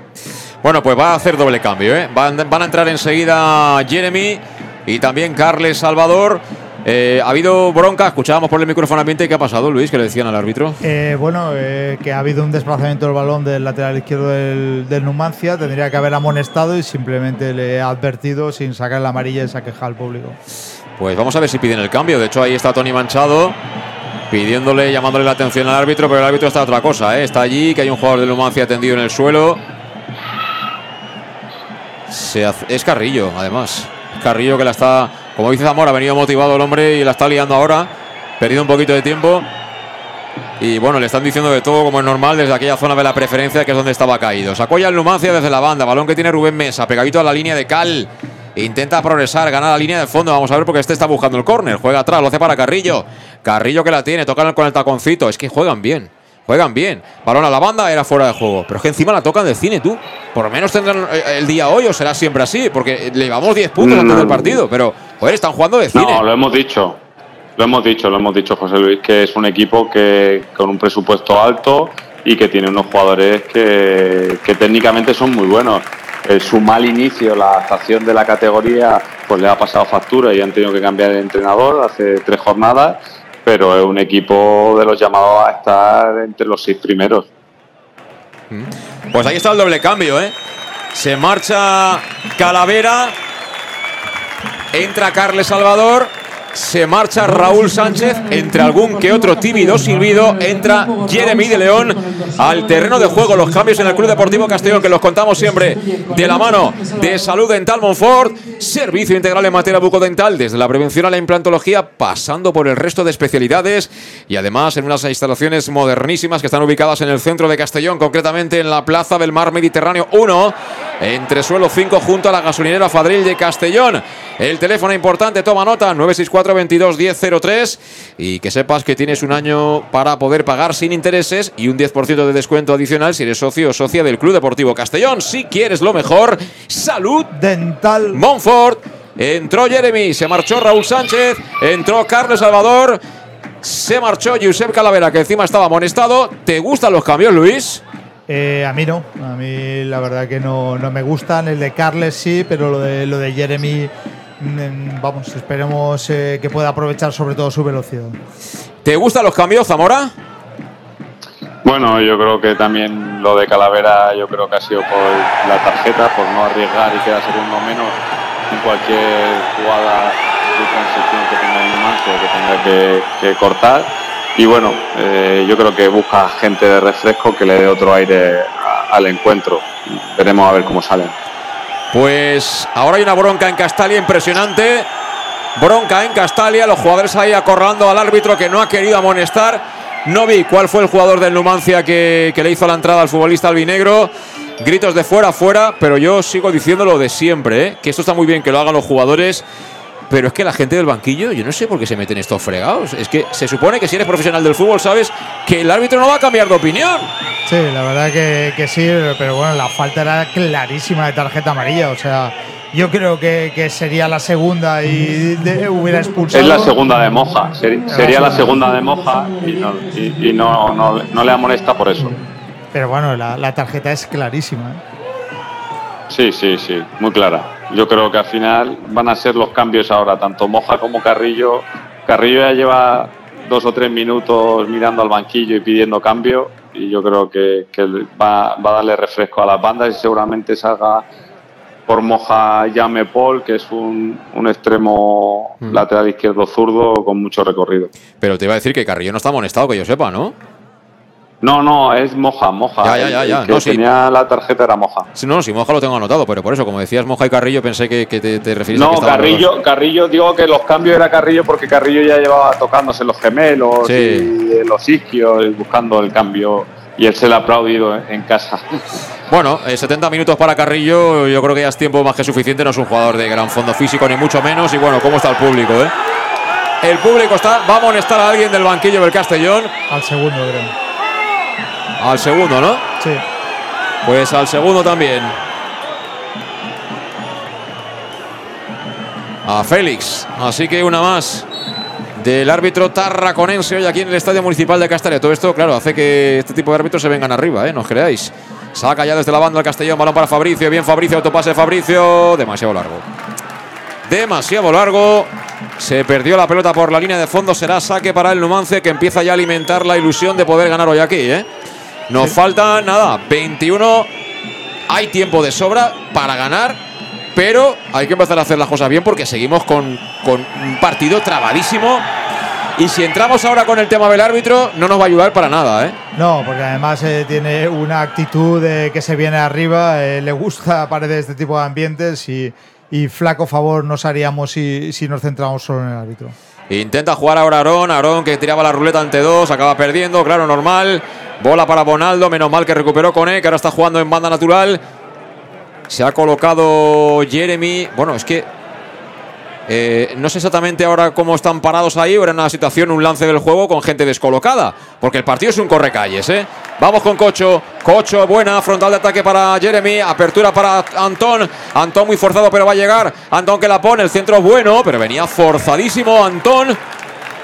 Bueno, pues va a hacer doble cambio. ¿eh? Van, van, a entrar enseguida Jeremy y también Carles Salvador. Eh, ha habido bronca, escuchábamos por el micrófono ambiente. ¿Qué ha pasado, Luis? ¿Qué le decían al árbitro? Eh, bueno, eh, que ha habido un desplazamiento del balón del lateral izquierdo del, del, Numancia. Tendría que haber amonestado y simplemente le ha advertido sin sacar la amarilla y se ha quejado al público. Pues vamos a ver si piden el cambio. De hecho, ahí está Tony Manchado pidiéndole, llamándole la atención al árbitro, pero el árbitro está otra cosa, ¿eh? está allí, que hay un jugador del Numancia tendido en el suelo. Se es Carrillo, además. Carrillo que la está, como dice Zamora, ha venido motivado el hombre y la está liando ahora, perdido un poquito de tiempo. Y bueno, le están diciendo de todo como es normal desde aquella zona de la preferencia que es donde estaba caído. Sacó ya el Numancia desde la banda, balón que tiene Rubén Mesa, pegadito a la línea de Cal. Intenta progresar, ganar la línea de fondo. Vamos a ver porque este está buscando el córner. Juega atrás, lo hace para Carrillo. Carrillo que la tiene, tocan con el taconcito. Es que juegan bien. Juegan bien. Balón a la banda, era fuera de juego. Pero es que encima la tocan de cine, tú. Por lo menos tendrán eh, el día hoy o será siempre así. Porque le llevamos 10 puntos antes del partido. Pero, joder, están jugando de cine. No, lo hemos dicho. Lo hemos dicho, lo hemos dicho, José Luis, que es un equipo que con un presupuesto alto y que tiene unos jugadores que, que técnicamente son muy buenos su mal inicio, la adaptación de la categoría, pues le ha pasado factura y han tenido que cambiar de entrenador hace tres jornadas, pero es un equipo de los llamados a estar entre los seis primeros. Mm. Pues ahí está el doble cambio, ¿eh? Se marcha Calavera, entra Carles Salvador se marcha Raúl Sánchez, entre algún que otro tímido silbido, entra Jeremy de León al terreno de juego. Los cambios en el Club Deportivo Castellón, que los contamos siempre de la mano de Salud Dental Monfort, servicio integral en materia bucodental, desde la prevención a la implantología, pasando por el resto de especialidades y además en unas instalaciones modernísimas que están ubicadas en el centro de Castellón, concretamente en la Plaza del Mar Mediterráneo 1, entre suelo 5, junto a la gasolinera Fadril de Castellón. El teléfono importante, toma nota, 964 22 1003 y que sepas que tienes un año para poder pagar sin intereses y un 10% de descuento adicional si eres socio o socia del Club Deportivo Castellón. Si quieres lo mejor, salud dental. Monfort. Entró Jeremy, se marchó Raúl Sánchez, entró Carlos Salvador, se marchó Josep Calavera, que encima estaba amonestado. ¿Te gustan los cambios, Luis? Eh, a mí no, a mí la verdad que no, no, me gustan. El de Carles sí, pero lo de, lo de Jeremy Mm, vamos, esperemos eh, que pueda aprovechar sobre todo su velocidad. ¿Te gustan los cambios, Zamora? Bueno, yo creo que también lo de Calavera, yo creo que ha sido por la tarjeta, por no arriesgar y quedar segundo menos en cualquier jugada de transición que tenga el que tenga que, cortar. Y bueno, eh, yo creo que busca gente de refresco que le dé otro aire al encuentro. Veremos a ver cómo salen. Pues ahora hay una bronca en Castalia impresionante. Bronca en Castalia, los jugadores ahí acorralando al árbitro que no ha querido amonestar. No vi cuál fue el jugador del Numancia que, le hizo la entrada al futbolista albinegro. Gritos de fuera, fuera, pero yo sigo diciendo lo de siempre, ¿eh? que esto está muy bien que lo hagan los jugadores, pero es que la gente del banquillo, yo no sé por qué se meten estos fregados. Es que se supone que si eres profesional del fútbol sabes que el árbitro no va a cambiar de opinión. Sí, la verdad que, sí, pero bueno, la falta era clarísima de tarjeta amarilla. O sea, yo creo que, sería la segunda y hubiera expulsado. Es la segunda de Moja, sería la segunda de Moja y no, no, le amonesta por eso. Pero bueno, la, tarjeta es clarísima. ¿eh? Sí, sí, sí, muy clara. Yo creo que al final van a ser los cambios ahora, tanto Moja como Carrillo. Carrillo ya lleva dos o tres minutos mirando al banquillo y pidiendo cambio y yo creo que, va, a darle refresco a las bandas y seguramente salga por Moja Llame Paul, que es un, extremo mm. lateral izquierdo zurdo con mucho recorrido. Pero te iba a decir que Carrillo no está amonestado, que yo sepa, ¿no? No, no, es Moja, Moja. Ya, ya, ya, El ya. que No, sí. tenía la tarjeta era Moja. Sí, No, si Moja lo tengo anotado, pero por eso, como decías Moja y Carrillo, pensé que, que te, te referías a que No, dos. Carrillo, Carrillo, digo que los cambios era Carrillo porque Carrillo ya llevaba tocándose los gemelos Sí. y los isquios y buscando el cambio y él se le ha aplaudido en- en casa. Bueno, eh, 70 minutos para Carrillo, yo creo que ya es tiempo más que suficiente. No es un jugador de gran fondo físico, ni mucho menos. Y bueno, ¿cómo está el público, eh? El público está. Va a amonestar a alguien del banquillo del Castellón. Al segundo, creo. Al segundo, ¿no? Sí. Pues al segundo también. A Félix. Así que una más del árbitro tarraconense hoy aquí en el Estadio Municipal de Castellón. Todo esto, claro, hace que este tipo de árbitros se vengan arriba, ¿eh? No os creáis. Saca ya desde la banda el Castellón, balón para Fabricio. Bien Fabricio, autopase de Fabricio. Demasiado largo. Demasiado largo. Se perdió la pelota por la línea de fondo. Será saque para el Numance que empieza ya a alimentar la ilusión de poder ganar hoy aquí, ¿eh? Nos falta nada, 21. Hay tiempo de sobra para ganar, pero hay que empezar a hacer las cosas bien porque seguimos con, con un partido trabadísimo. Y si entramos ahora con el tema del árbitro, no nos va a ayudar para nada, ¿eh? No, porque además eh, tiene una actitud de que se viene arriba, eh, le gusta, parece, este tipo de ambientes y, y flaco favor nos haríamos si, si nos centramos solo en el árbitro. Intenta jugar ahora Aarón, Aarón que tiraba la ruleta ante dos, acaba perdiendo, claro, normal. Bola para Bonaldo, menos mal que recuperó con E, que ahora está jugando en banda natural. Se ha colocado Jeremy. Bueno, es que eh, no sé exactamente ahora cómo están parados ahí, o era una situación, un lance del juego con gente descolocada, porque el partido es un correcalles, ¿eh? Vamos con Cocho, Cocho, buena, frontal de ataque para Jeremy, apertura para Antón, Antón muy forzado pero va a llegar, Antón que la pone, el centro es bueno, pero venía forzadísimo Antón,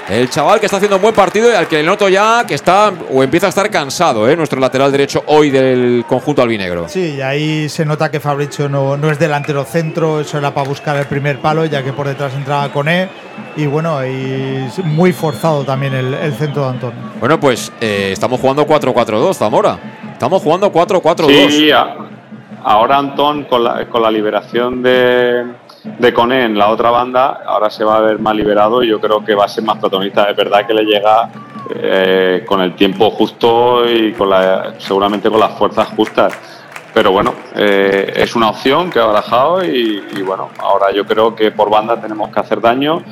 el chaval que está haciendo un buen partido y al que le noto ya que está o empieza a estar cansado, ¿eh? Nuestro lateral derecho hoy del conjunto albinegro. Sí, y ahí se nota que Fabricio no, no es delantero centro, eso era para buscar el primer palo, ya que por detrás entraba con E. Y bueno, y muy forzado también el, el centro de Antón. Bueno, pues eh, estamos jugando 4-4-2, Zamora. Estamos jugando 4-4-2. Sí, ahora Antón con la, con la liberación de, de Coné en la otra banda, ahora se va a ver más liberado y yo creo que va a ser más protagonista. Es verdad que le llega eh, con el tiempo justo y con la, seguramente con las fuerzas justas. Pero bueno, eh, es una opción que ha barajado y, bueno, ahora yo creo que por banda tenemos que hacer daño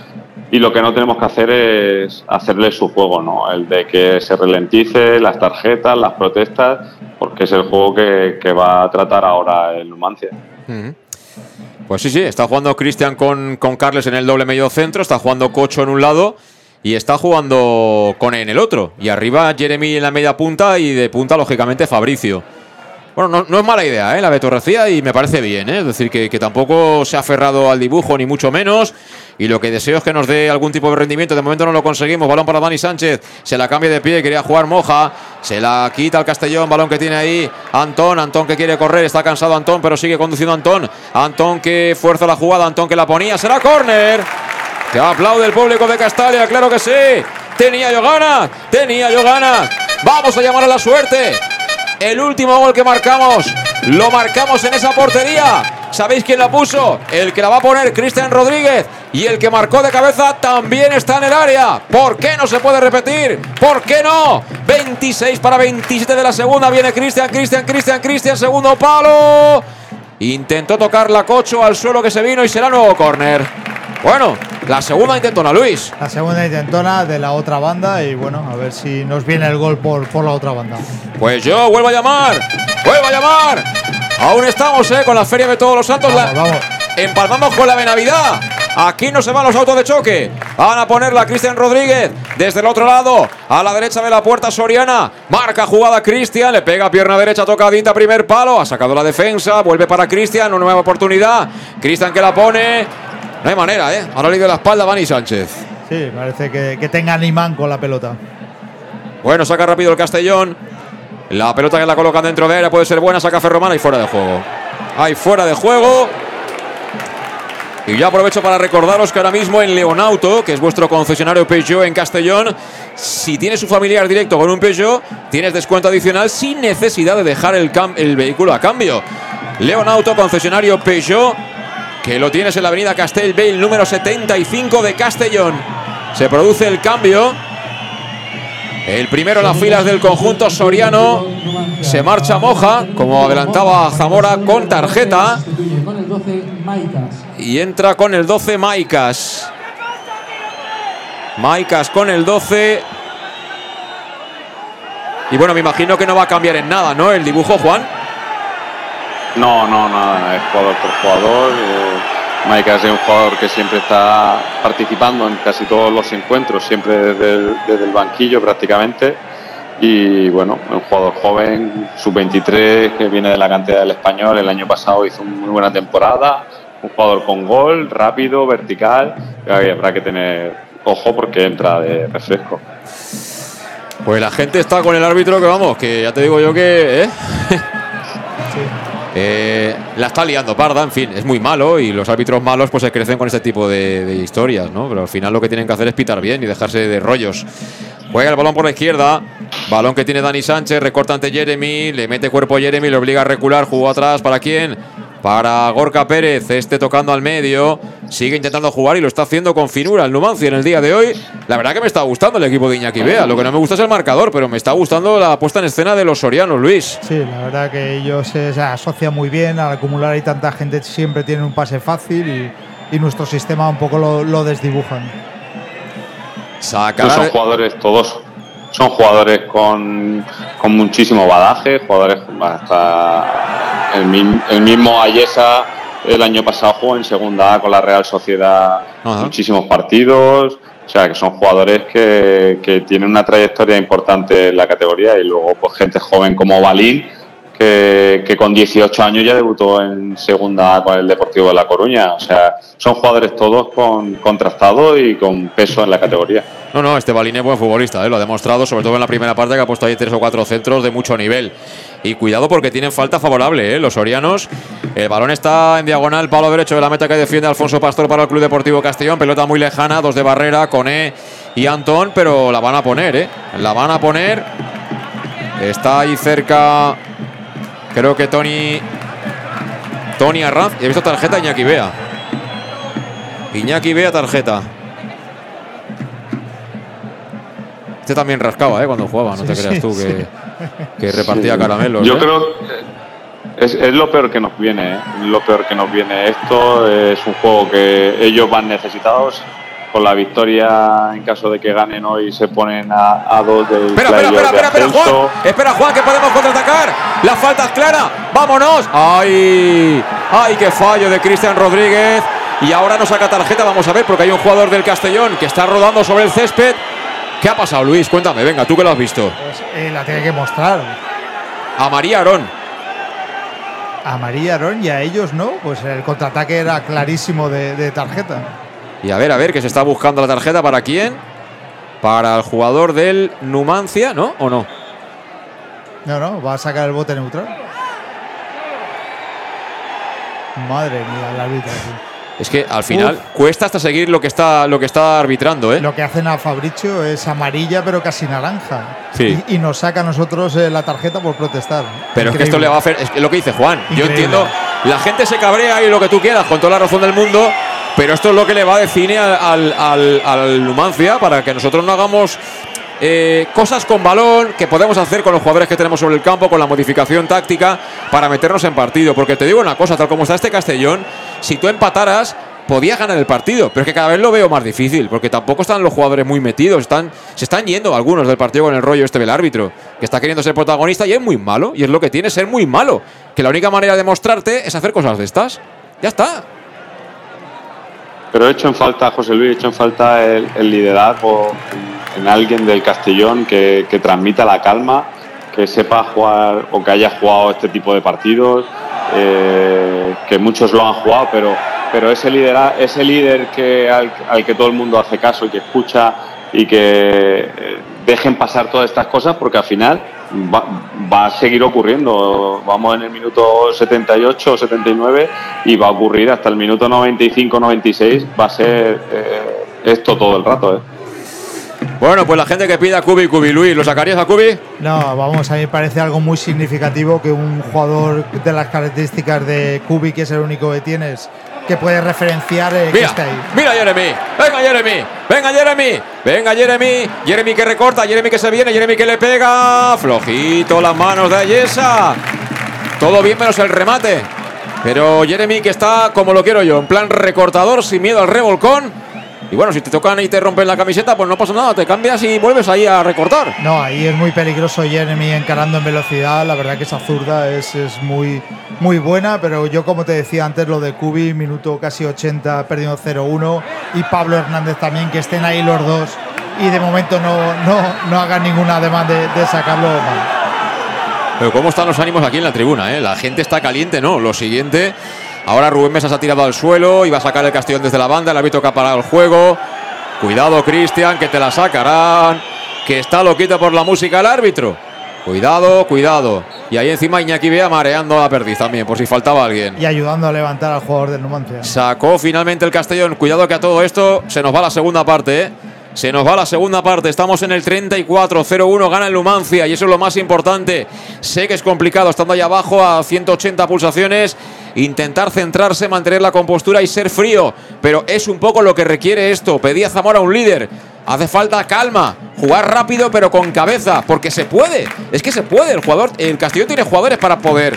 y lo que no tenemos que hacer es hacerle su juego, ¿no? El de que se ralentice las tarjetas, las protestas, porque es el juego que, va a tratar ahora el Numancia. Pues sí, sí, está jugando Cristian con, con Carles en el doble medio centro, está jugando Cocho en un lado y está jugando con en el otro. Y arriba Jeremy en la media punta y de punta, lógicamente, Fabricio. Bueno, no, es mala idea, ¿eh? La Betorrecía y me parece bien, ¿eh? Es decir, que, que tampoco se ha aferrado al dibujo, ni mucho menos. Y lo que deseo es que nos dé algún tipo de rendimiento. De momento no lo conseguimos. Balón para Dani Sánchez. Se la cambia de pie, quería jugar Moja. Se la quita el Castellón. Balón que tiene ahí Antón. Antón que quiere correr. Está cansado Antón, pero sigue conduciendo Antón. Antón que fuerza la jugada. Antón que la ponía. Será córner. Que aplaude el público de Castalia, claro que sí. Tenía yo ganas, tenía yo ganas. Vamos a llamar a la suerte. El último gol que marcamos, lo marcamos en esa portería. ¿Sabéis quién la puso? El que la va a poner, Cristian Rodríguez. Y el que marcó de cabeza también está en el área. ¿Por qué no se puede repetir? ¿Por qué no? 26 para 27 de la segunda. Viene Cristian, Cristian, Cristian, Cristian. Segundo palo. Intentó tocar la cocho al suelo que se vino y será nuevo córner. Bueno, la segunda intentona, Luis. La segunda intentona de la otra banda y bueno, a ver si nos viene el gol por, por la otra banda. Pues yo vuelvo a llamar. Vuelvo a llamar. Aún estamos, ¿eh? Con la Feria de Todos los Santos. Vamos, La- vamos. Empalmamos con la Benavidad. Aquí no se van los autos de choque. Van a ponerla Cristian Rodríguez desde el otro lado. A la derecha de la puerta Soriana. Marca jugada Cristian. Le pega pierna derecha tocadita. Primer palo. Ha sacado la defensa. Vuelve para Cristian. Una nueva oportunidad. Cristian que la pone. No hay manera, ¿eh? Ahora le dio la espalda a Vani Sánchez. Sí, parece que, que tengan imán con la pelota. Bueno, saca rápido el Castellón. La pelota que la colocan dentro de área puede ser buena. Saca Ferromana y fuera de juego. Hay fuera de juego. Y yo aprovecho para recordaros que ahora mismo en Leonauto, que es vuestro concesionario Peugeot en Castellón, si tienes su familiar directo con un Peugeot, tienes descuento adicional sin necesidad de dejar el, cam- el vehículo a cambio. Leonauto, concesionario Peugeot, que lo tienes en la avenida Castellbell número 75 de Castellón. Se produce el cambio El primero en las filas del conjunto soriano se marcha Moja, como adelantaba Zamora, con tarjeta. Y entra con el 12 Maicas. Maicas con el 12. Y bueno, me imagino que no va a cambiar en nada, ¿no? El dibujo, Juan. No, no, nada, es jugador por jugador. Eh, es un jugador que siempre está participando en casi todos los encuentros, siempre desde el, banquillo prácticamente. Y bueno, un jugador joven, sub-23, que viene de la cantidad del español. El año pasado hizo una muy buena temporada. Un jugador con gol, rápido, vertical. Habrá que tener ojo porque entra de refresco. Pues la gente está con el árbitro que vamos, que ya te digo yo que. ¿eh? Eh, la está liando parda, en fin, es muy malo y los árbitros malos pues se crecen con este tipo de, historias, ¿no? Pero al final lo que tienen que hacer es pitar bien y dejarse de rollos. Juega el balón por la izquierda. Balón que tiene Dani Sánchez. Recorta ante Jeremy. Le mete cuerpo a Jeremy. Le obliga a recular. Jugó atrás. ¿Para quién? Para Gorka Pérez. Este tocando al medio. Sigue intentando jugar y lo está haciendo con finura el Numancia en el día de hoy. La verdad que me está gustando el equipo de Iñaki Bea. Lo que no me gusta es el marcador, pero me está gustando la puesta en escena de los sorianos, Luis. Sí, la verdad que ellos se, asocian muy bien. Al acumular ahí tanta gente siempre tienen un pase fácil y, y nuestro sistema un poco lo, lo desdibujan. Saca. Pues son jugadores todos, son jugadores con, con muchísimo badaje, jugadores hasta el, el mismo Ayesa el año pasado jugó en segunda A con la Real Sociedad Ajá. muchísimos partidos, o sea que son jugadores que, que tienen una trayectoria importante en la categoría y luego pues gente joven como Balín que, con 18 años ya debutó en segunda con el Deportivo de La Coruña, o sea son jugadores todos con contrastados y con peso en la categoría. No, no, este Balín es buen futbolista, ¿eh? lo ha demostrado, sobre todo en la primera parte, que ha puesto ahí tres o cuatro centros de mucho nivel. Y cuidado porque tienen falta favorable, ¿eh? los sorianos. El balón está en diagonal, palo derecho de la meta que defiende Alfonso Pastor para el Club Deportivo Castellón. Pelota muy lejana, dos de barrera, Coné y Antón, pero la van a poner, ¿eh? La van a poner. Está ahí cerca, creo que Tony. Tony Arranz. Y he visto tarjeta Iñaki Bea. Iñaki Bea, tarjeta. Este también rascaba, ¿eh? Cuando jugaba, no te creas sí, tú que, sí. que repartía caramelos. Yo ¿eh? creo que es, es lo peor que nos viene, ¿eh? lo peor que nos viene. Esto es un juego que ellos van necesitados. Con la victoria, en caso de que ganen hoy, se ponen a, a dos del Espera, espera, espera, espera, de espera, Juan. ascenso. Espera, Juan, que podemos contraatacar. La falta es clara. Vámonos. ¡Ay! ¡Ay, qué fallo de Cristian Rodríguez! Y ahora nos saca tarjeta. Vamos a ver, porque hay un jugador del Castellón que está rodando sobre el césped. ¿Qué ha pasado, Luis? Cuéntame, venga, tú que lo has visto. Pues, eh, la tiene que mostrar. A María Arón. A María Arón y a ellos no. Pues el contraataque era clarísimo de, de tarjeta. Y a ver, a ver, que se está buscando la tarjeta. ¿Para quién? Para el jugador del Numancia, ¿no? ¿O no? No, no, va a sacar el bote neutral. Madre mía, el árbitro. Es que al final cuesta hasta seguir lo que está, lo que está arbitrando, ¿eh? Lo que hacen a Fabricio es amarilla, pero casi naranja. Sí. Y, y nos saca a nosotros eh, la tarjeta por protestar. Pero es que esto le va a hacer. Es lo que dice Juan. Yo entiendo. La gente se cabrea y lo que tú quieras, con toda la razón del mundo. Pero esto es lo que le va de cine al, al, al- al Numancia para que nosotros no hagamos eh, cosas con balón que podemos hacer con los jugadores que tenemos sobre el campo, con la modificación táctica para meternos en partido. Porque te digo una cosa, tal como está este Castellón, si tú empataras. Podías ganar el partido, pero es que cada vez lo veo más difícil, porque tampoco están los jugadores muy metidos, están, se están yendo algunos del partido con el rollo este del árbitro, que está queriendo ser protagonista y es muy malo, y es lo que tiene ser muy malo, que la única manera de mostrarte es hacer cosas de estas. Ya está. Pero he hecho en falta, José Luis, he hecho en falta el, liderazgo en, en alguien del Castellón que transmita la calma, que sepa jugar o que haya jugado este tipo de partidos, eh, que muchos lo han jugado, pero, pero ese, lidera, ese líder que, al, que todo el mundo hace caso y que escucha y que eh, dejen pasar todas estas cosas porque al final va, a seguir ocurriendo. Vamos en el minuto 78 o 79 y va a ocurrir hasta el minuto 95-96. Va a ser eh, esto todo el rato. ¿eh? Bueno, pues la gente que pida Cubi, Cubi, Luis, ¿lo sacarías a Cubi? No, vamos, a mí me parece algo muy significativo que un jugador de las características de Kubi, que es el único que tienes, que puede referenciar eh, que Mira, esté ahí. mira Jeremy, venga Jeremy, venga Jeremy, venga Jeremy, Jeremy que recorta, Jeremy que se viene, Jeremy que le pega, flojito las manos de Ayesa, todo bien menos el remate, pero Jeremy que está como lo quiero yo, en plan recortador, sin miedo al revolcón, y bueno, si te tocan y te rompen la camiseta, pues no pasa nada, te cambias y vuelves ahí a recortar. No, ahí es muy peligroso Jeremy encarando en velocidad. La verdad que esa zurda es, es muy, muy buena, pero yo como te decía antes, lo de Kubi, minuto casi 80, perdiendo 0-1, y Pablo Hernández también, que estén ahí los dos y de momento no, no, no hagan ningún ademán de, de sacarlo mal. Pero cómo están los ánimos aquí en la tribuna, ¿eh? La gente está caliente, ¿no? Lo siguiente, ahora Rubén Mesa se ha tirado al suelo y va a sacar el Castellón desde la banda, el árbitro que ha parado el juego. Cuidado, Cristian, que te la sacarán, que está loquito por la música el árbitro. Cuidado, cuidado. Y ahí encima Iñaki Bea mareando a la perdiz también, por si faltaba alguien. Y ayudando a levantar al jugador del Numancia. Sacó finalmente el Castellón. Cuidado que a todo esto se nos va la segunda parte, ¿eh? Se nos va la segunda parte. Estamos en el 34-0-1. Gana el Numancia y eso es lo más importante. Sé que es complicado estando ahí abajo a 180 pulsaciones. Intentar centrarse, mantener la compostura y ser frío. Pero es un poco lo que requiere esto. Pedía Zamora un líder. Hace falta calma, jugar rápido pero con cabeza, porque se puede. Es que se puede. El jugador, el Castellón tiene jugadores para poder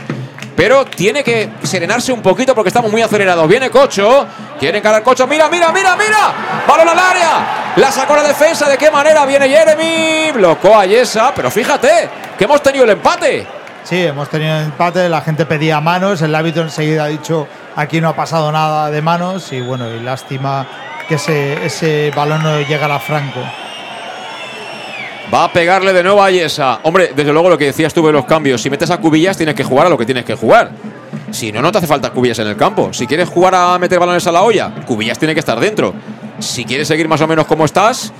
pero tiene que serenarse un poquito porque estamos muy acelerados. Viene Cocho, quiere encarar Cocho, mira, mira, mira, mira, balón al área, la sacó la defensa, ¿de qué manera viene Jeremy? Blocó a Yesa, pero fíjate que hemos tenido el empate. Sí, hemos tenido el empate, la gente pedía manos, el árbitro enseguida ha dicho aquí no ha pasado nada de manos y bueno, y lástima que ese, ese balón no llegara a Franco. Va a pegarle de nuevo a Yesa. Hombre, desde luego lo que decías tú de los cambios. Si metes a Cubillas, tienes que jugar a lo que tienes que jugar. Si no, no te hace falta Cubillas en el campo. Si quieres jugar a meter balones a la olla, Cubillas tiene que estar dentro. Si quieres seguir más o menos como estás,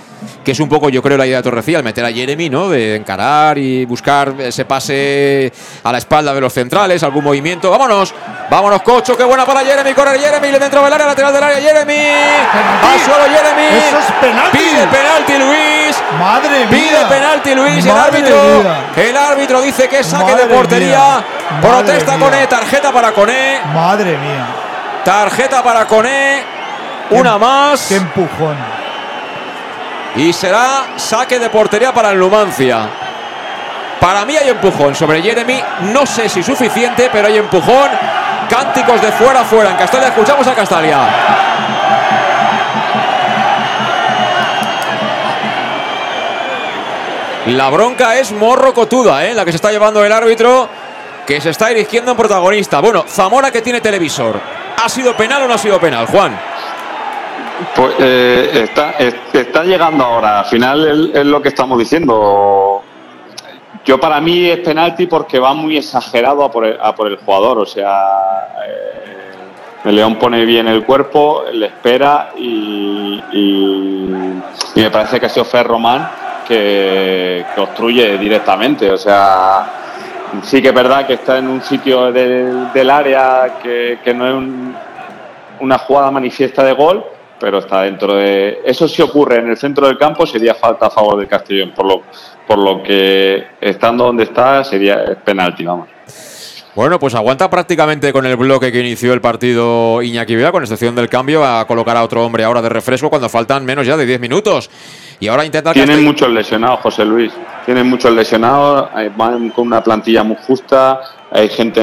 que es un poco, yo creo, la idea de Torrecilla, meter a Jeremy, ¿no? De encarar y buscar ese pase a la espalda de los centrales, algún movimiento. ¡Vámonos! ¡Vámonos, Cocho! ¡Qué buena para Jeremy! ¡Corre Jeremy! Le dentro del área, lateral del área, Jeremy. ¡Al suelo, Jeremy! ¡Eso es penalti! Pide penalti, Luis. ¡Madre mía! Pide penalti, Luis. el árbitro, mía. el árbitro dice que saque Madre de portería. Protesta Coné, mía. tarjeta para Coné. Madre mía, Tarjeta para Coné. Una más. qué empujón. Y será saque de portería para el Numancia. Para mí hay empujón sobre Jeremy. No sé si suficiente, pero hay empujón. Cánticos de fuera a fuera. En Castalia escuchamos a Castalia. La bronca es morro cotuda, ¿eh? la que se está llevando el árbitro, que se está dirigiendo en protagonista. Bueno, Zamora que tiene televisor. ¿Ha sido penal o no ha sido penal, Juan? Pues eh, está, es- está llegando ahora. Al final es, lo que estamos diciendo. Yo para mí es penalti porque va muy exagerado a por el, a por el jugador. O sea, eh, el León pone bien el cuerpo, le espera y, me parece que ha sido que, que directamente. O sea, sí que es verdad que está en un sitio del, del área que, que no es un- una jugada manifiesta de gol, pero está dentro de. Eso si ocurre en el centro del campo sería falta a favor del Castellón, por lo, por lo que estando donde está sería penalti, vamos. Bueno, pues aguanta prácticamente con el bloque que inició el partido Iñaki Bea, con excepción del cambio, a colocar a otro hombre ahora de refresco cuando faltan menos ya de 10 minutos. Y ahora intenta Tienen Castell- muchos lesionados, José Luis. Tienen muchos lesionados, eh, van con una plantilla muy justa. Hay gente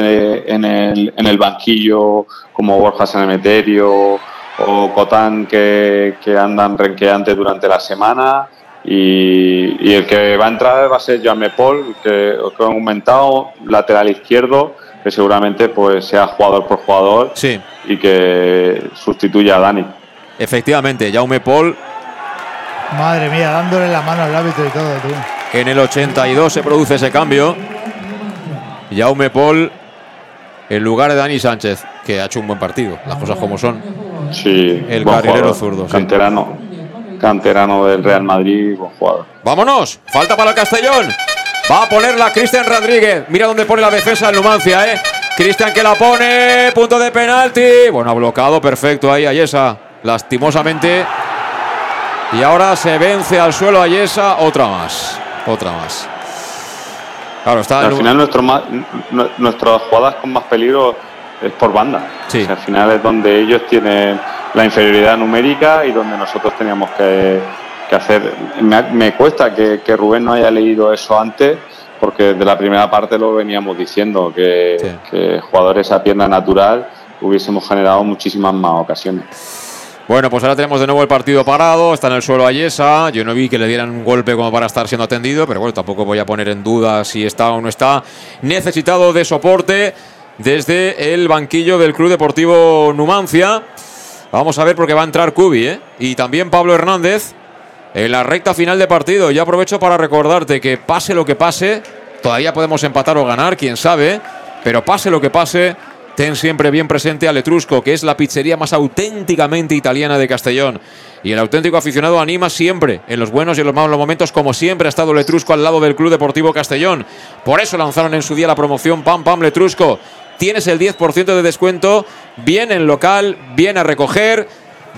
en el, en el banquillo como Borja Sanemeterio o Cotán que, que andan renqueantes durante la semana. Y, y el que va a entrar va a ser Joan Paul, que os he aumentado, lateral izquierdo, que seguramente pues sea jugador por jugador Sí, y que sustituya a Dani. efectivamente, Jaume Paul Madre mía, dándole la mano al árbitro y todo, tú. en el 82 se produce ese cambio. Jaume Paul en lugar de Dani Sánchez, que ha hecho un buen partido, las cosas como son. Sí, El carrilero zurdo, sí. Canterano, canterano del Real Madrid, buen jugador. ¡Vámonos! Falta para el Castellón. Va a ponerla Cristian Rodríguez. Mira dónde pone la defensa del Numancia, ¿eh? Cristian que la pone. Punto de penalti. Bueno, ha bloqueado perfecto ahí a Yesa. Lastimosamente. Y ahora se vence al suelo a Yesa. Otra más. Otra más. Claro, está. Al final nuestro nuestras jugadas con más peligro es por banda. Sí. O sea, al final es donde ellos tienen la inferioridad numérica y donde nosotros teníamos que, que hacer. Me, me cuesta que, que Rubén no haya leído eso antes, porque de la primera parte lo veníamos diciendo, que, que jugadores a pierna natural hubiésemos generado muchísimas más ocasiones. Bueno, pues ahora tenemos de nuevo el partido parado. Está en el suelo Ayesa. Yo no vi que le dieran un golpe como para estar siendo atendido, pero bueno, tampoco voy a poner en duda si está o no está necesitado de soporte desde el banquillo del Club Deportivo Numancia. Vamos a ver porque va a entrar Cubi, ¿eh? Y también Pablo Hernández en la recta final de partido. Ya aprovecho para recordarte que pase lo que pase, todavía podemos empatar o ganar, quién sabe, pero pase lo que pase, ten siempre bien presente al Etrusco, que es la pizzería más auténticamente italiana de Castellón. Y el auténtico aficionado anima siempre, en los buenos y en los malos momentos, como siempre ha estado el Etrusco al lado del Club Deportivo Castellón. Por eso lanzaron en su día la promoción Pam Pam Letrusco. Tienes el 10% de descuento, bien en local, bien a recoger,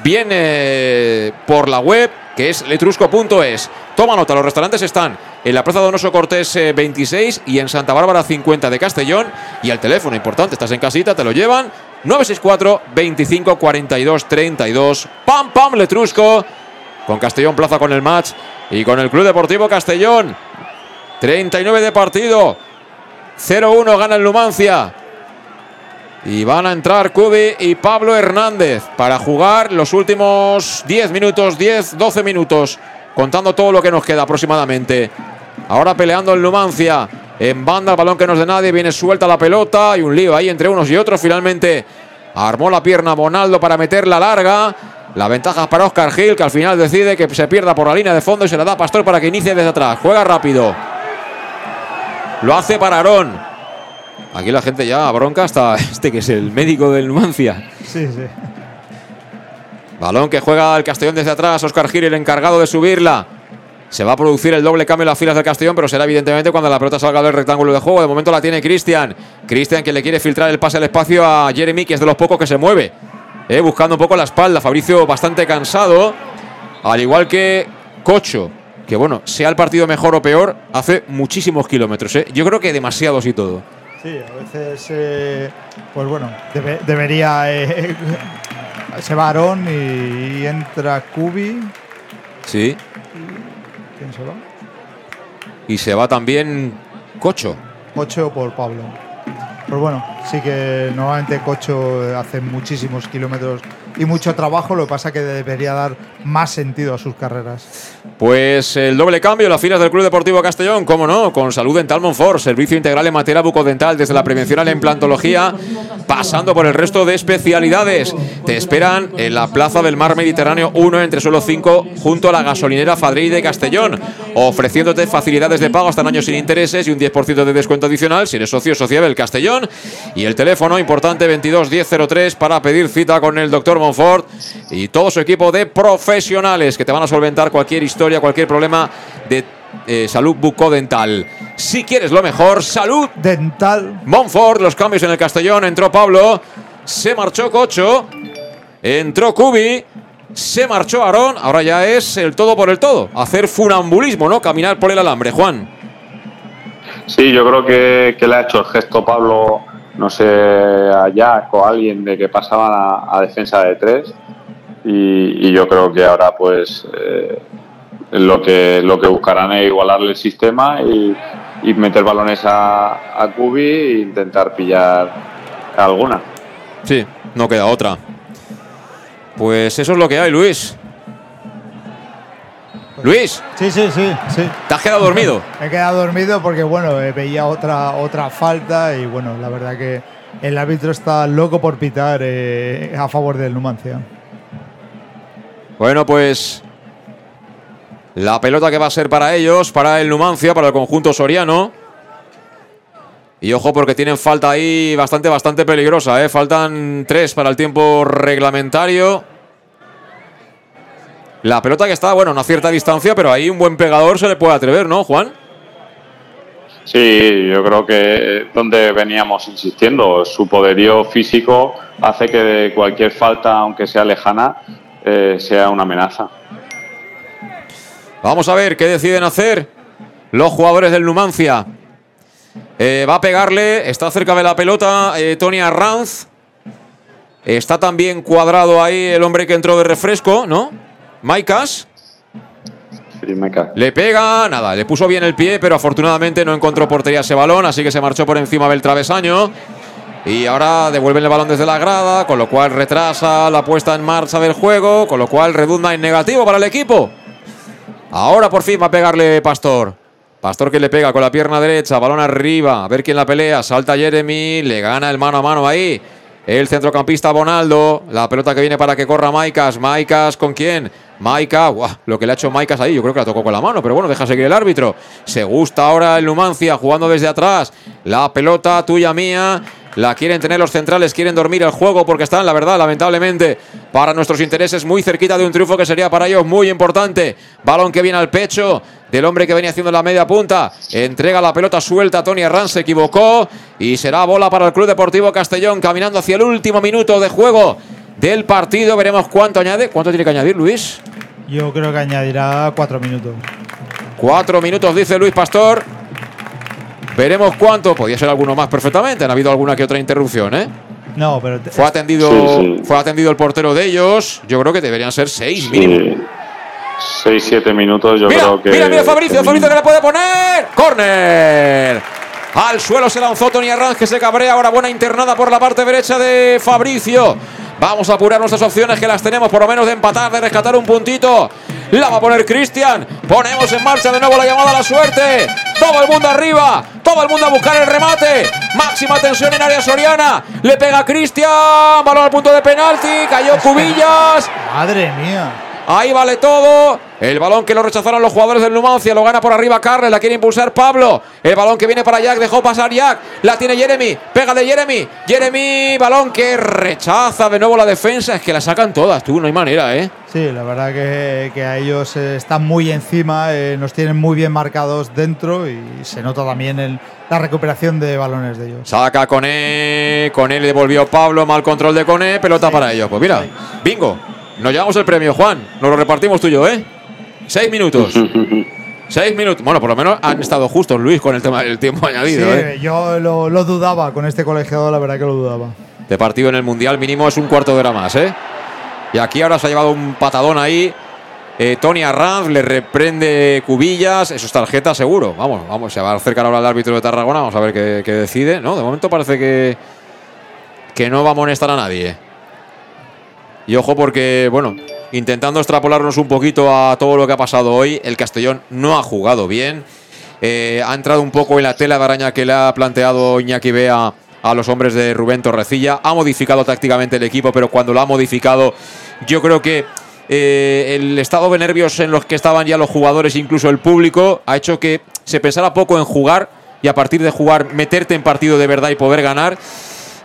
bien eh, por la web, que es letrusco.es. Toma nota, los restaurantes están en la Plaza Donoso Cortés eh, 26 y en Santa Bárbara 50 de Castellón. Y el teléfono, importante, estás en casita, te lo llevan. 964 25 42 32. Pam, pam, Letrusco. Con Castellón Plaza con el match y con el Club Deportivo Castellón. 39 de partido. 0-1 gana el Numancia. Y van a entrar Cubi y Pablo Hernández para jugar los últimos 10 minutos, 10, 12 minutos, contando todo lo que nos queda aproximadamente. Ahora peleando el Numancia. En banda, el balón que no es de nadie, viene suelta la pelota y un lío ahí entre unos y otros. Finalmente armó la pierna Bonaldo para meterla larga. La ventaja es para Oscar Gil, que al final decide que se pierda por la línea de fondo y se la da a Pastor para que inicie desde atrás. Juega rápido. Lo hace para Aarón. Aquí la gente ya bronca hasta este que es el médico del Numancia. Sí, sí. Balón que juega el Castellón desde atrás. Oscar Gil, el encargado de subirla. Se va a producir el doble cambio en las filas del Castellón, pero será evidentemente cuando la pelota salga del rectángulo de juego. De momento la tiene Cristian. Cristian que le quiere filtrar el pase al espacio a Jeremy, que es de los pocos que se mueve. Eh, buscando un poco la espalda. Fabricio bastante cansado. Al igual que Cocho, que bueno, sea el partido mejor o peor, hace muchísimos kilómetros. eh. Yo creo que demasiados y todo. Sí, a veces, eh, pues bueno, debe- debería. eh, se va Aarón y, y entra Kubi. Sí. ¿Quién se va? Y se va también Cocho. Cocho por Pablo. Pues bueno, sí que normalmente Cocho hace muchísimos kilómetros y mucho trabajo, lo que pasa que debería dar más sentido a sus carreras. Pues el doble cambio las filas del Club Deportivo Castellón, cómo no, con Salud Dental Monfort, servicio integral en materia bucodental desde la prevención a la implantología, pasando por el resto de especialidades. Te esperan en la Plaza del Mar Mediterráneo 1 entre suelo 5 junto a la gasolinera Fadrey de Castellón, ofreciéndote facilidades de pago hasta en años sin intereses y un 10% de descuento adicional si eres socio o socia del Castellón. Y el teléfono importante 22 1003 para pedir cita con el doctor Monfort y todo su equipo de profesionales que te van a solventar cualquier historia, cualquier problema de eh, salud bucodental. Si quieres lo mejor, salud dental. Monfort, los cambios en el Castellón. Entró Pablo, se marchó Cocho, entró Cubi, se marchó Aarón. Ahora ya es el todo por el todo. Hacer funambulismo, ¿no? Caminar por el alambre. Juan. Sí, yo creo que, que le ha hecho el gesto Pablo, no sé, a Jack o a alguien de que pasaban a, defensa de tres. Y, yo creo que ahora, pues, eh, lo que lo que buscarán es igualarle el sistema y, y meter balones a, a Kubi e intentar pillar alguna. Sí, no queda otra. Pues eso es lo que hay, Luis. Luis, Sí, sí, sí, sí. ¿te has quedado dormido? Me he quedado dormido porque bueno, eh, veía otra, otra falta y bueno, la verdad que el árbitro está loco por pitar eh, a favor del Numancia. Bueno, pues la pelota que va a ser para ellos, para el Numancia, para el conjunto soriano. Y ojo porque tienen falta ahí bastante, bastante peligrosa. ¿eh? Faltan tres para el tiempo reglamentario. La pelota que está, bueno, a una cierta distancia, pero ahí un buen pegador se le puede atrever, ¿no, Juan? Sí, yo creo que donde veníamos insistiendo, su poderío físico hace que cualquier falta, aunque sea lejana, eh, sea una amenaza. Vamos a ver qué deciden hacer los jugadores del Numancia. Eh, va a pegarle, está cerca de la pelota eh, Tony Arranz. Está también cuadrado ahí el hombre que entró de refresco, ¿no? Maicas. Sí. Le pega, nada, le puso bien el pie, pero afortunadamente no encontró portería ese balón, así que se marchó por encima del travesaño. Y ahora devuelven el balón desde la grada, con lo cual retrasa la puesta en marcha del juego, con lo cual redunda en negativo para el equipo. Ahora por fin va a pegarle Pastor. Pastor que le pega con la pierna derecha, balón arriba, a ver quién la pelea, salta Jeremy, le gana el mano a mano ahí. El centrocampista Bonaldo, la pelota que viene para que corra Maicas, Maicas con quién? Maika, lo que le ha hecho Maicas ahí, yo creo que la tocó con la mano, pero bueno, deja seguir el árbitro. Se gusta ahora el Numancia jugando desde atrás. La pelota tuya mía, la quieren tener los centrales, quieren dormir el juego porque están, la verdad, lamentablemente, para nuestros intereses muy cerquita de un triunfo que sería para ellos muy importante. Balón que viene al pecho del hombre que venía haciendo la media punta. Entrega la pelota suelta. Tony Arran se equivocó y será bola para el Club Deportivo Castellón caminando hacia el último minuto de juego del partido. Veremos cuánto añade. ¿Cuánto tiene que añadir, Luis? Yo creo que añadirá cuatro minutos. Cuatro minutos, dice Luis Pastor. Veremos cuánto. Podía ser alguno más perfectamente. Han habido alguna que otra interrupción, ¿eh? No, pero. Fue atendido, fue atendido el portero de ellos. Yo creo que deberían ser seis mínimo. 6-7 minutos, yo creo que. Mira, mira, Fabricio, Fabricio que le puede poner. ¡Corner! Al suelo se lanzó Tony Arranz, que se cabrea. Ahora buena internada por la parte derecha de Fabricio. Vamos a apurar nuestras opciones que las tenemos por lo menos de empatar, de rescatar un puntito. La va a poner Cristian. Ponemos en marcha de nuevo la llamada a la suerte. Todo el mundo arriba. Todo el mundo a buscar el remate. Máxima tensión en área soriana. Le pega Cristian. Balón al punto de penalti. Cayó Cubillas. Madre mía. Ahí vale todo. El balón que lo rechazaron los jugadores del Numancia. Lo gana por arriba Carles. La quiere impulsar Pablo. El balón que viene para Jack. Dejó pasar Jack. La tiene Jeremy. Pega de Jeremy. Jeremy. Balón que rechaza de nuevo la defensa. Es que la sacan todas, tú. No hay manera, ¿eh? Sí, la verdad que, a ellos eh, están muy encima. Eh, nos tienen muy bien marcados dentro. Y se nota también la recuperación de balones de ellos. Saca Cone. Cone le devolvió Pablo. Mal control de Cone. Pelota para ellos. Pues mira. Bingo. Nos llevamos el premio, Juan. Nos lo repartimos tú y yo, ¿eh? Seis minutos. Seis minutos. Bueno, por lo menos han estado justos, Luis, con el tema del tiempo añadido. Sí, ¿eh? yo lo, dudaba con este colegiado, la verdad que lo dudaba. De partido en el Mundial mínimo es un cuarto de hora más, ¿eh? Y aquí ahora se ha llevado un patadón ahí. Eh, Tony Arranz le reprende Cubillas. Eso es tarjeta seguro. Vamos, vamos, se va a acercar ahora el árbitro de Tarragona. Vamos a ver qué, qué decide. No, de momento parece que, que no va a amonestar a nadie. Y ojo porque, bueno, intentando extrapolarnos un poquito a todo lo que ha pasado hoy, el Castellón no ha jugado bien. Eh, ha entrado un poco en la tela de araña que le ha planteado Iñaki Bea a los hombres de Rubén Torrecilla. Ha modificado tácticamente el equipo, pero cuando lo ha modificado, yo creo que eh, el estado de nervios en los que estaban ya los jugadores, incluso el público, ha hecho que se pensara poco en jugar y a partir de jugar meterte en partido de verdad y poder ganar.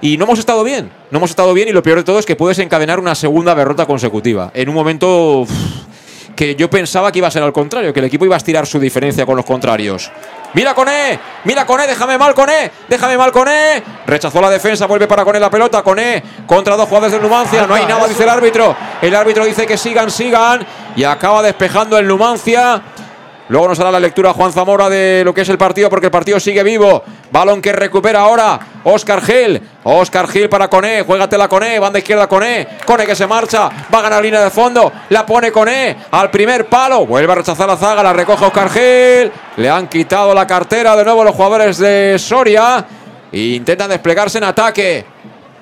Y no hemos estado bien, no hemos estado bien y lo peor de todo es que puedes encadenar una segunda derrota consecutiva. En un momento que yo pensaba que iba a ser al contrario, que el equipo iba a estirar su diferencia con los contrarios. Mira Coné, mira Coné, déjame mal Coné, déjame mal Coné. Rechazó la defensa, vuelve para Coné la pelota, Coné contra dos jugadores del Numancia, no hay nada, dice el árbitro. El árbitro dice que sigan, sigan y acaba despejando el Numancia. Luego nos hará la lectura Juan Zamora de lo que es el partido, porque el partido sigue vivo. Balón que recupera ahora Oscar Gil. Oscar Gil para Coné. Juégatela Coné. Banda izquierda Coné. Coné que se marcha. Va a ganar línea de fondo. La pone Coné al primer palo. Vuelve a rechazar la zaga. La recoge Oscar Gil. Le han quitado la cartera de nuevo los jugadores de Soria. E intentan desplegarse en ataque.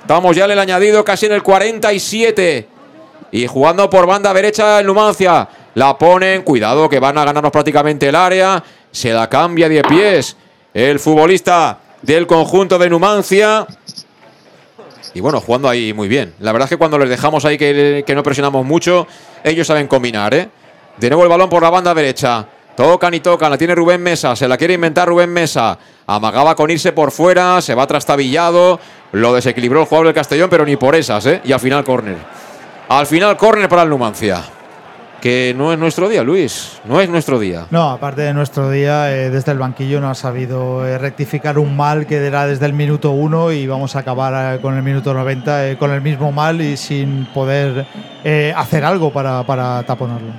Estamos ya en el añadido casi en el 47. Y jugando por banda derecha el Numancia. La ponen, cuidado que van a ganarnos prácticamente el área. Se la cambia de pies el futbolista del conjunto de Numancia. Y bueno, jugando ahí muy bien. La verdad es que cuando les dejamos ahí que, que no presionamos mucho, ellos saben combinar, ¿eh? De nuevo el balón por la banda derecha. Tocan y tocan, la tiene Rubén Mesa, se la quiere inventar Rubén Mesa. Amagaba con irse por fuera, se va trastabillado. Lo desequilibró el jugador del Castellón, pero ni por esas, ¿eh? Y al final córner. Al final córner para el Numancia que no es nuestro día, Luis. No es nuestro día. No, aparte de nuestro día, eh, desde el banquillo no ha sabido eh, rectificar un mal que era desde el minuto uno y vamos a acabar eh, con el minuto 90 con el mismo mal y sin poder hacer algo para, para taponarlo.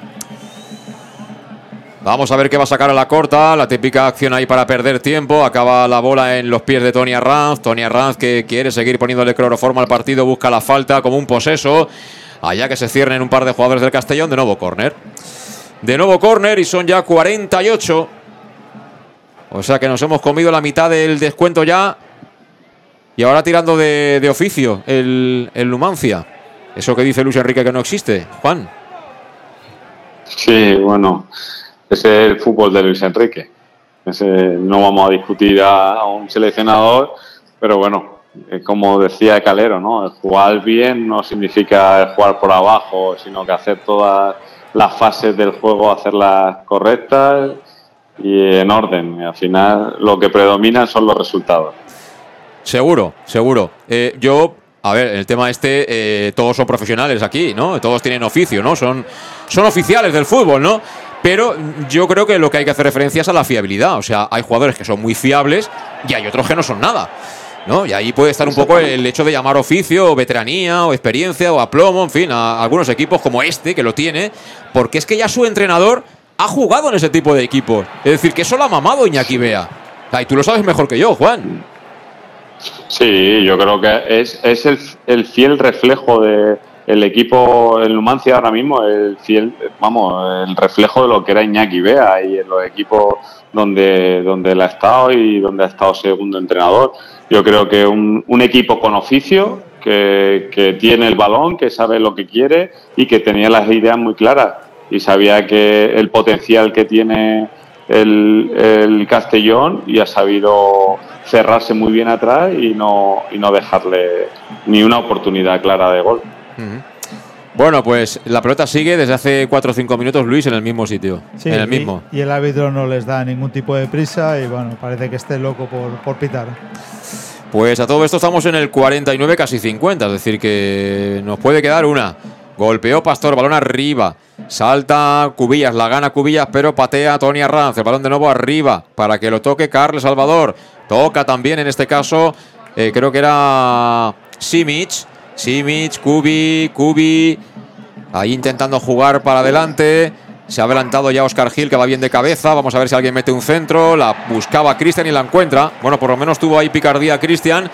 Vamos a ver qué va a sacar a la corta. La típica acción ahí para perder tiempo. Acaba la bola en los pies de Tony Arranz. Tony Arranz que quiere seguir poniéndole cloroformo al partido. Busca la falta como un poseso. Allá que se cierren un par de jugadores del Castellón. De nuevo córner. De nuevo córner y son ya 48. O sea que nos hemos comido la mitad del descuento ya. Y ahora tirando de, de oficio el, el Numancia. Eso que dice Luis Enrique que no existe. Juan. Sí, bueno, ese es el fútbol de Luis Enrique. Ese, no vamos a discutir a, un seleccionador, pero bueno, como decía Calero, ¿no? jugar bien no significa jugar por abajo, sino que hacer todas las fases del juego, hacerlas correctas y en orden. al final lo que predomina son los resultados. Seguro, seguro. Eh, yo a ver, el tema este, eh, todos son profesionales aquí, ¿no? Todos tienen oficio, ¿no? Son, son oficiales del fútbol, ¿no? Pero yo creo que lo que hay que hacer referencia es a la fiabilidad. O sea, hay jugadores que son muy fiables y hay otros que no son nada. ¿No? Y ahí puede estar un poco el hecho de llamar oficio, o veteranía, o experiencia, o aplomo, en fin, a algunos equipos como este, que lo tiene, porque es que ya su entrenador ha jugado en ese tipo de equipos. Es decir, que eso lo ha mamado Iñaki Bea. Y tú lo sabes mejor que yo, Juan. Sí, yo creo que es, es el, el fiel reflejo de el equipo, el Numancia ahora mismo, el fiel, vamos, el reflejo de lo que era Iñaki Bea y en los equipos donde, donde él ha estado y donde ha estado segundo entrenador. Yo creo que un, un equipo con oficio, que, que tiene el balón, que sabe lo que quiere y que tenía las ideas muy claras y sabía que el potencial que tiene el, el Castellón y ha sabido cerrarse muy bien atrás y no, y no dejarle ni una oportunidad clara de gol. Bueno, pues la pelota sigue desde hace 4 o 5 minutos, Luis, en el mismo sitio. en el mismo. Y, el árbitro no les da ningún tipo de prisa y bueno, parece que esté loco por, por pitar. Pues a todo esto estamos en el 49, casi 50, es decir, que nos puede quedar una. Golpeó Pastor, balón arriba. Salta Cubillas, la gana Cubillas, pero patea Tony Arranz. El balón de nuevo arriba para que lo toque Carles Salvador. Toca también en este caso, eh, creo que era Simic. Simic, Kubi, Kubi. Ahí intentando jugar para adelante. Se ha adelantado ya Oscar Gil, que va bien de cabeza. Vamos a ver si alguien mete un centro. La buscaba Cristian y la encuentra. Bueno, por lo menos tuvo ahí picardía Cristian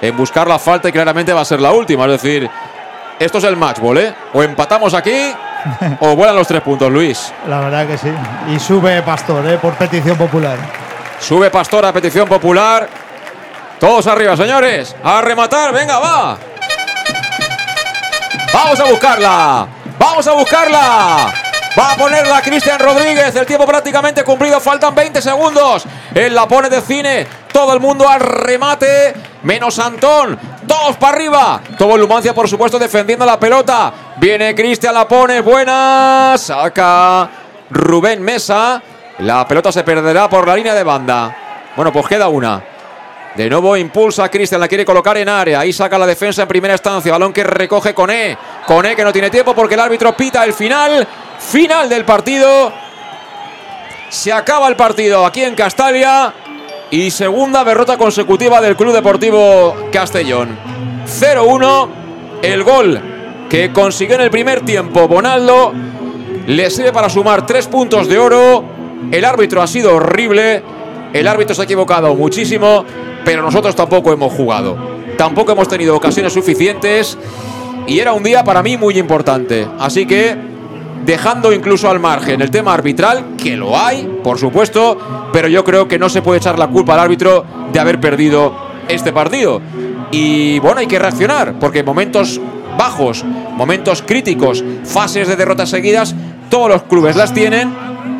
en buscar la falta y claramente va a ser la última. Es decir, esto es el matchball, ¿eh? O empatamos aquí o vuelan los tres puntos, Luis. La verdad que sí. Y sube Pastor, ¿eh? Por petición popular. Sube Pastor a petición popular. Todos arriba, señores. A rematar, venga, va. Vamos a buscarla. Vamos a buscarla. Va a ponerla Cristian Rodríguez. El tiempo prácticamente cumplido. Faltan 20 segundos. Él la pone de cine. Todo el mundo al remate. Menos Antón. Todos para arriba. Todo Lumancia, por supuesto, defendiendo la pelota. Viene Cristian, la pone. Buena. Saca Rubén Mesa. La pelota se perderá por la línea de banda. Bueno, pues queda una. De nuevo impulsa Cristian, la quiere colocar en área. Ahí saca la defensa en primera instancia. Balón que recoge Coné. Coné que no tiene tiempo porque el árbitro pita el final. Final del partido. Se acaba el partido aquí en Castalia. Y segunda derrota consecutiva del Club Deportivo Castellón. 0-1. El gol que consiguió en el primer tiempo Bonaldo le sirve para sumar tres puntos de oro. El árbitro ha sido horrible. El árbitro se ha equivocado muchísimo pero nosotros tampoco hemos jugado. Tampoco hemos tenido ocasiones suficientes y era un día para mí muy importante. Así que, dejando incluso al margen el tema arbitral, que lo hay, por supuesto, pero yo creo que no se puede echar la culpa al árbitro de haber perdido este partido. Y bueno, hay que reaccionar, porque momentos bajos, momentos críticos, fases de derrotas seguidas, todos los clubes las tienen,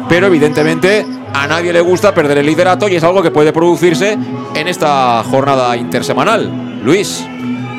pero evidentemente a nadie le gusta perder el liderato y es algo que puede producirse en esta jornada intersemanal. Luis.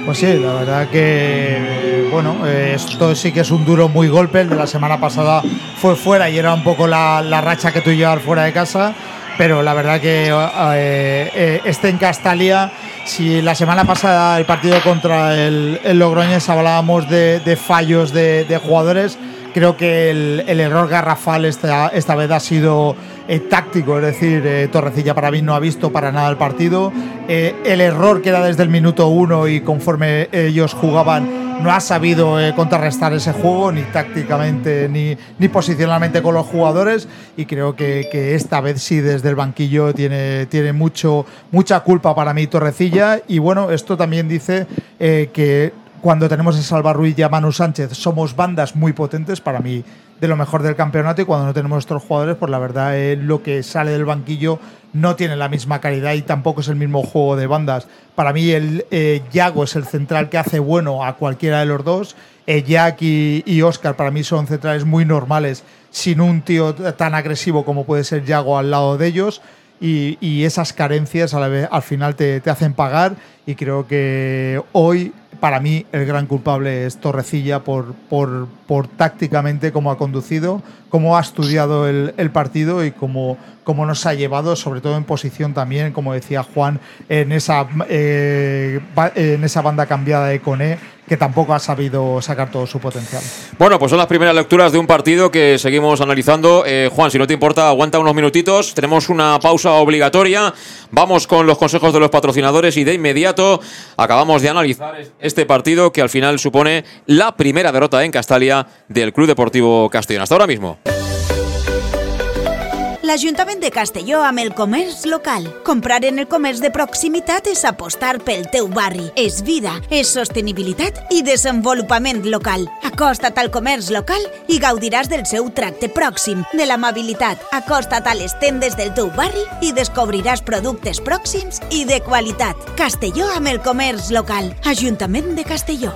Pues sí, la verdad que, bueno, esto sí que es un duro muy golpe. El de la semana pasada fue fuera y era un poco la, racha que tú llevas fuera de casa. Pero la verdad que eh, eh, este en Castalia, si la semana pasada el partido contra el, el Logroñés hablábamos de, fallos de, de jugadores, Creo que el, error garrafal esta, esta vez ha sido eh, táctico, es decir, eh, Torrecilla para mí no ha visto para nada el partido. Eh, el error que era desde el minuto uno y conforme ellos jugaban no ha sabido contrarrestar ese juego, ni tácticamente, ni, ni posicionalmente con los jugadores. Y creo que, que, esta vez sí, desde el banquillo, tiene, tiene mucho, mucha culpa para mí Torrecilla. Y bueno, esto también dice que cuando tenemos a Salva Ruiz y a Manu Sánchez, somos bandas muy potentes para mí de lo mejor del campeonato y cuando no tenemos estos jugadores, pues la verdad es lo que sale del banquillo no tiene la misma calidad y tampoco es el mismo juego de bandas. Para mí el eh, Yago es el central que hace bueno a cualquiera de los dos. Eh, Jack y, Oscar para mí son centrales muy normales sin un tío tan agresivo como puede ser Yago al lado de ellos. Y, esas carencias a la vez, al final te, te hacen pagar y creo que hoy para mí el gran culpable es Torrecilla por, por, por tácticamente cómo ha conducido, cómo ha estudiado el, el partido y cómo, cómo, nos ha llevado, sobre todo en posición también, como decía Juan, en esa, eh, en esa banda cambiada de Cone, que tampoco ha sabido sacar todo su potencial. Bueno, pues son las primeras lecturas de un partido que seguimos analizando. Eh, Juan, si no te importa, aguanta unos minutitos. Tenemos una pausa obligatoria. Vamos con los consejos de los patrocinadores y de inmediato acabamos de analizar este partido que al final supone la primera derrota en Castalia del Club Deportivo Castellón. Hasta ahora mismo. l'Ajuntament de Castelló amb el comerç local. Comprar en el comerç de proximitat és apostar pel teu barri. És vida, és sostenibilitat i desenvolupament local. Acosta't al comerç local i gaudiràs del seu tracte pròxim, de l'amabilitat. Acosta't a les tendes del teu barri i descobriràs productes pròxims i de qualitat. Castelló amb el comerç local. Ajuntament de Castelló.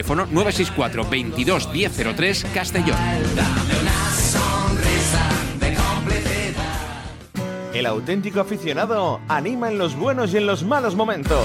Teléfono 964 22 1003 Castellón. El auténtico aficionado anima en los buenos y en los malos momentos.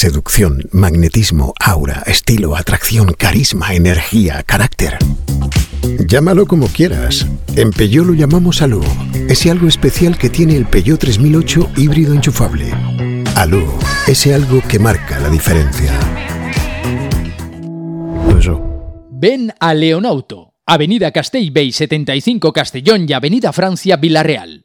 Seducción, magnetismo, aura, estilo, atracción, carisma, energía, carácter. Llámalo como quieras. En Peugeot lo llamamos Alú. Ese algo especial que tiene el Peugeot 3008 híbrido enchufable. Alú, ese algo que marca la diferencia. Ven a Leonauto, Avenida Castell Bay 75 Castellón y Avenida Francia Villarreal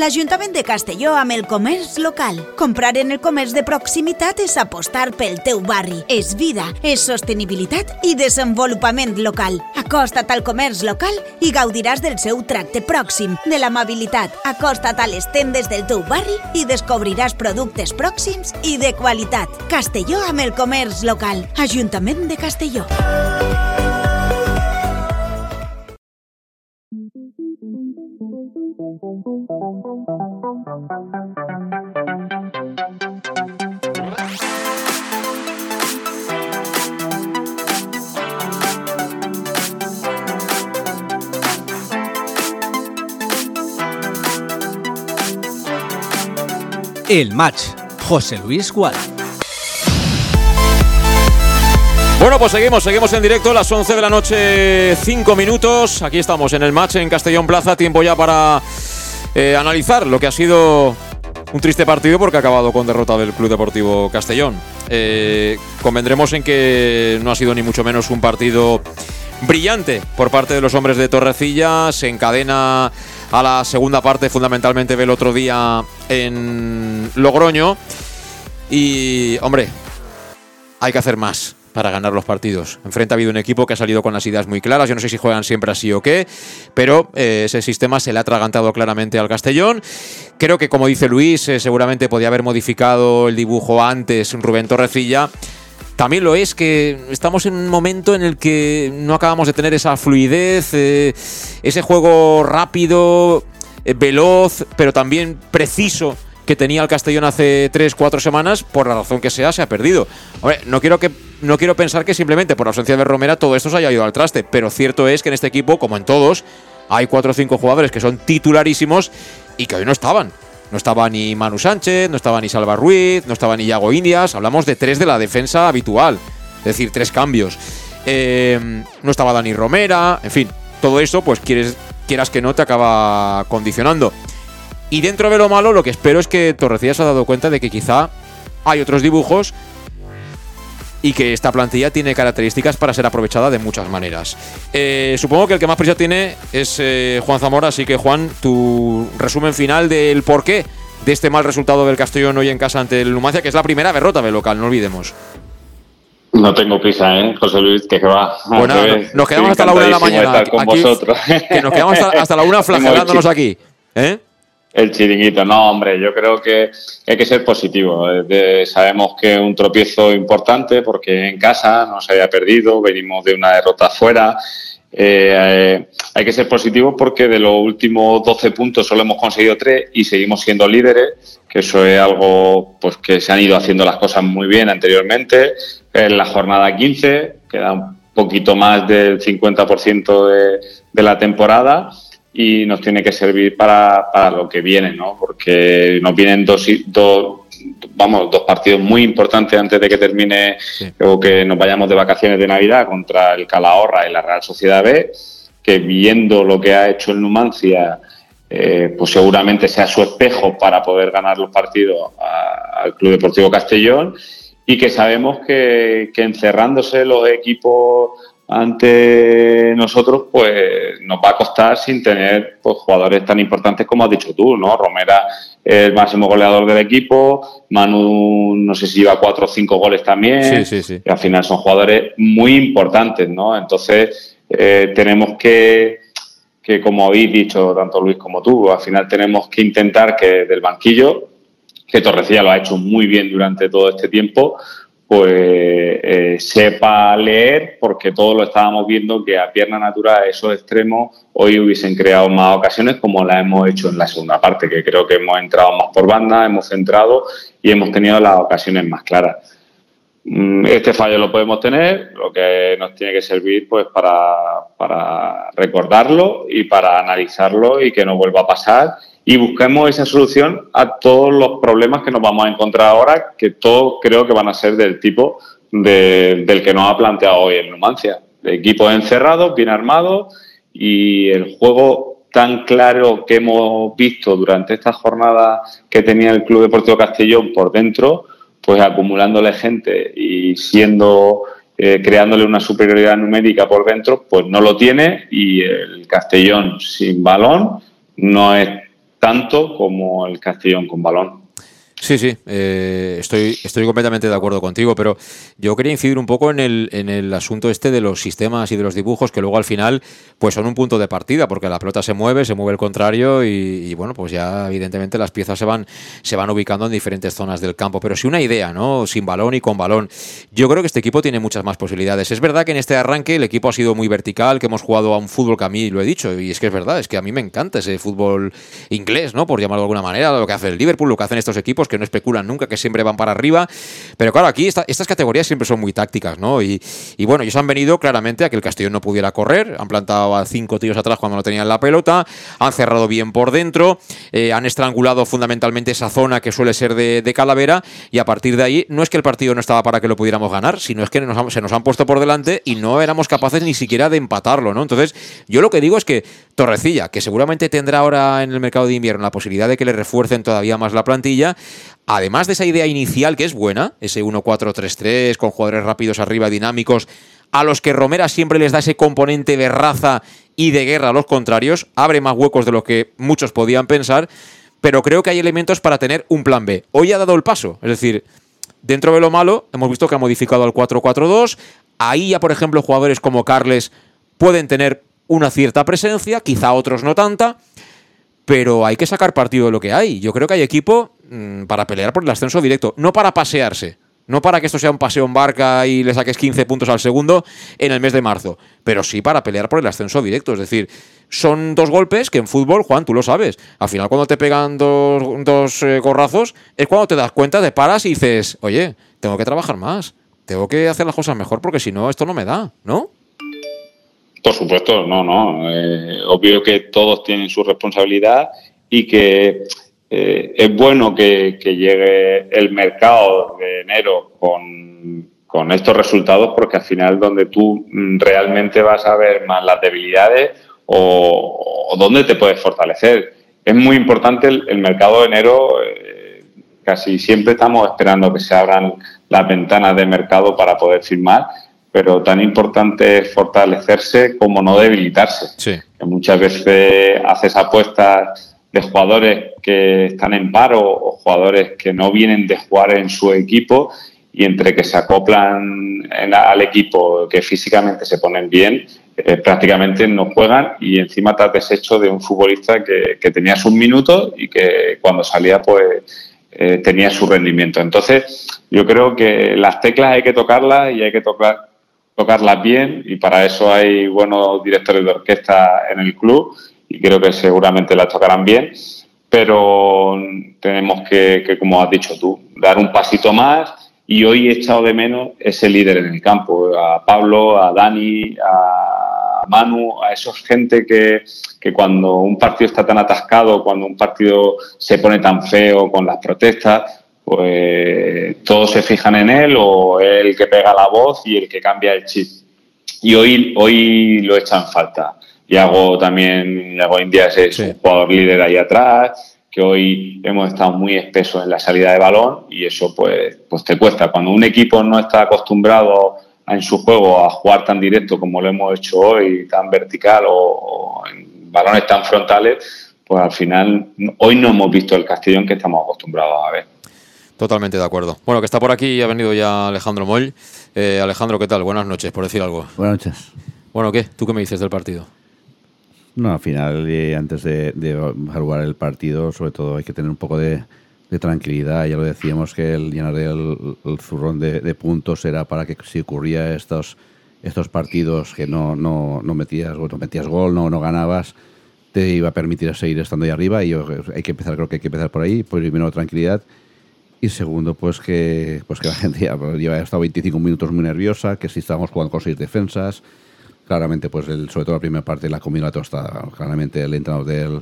L'Ajuntament de Castelló amb el comerç local. Comprar en el comerç de proximitat és apostar pel teu barri. És vida, és sostenibilitat i desenvolupament local. Acosta't al comerç local i gaudiràs del seu tracte pròxim, de l'amabilitat. Acosta't a les tendes del teu barri i descobriràs productes pròxims i de qualitat. Castelló amb el comerç local. Ajuntament de Castelló. El match. José Luis Gual. Bueno, pues seguimos, seguimos en directo, las 11 de la noche, 5 minutos. Aquí estamos en el match en Castellón Plaza. Tiempo ya para eh, analizar lo que ha sido un triste partido porque ha acabado con derrota del Club Deportivo Castellón. Eh, convendremos en que no ha sido ni mucho menos un partido brillante por parte de los hombres de Torrecilla. Se encadena a la segunda parte, fundamentalmente del otro día en Logroño. Y, hombre, hay que hacer más para ganar los partidos. Enfrente ha habido un equipo que ha salido con las ideas muy claras. Yo no sé si juegan siempre así o qué, pero eh, ese sistema se le ha atragantado claramente al Castellón. Creo que, como dice Luis, eh, seguramente podía haber modificado el dibujo antes Rubén Torrecilla. También lo es que estamos en un momento en el que no acabamos de tener esa fluidez, eh, ese juego rápido, veloz, pero también preciso que tenía el Castellón hace 3-4 semanas, por la razón que sea, se ha perdido. No quiero, que, no quiero pensar que simplemente por la ausencia de Romera todo esto se haya ido al traste, pero cierto es que en este equipo, como en todos, hay 4 o 5 jugadores que son titularísimos y que hoy no estaban. No estaba ni Manu Sánchez, no estaba ni Salva Ruiz, no estaba ni Yago Indias. Hablamos de tres de la defensa habitual. Es decir, tres cambios. Eh, no estaba Dani Romera. En fin, todo eso, pues quieres, quieras que no, te acaba condicionando. Y dentro de lo malo, lo que espero es que Torrecilla se ha dado cuenta de que quizá hay otros dibujos y que esta plantilla tiene características para ser aprovechada de muchas maneras. Eh, supongo que el que más prisa tiene es eh, Juan Zamora, así que Juan, tu resumen final del porqué de este mal resultado del Castellón hoy en casa ante el Numancia, que es la primera derrota del local, no olvidemos. No tengo prisa, ¿eh? José Luis, que va. Bueno, nos quedamos hasta la una de la mañana. Aquí, vosotros. Que nos quedamos hasta, hasta la una flagelándonos aquí. ¿Eh? El chiringuito, no, hombre, yo creo que hay que ser positivo. Eh, sabemos que un tropiezo importante porque en casa no se había perdido, venimos de una derrota fuera. Eh, eh, hay que ser positivo porque de los últimos 12 puntos solo hemos conseguido 3 y seguimos siendo líderes, que eso es algo pues que se han ido haciendo las cosas muy bien anteriormente. En la jornada 15 queda un poquito más del 50% de, de la temporada y nos tiene que servir para, para lo que viene, ¿no? Porque nos vienen dos, dos, vamos, dos partidos muy importantes antes de que termine o que nos vayamos de vacaciones de Navidad contra el Calahorra y la Real Sociedad B, que viendo lo que ha hecho el Numancia eh, pues seguramente sea su espejo para poder ganar los partidos al Club Deportivo Castellón y que sabemos que, que encerrándose los equipos ante nosotros, pues nos va a costar sin tener pues, jugadores tan importantes como has dicho tú, ¿no? Romera el máximo goleador del equipo, Manu no sé si lleva cuatro o cinco goles también, sí, sí, sí. y al final son jugadores muy importantes, ¿no? Entonces eh, tenemos que, que, como habéis dicho tanto Luis como tú, al final tenemos que intentar que del banquillo, que Torrecilla lo ha hecho muy bien durante todo este tiempo, pues eh, sepa leer, porque todos lo estábamos viendo que a pierna natural esos extremos hoy hubiesen creado más ocasiones como las hemos hecho en la segunda parte, que creo que hemos entrado más por banda, hemos centrado y hemos tenido las ocasiones más claras. Mm, este fallo lo podemos tener, lo que nos tiene que servir pues para, para recordarlo y para analizarlo y que no vuelva a pasar y busquemos esa solución a todos los problemas que nos vamos a encontrar ahora, que todos creo que van a ser del tipo del que nos ha planteado hoy el Numancia. Equipos encerrados, bien armados y el juego tan claro que hemos visto durante esta jornada que tenía el Club Deportivo Castellón por dentro, pues acumulándole gente y siendo eh, creándole una superioridad numérica por dentro, pues no lo tiene y el Castellón sin balón no es tanto como el Castellón con balón. Sí, sí, eh, estoy, estoy completamente de acuerdo contigo, pero yo quería incidir un poco en el, en el asunto este de los sistemas y de los dibujos que luego al final pues son un punto de partida, porque la pelota se mueve, se mueve el contrario y, bueno, pues ya evidentemente las piezas se van, se van ubicando en diferentes zonas del campo. Pero si una idea, ¿no? Sin balón y con balón. Yo creo que este equipo tiene muchas más posibilidades. Es verdad que en este arranque el equipo ha sido muy vertical, que hemos jugado a un fútbol que a mí lo he dicho, y es que es verdad, es que a mí me encanta ese fútbol inglés, ¿no? Por llamarlo de alguna manera, lo que hace el Liverpool, lo que hacen estos equipos que no especulan nunca, que siempre van para arriba. Pero claro, aquí estas categorías siempre son muy tácticas, ¿no? Y, y, bueno, ellos han venido claramente a que el Castellón no pudiera correr, han plantado a cinco tíos atrás cuando no tenían la pelota, han cerrado bien por dentro, eh, han estrangulado fundamentalmente esa zona que suele ser de, calavera y a partir de ahí no es que el partido no estaba para que lo pudiéramos ganar, sino es que se nos han puesto por delante y no éramos capaces ni siquiera de empatarlo, ¿no? Entonces, yo lo que digo es que Torrecilla, que seguramente tendrá ahora en el mercado de invierno la posibilidad de que le refuercen todavía más la plantilla, además de esa idea inicial que es buena, ese 1-4-3-3 con jugadores rápidos arriba, dinámicos, a los que Romera siempre les da ese componente de raza y de guerra a los contrarios, abre más huecos de lo que muchos podían pensar, pero creo que hay elementos para tener un plan B. Hoy ha dado el paso, es decir, dentro de lo malo, hemos visto que ha modificado al 4-4-2, ahí ya, por ejemplo, jugadores como Carles pueden tener una cierta presencia, quizá otros no tanta, pero hay que sacar partido de lo que hay. Yo creo que hay equipo mmm, para pelear por el ascenso directo, no para pasearse. No para que esto sea un paseo en barca y le saques 15 puntos al segundo en el mes de marzo, pero sí para pelear por el ascenso directo. Es decir, son dos golpes que en fútbol, Juan, tú lo sabes. Al final, cuando te pegan dos, dos eh, gorrazos, es cuando te das cuenta, te paras y dices, oye, tengo que trabajar más, tengo que hacer las cosas mejor porque si no, esto no me da, ¿no? Por supuesto, no, no. Eh, obvio que todos tienen su responsabilidad y que eh, es bueno que, que, llegue el mercado de enero con, con, estos resultados porque al final donde tú realmente vas a ver más las debilidades o, o dónde te puedes fortalecer. Es muy importante el, el mercado de enero. Eh, casi siempre estamos esperando que se abran las ventanas de mercado para poder firmar pero tan importante es fortalecerse como no debilitarse. Sí. Que muchas veces haces apuestas de jugadores que están en paro o jugadores que no vienen de jugar en su equipo y entre que se acoplan en, al equipo, que físicamente se ponen bien, eh, prácticamente no juegan y encima te has deshecho de un futbolista que, que tenía sus minutos y que cuando salía pues eh, tenía su rendimiento. Entonces yo creo que las teclas hay que tocarlas y hay que tocar tocarlas bien y para eso hay buenos directores de orquesta en el club y creo que seguramente las tocarán bien, pero tenemos que, que, como has dicho tú, dar un pasito más y hoy he echado de menos ese líder en el campo, a Pablo, a Dani, a Manu, a esos gente que, que cuando un partido está tan atascado, cuando un partido se pone tan feo con las protestas, pues todos se fijan en él o el que pega la voz y el que cambia el chip. Y hoy, hoy lo echan falta. Iago también, Iago Indias es un jugador líder ahí atrás, que hoy hemos estado muy espesos en la salida de balón y eso pues, pues te cuesta. Cuando un equipo no está acostumbrado en su juego a jugar tan directo como lo hemos hecho hoy, tan vertical o, en balones tan frontales, pues al final hoy no hemos visto el Castellón que estamos acostumbrados a ver. Totalmente de acuerdo. Bueno, que está por aquí y ha venido ya Alejandro Moll. Eh, Alejandro, ¿qué tal? Buenas noches, por decir algo. Buenas noches. Bueno, ¿qué? ¿Tú qué me dices del partido? No, al final, eh, antes de, jugar el partido, sobre todo hay que tener un poco de, tranquilidad. Ya lo decíamos que el llenar el, zurrón de, puntos era para que si ocurría estos, estos partidos que no, no, no metías, bueno, metías gol, no, no ganabas, te iba a permitir seguir estando ahí arriba. Y hay que empezar, creo que hay que empezar por ahí, pues primero tranquilidad. Y segundo, pues que, pues que la gente ya lleva estado 25 minutos muy nerviosa, que si estábamos jugando con seis defensas, claramente, pues sobre todo la primera parte la comido la tostada. Claramente el entrenador del,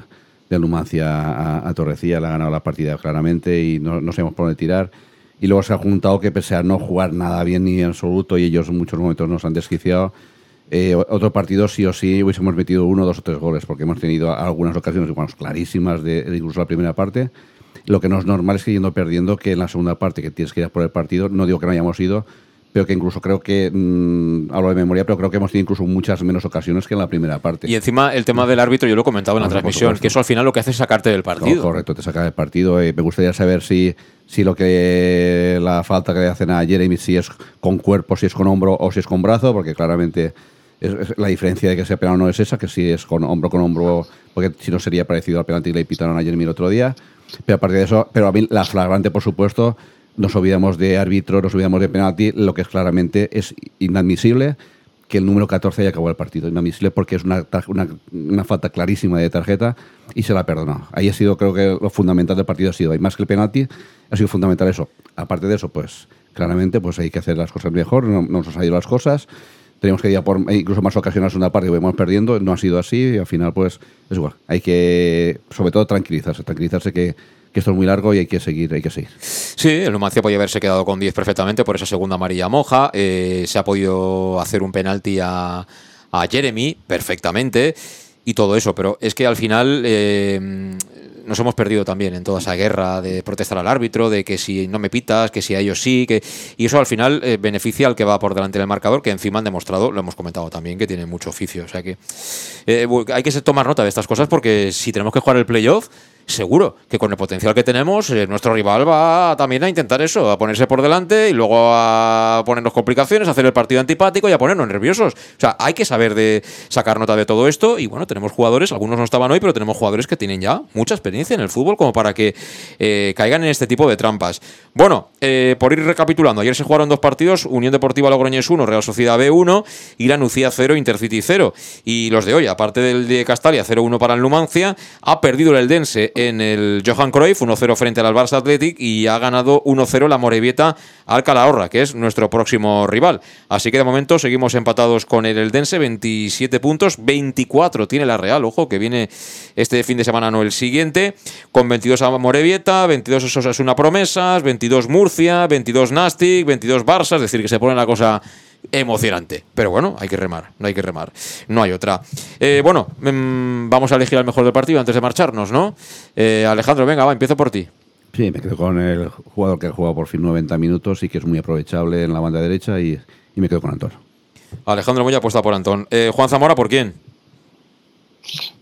del Numancia a, Torrecilla le ha ganado la partida claramente y no, no sabemos por dónde tirar. Y luego se ha juntado que pese a no jugar nada bien ni en absoluto y ellos en muchos momentos nos han desquiciado, eh, otro partido sí o sí hubiésemos metido uno, dos o tres goles porque hemos tenido algunas ocasiones bueno, clarísimas de, de incluso la primera parte. Lo que no es normal es que yendo perdiendo, que en la segunda parte que tienes que ir por el partido, no digo que no hayamos ido, pero que incluso creo que, mm, hablo de memoria, pero creo que hemos tenido incluso muchas menos ocasiones que en la primera parte. Y encima el tema del árbitro, yo lo he comentado en la transmisión, que eso al final lo que hace es sacarte del partido. correcto, te saca del partido. Eh, me gustaría saber si, si lo que la falta que le hacen a Jeremy, si es con cuerpo, si es con hombro o si es con brazo, porque claramente es, la diferencia de que sea penal no es esa, que si es con hombro con hombro, porque si no sería parecido al penalti que le pitaron a Jeremy el otro día. Pero aparte de eso, pero a mí la flagrante, por supuesto, nos olvidamos de árbitro, nos olvidamos de penalti, lo que es claramente es inadmisible que el número 14 haya acabado el partido. Inadmisible porque es una, falta clarísima de tarjeta y se la perdonó. Ahí ha sido, creo que lo fundamental del partido ha sido, y más que el penalti, ha sido fundamental eso. Aparte de eso, pues claramente pues hay que hacer las cosas mejor, no, nos han salido las cosas. Tenemos que ir a por incluso más ocasiones una parte que vamos perdiendo, no ha sido así y al final pues es igual. Hay que, sobre todo, tranquilizarse, tranquilizarse que que esto es muy largo y hay que seguir, hay que seguir. Sí, el Numancia podía haberse quedado con 10 perfectamente por esa segunda amarilla moja. Eh, se ha podido hacer un penalti a, Jeremy perfectamente y todo eso, pero es que al final eh, nos hemos perdido también en toda esa guerra de protestar al árbitro, de que si no me pitas, que si a ellos sí, que y eso al final eh, beneficia al que va por delante del marcador, que encima han demostrado, lo hemos comentado también, que tiene mucho oficio. O sea que hay que tomar nota de estas cosas porque si tenemos que jugar el playoff seguro que con el potencial que tenemos, eh, nuestro rival va también a intentar eso, a ponerse por delante y luego a ponernos complicaciones, a hacer el partido antipático y a ponernos nerviosos. O sea, hay que saber de sacar nota de todo esto y bueno, tenemos jugadores, algunos no estaban hoy, pero tenemos jugadores que tienen ya mucha experiencia en el fútbol como para que eh, caigan en este tipo de trampas. Bueno, eh, por ir recapitulando, ayer se jugaron dos partidos, Unión Deportiva Logroñés 1, Real Sociedad B1, y la Nucía 0, Intercity 0. Y los de hoy, aparte del de Castalia 0-1 para el Numancia, ha perdido el Eldense en el Johan Cruyff, 1-0 frente al Barça Athletic y ha ganado 1-0 la Morevieta al Calahorra, que es nuestro próximo rival. Así que de momento seguimos empatados con el Eldense, 27 puntos, 24 tiene la Real, ojo, que viene este fin de semana, no el siguiente, con 22 a Morevieta, 22 es una promesas, 22 Murcia, 22 Nastic, 22 Barça, es decir, que se pone la cosa emocionante. Pero bueno, hay que remar, no hay que remar. No hay otra. Eh, bueno, mm, vamos a elegir al mejor del partido antes de marcharnos, ¿no? Eh, Alejandro, venga, va, empiezo por ti. Sí, me quedo con el jugador que ha jugado por fin 90 minutos y que es muy aprovechable en la banda derecha y, me quedo con Antón. Alejandro muy apuesta por Antón. Eh, Juan Zamora, ¿por quién?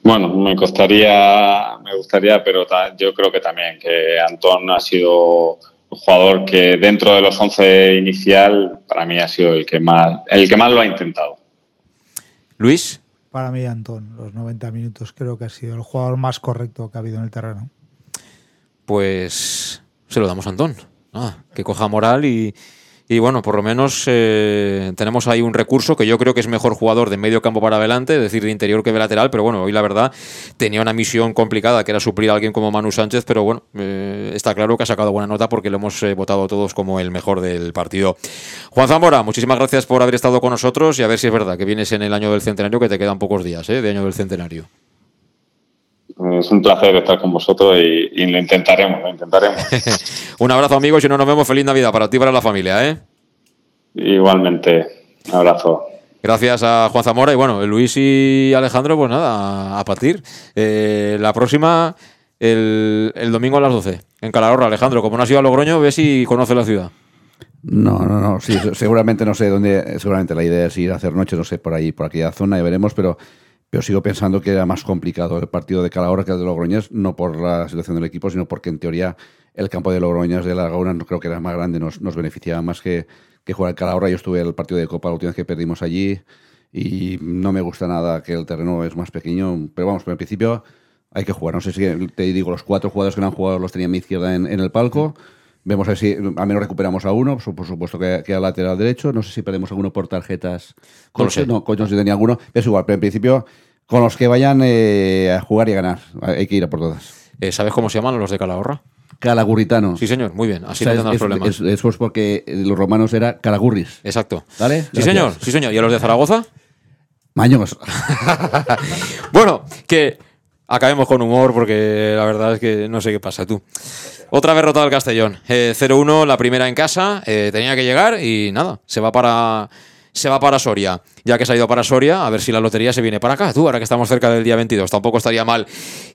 Bueno, me costaría, me gustaría, pero yo creo que también que Antón ha sido jugador que dentro de los 11 inicial para mí ha sido el que más el que más lo ha intentado. Luis. Para mí Antón, los 90 minutos creo que ha sido el jugador más correcto que ha habido en el terreno. Pues se lo damos a Antón. Ah, que coja moral y, y bueno, por lo menos eh, tenemos ahí un recurso que yo creo que es mejor jugador de medio campo para adelante, es decir, de interior que de lateral, pero bueno, hoy la verdad tenía una misión complicada que era suplir a alguien como Manu Sánchez, pero bueno, eh, está claro que ha sacado buena nota porque lo hemos eh, votado todos como el mejor del partido. Juan Zamora, muchísimas gracias por haber estado con nosotros y a ver si es verdad que vienes en el año del centenario, que te quedan pocos días de año del centenario. Es un placer estar con vosotros y, lo intentaremos, lo intentaremos. un abrazo amigos y no nos vemos. Feliz Navidad para ti y para la familia, ¿eh? Igualmente, un abrazo. Gracias a Juan Zamora y bueno, Luis y Alejandro, pues nada, a, partir. Eh, la próxima, el, el, domingo a las 12, en Calahorra. Alejandro, como no has ido a Logroño, ve si conoce la ciudad. No, no, no, sí, seguramente no sé dónde, seguramente la idea es ir a hacer noche, no sé, por ahí, por aquella zona, y veremos, pero, pero sigo pensando que era más complicado el partido de Calahorra que el de Logroñés, no por la situación del equipo, sino porque en teoría el campo de Logroñés de la Laguna no creo que era más grande, nos, nos beneficiaba más que, que jugar el Calahorra. Yo estuve en el partido de Copa la última vez que perdimos allí y no me gusta nada que el terreno es más pequeño, pero vamos, pero en principio hay que jugar. No sé si te digo, los cuatro jugadores que no han jugado los tenía a mi izquierda en el palco. Vemos a ver si al menos recuperamos a uno, por supuesto que, que al lateral derecho. No sé si perdemos alguno por tarjetas. No, sé. no, coño, si tenía alguno. Es igual, pero en principio, con los que vayan eh, a jugar y a ganar, hay que ir a por todas. Eh, ¿Sabes cómo se llaman los de Calahorra? Calagurritanos. Sí, señor, muy bien. Así O sea, no tendrán es- problemas. es- Eso es porque los romanos era calagurris. Exacto. ¿Vale? Sí, Gracias. señor, sí, señor. ¿Y a los de Zaragoza? Maños. Bueno, que acabemos con humor porque la verdad es que no sé qué pasa tú. Otra vez rotado el Castellón. Eh, 0-1, la primera en casa. eh, tenía que llegar y nada, se va para. Se va para Soria. Ya que se ha ido para Soria, a ver si la lotería se viene para acá. Tú, ahora que estamos cerca del día 22, tampoco estaría mal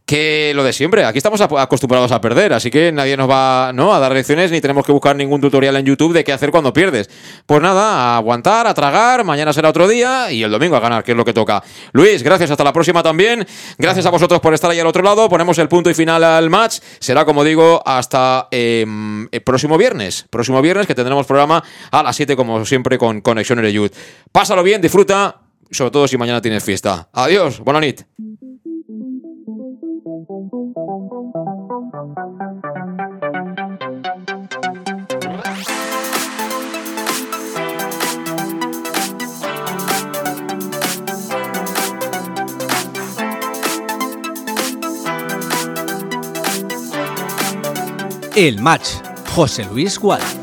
que lo de siempre. Aquí estamos acostumbrados a perder, así que nadie nos va ¿no? a dar lecciones ni tenemos que buscar ningún tutorial en YouTube de qué hacer cuando pierdes. Pues nada, aguantar, a tragar, mañana será otro día y el domingo a ganar, que es lo que toca. Luis, gracias, hasta la próxima también. Gracias a vosotros por estar ahí al otro lado. Ponemos el punto y final al match. Será, como digo, hasta eh, el próximo viernes. Próximo viernes que tendremos programa a las 7, como siempre, con Conexión Youth. Pásalo bien, disfruta, sobre todo si mañana tienes fiesta. Adiós, buena nit. El match. José Luis Gual.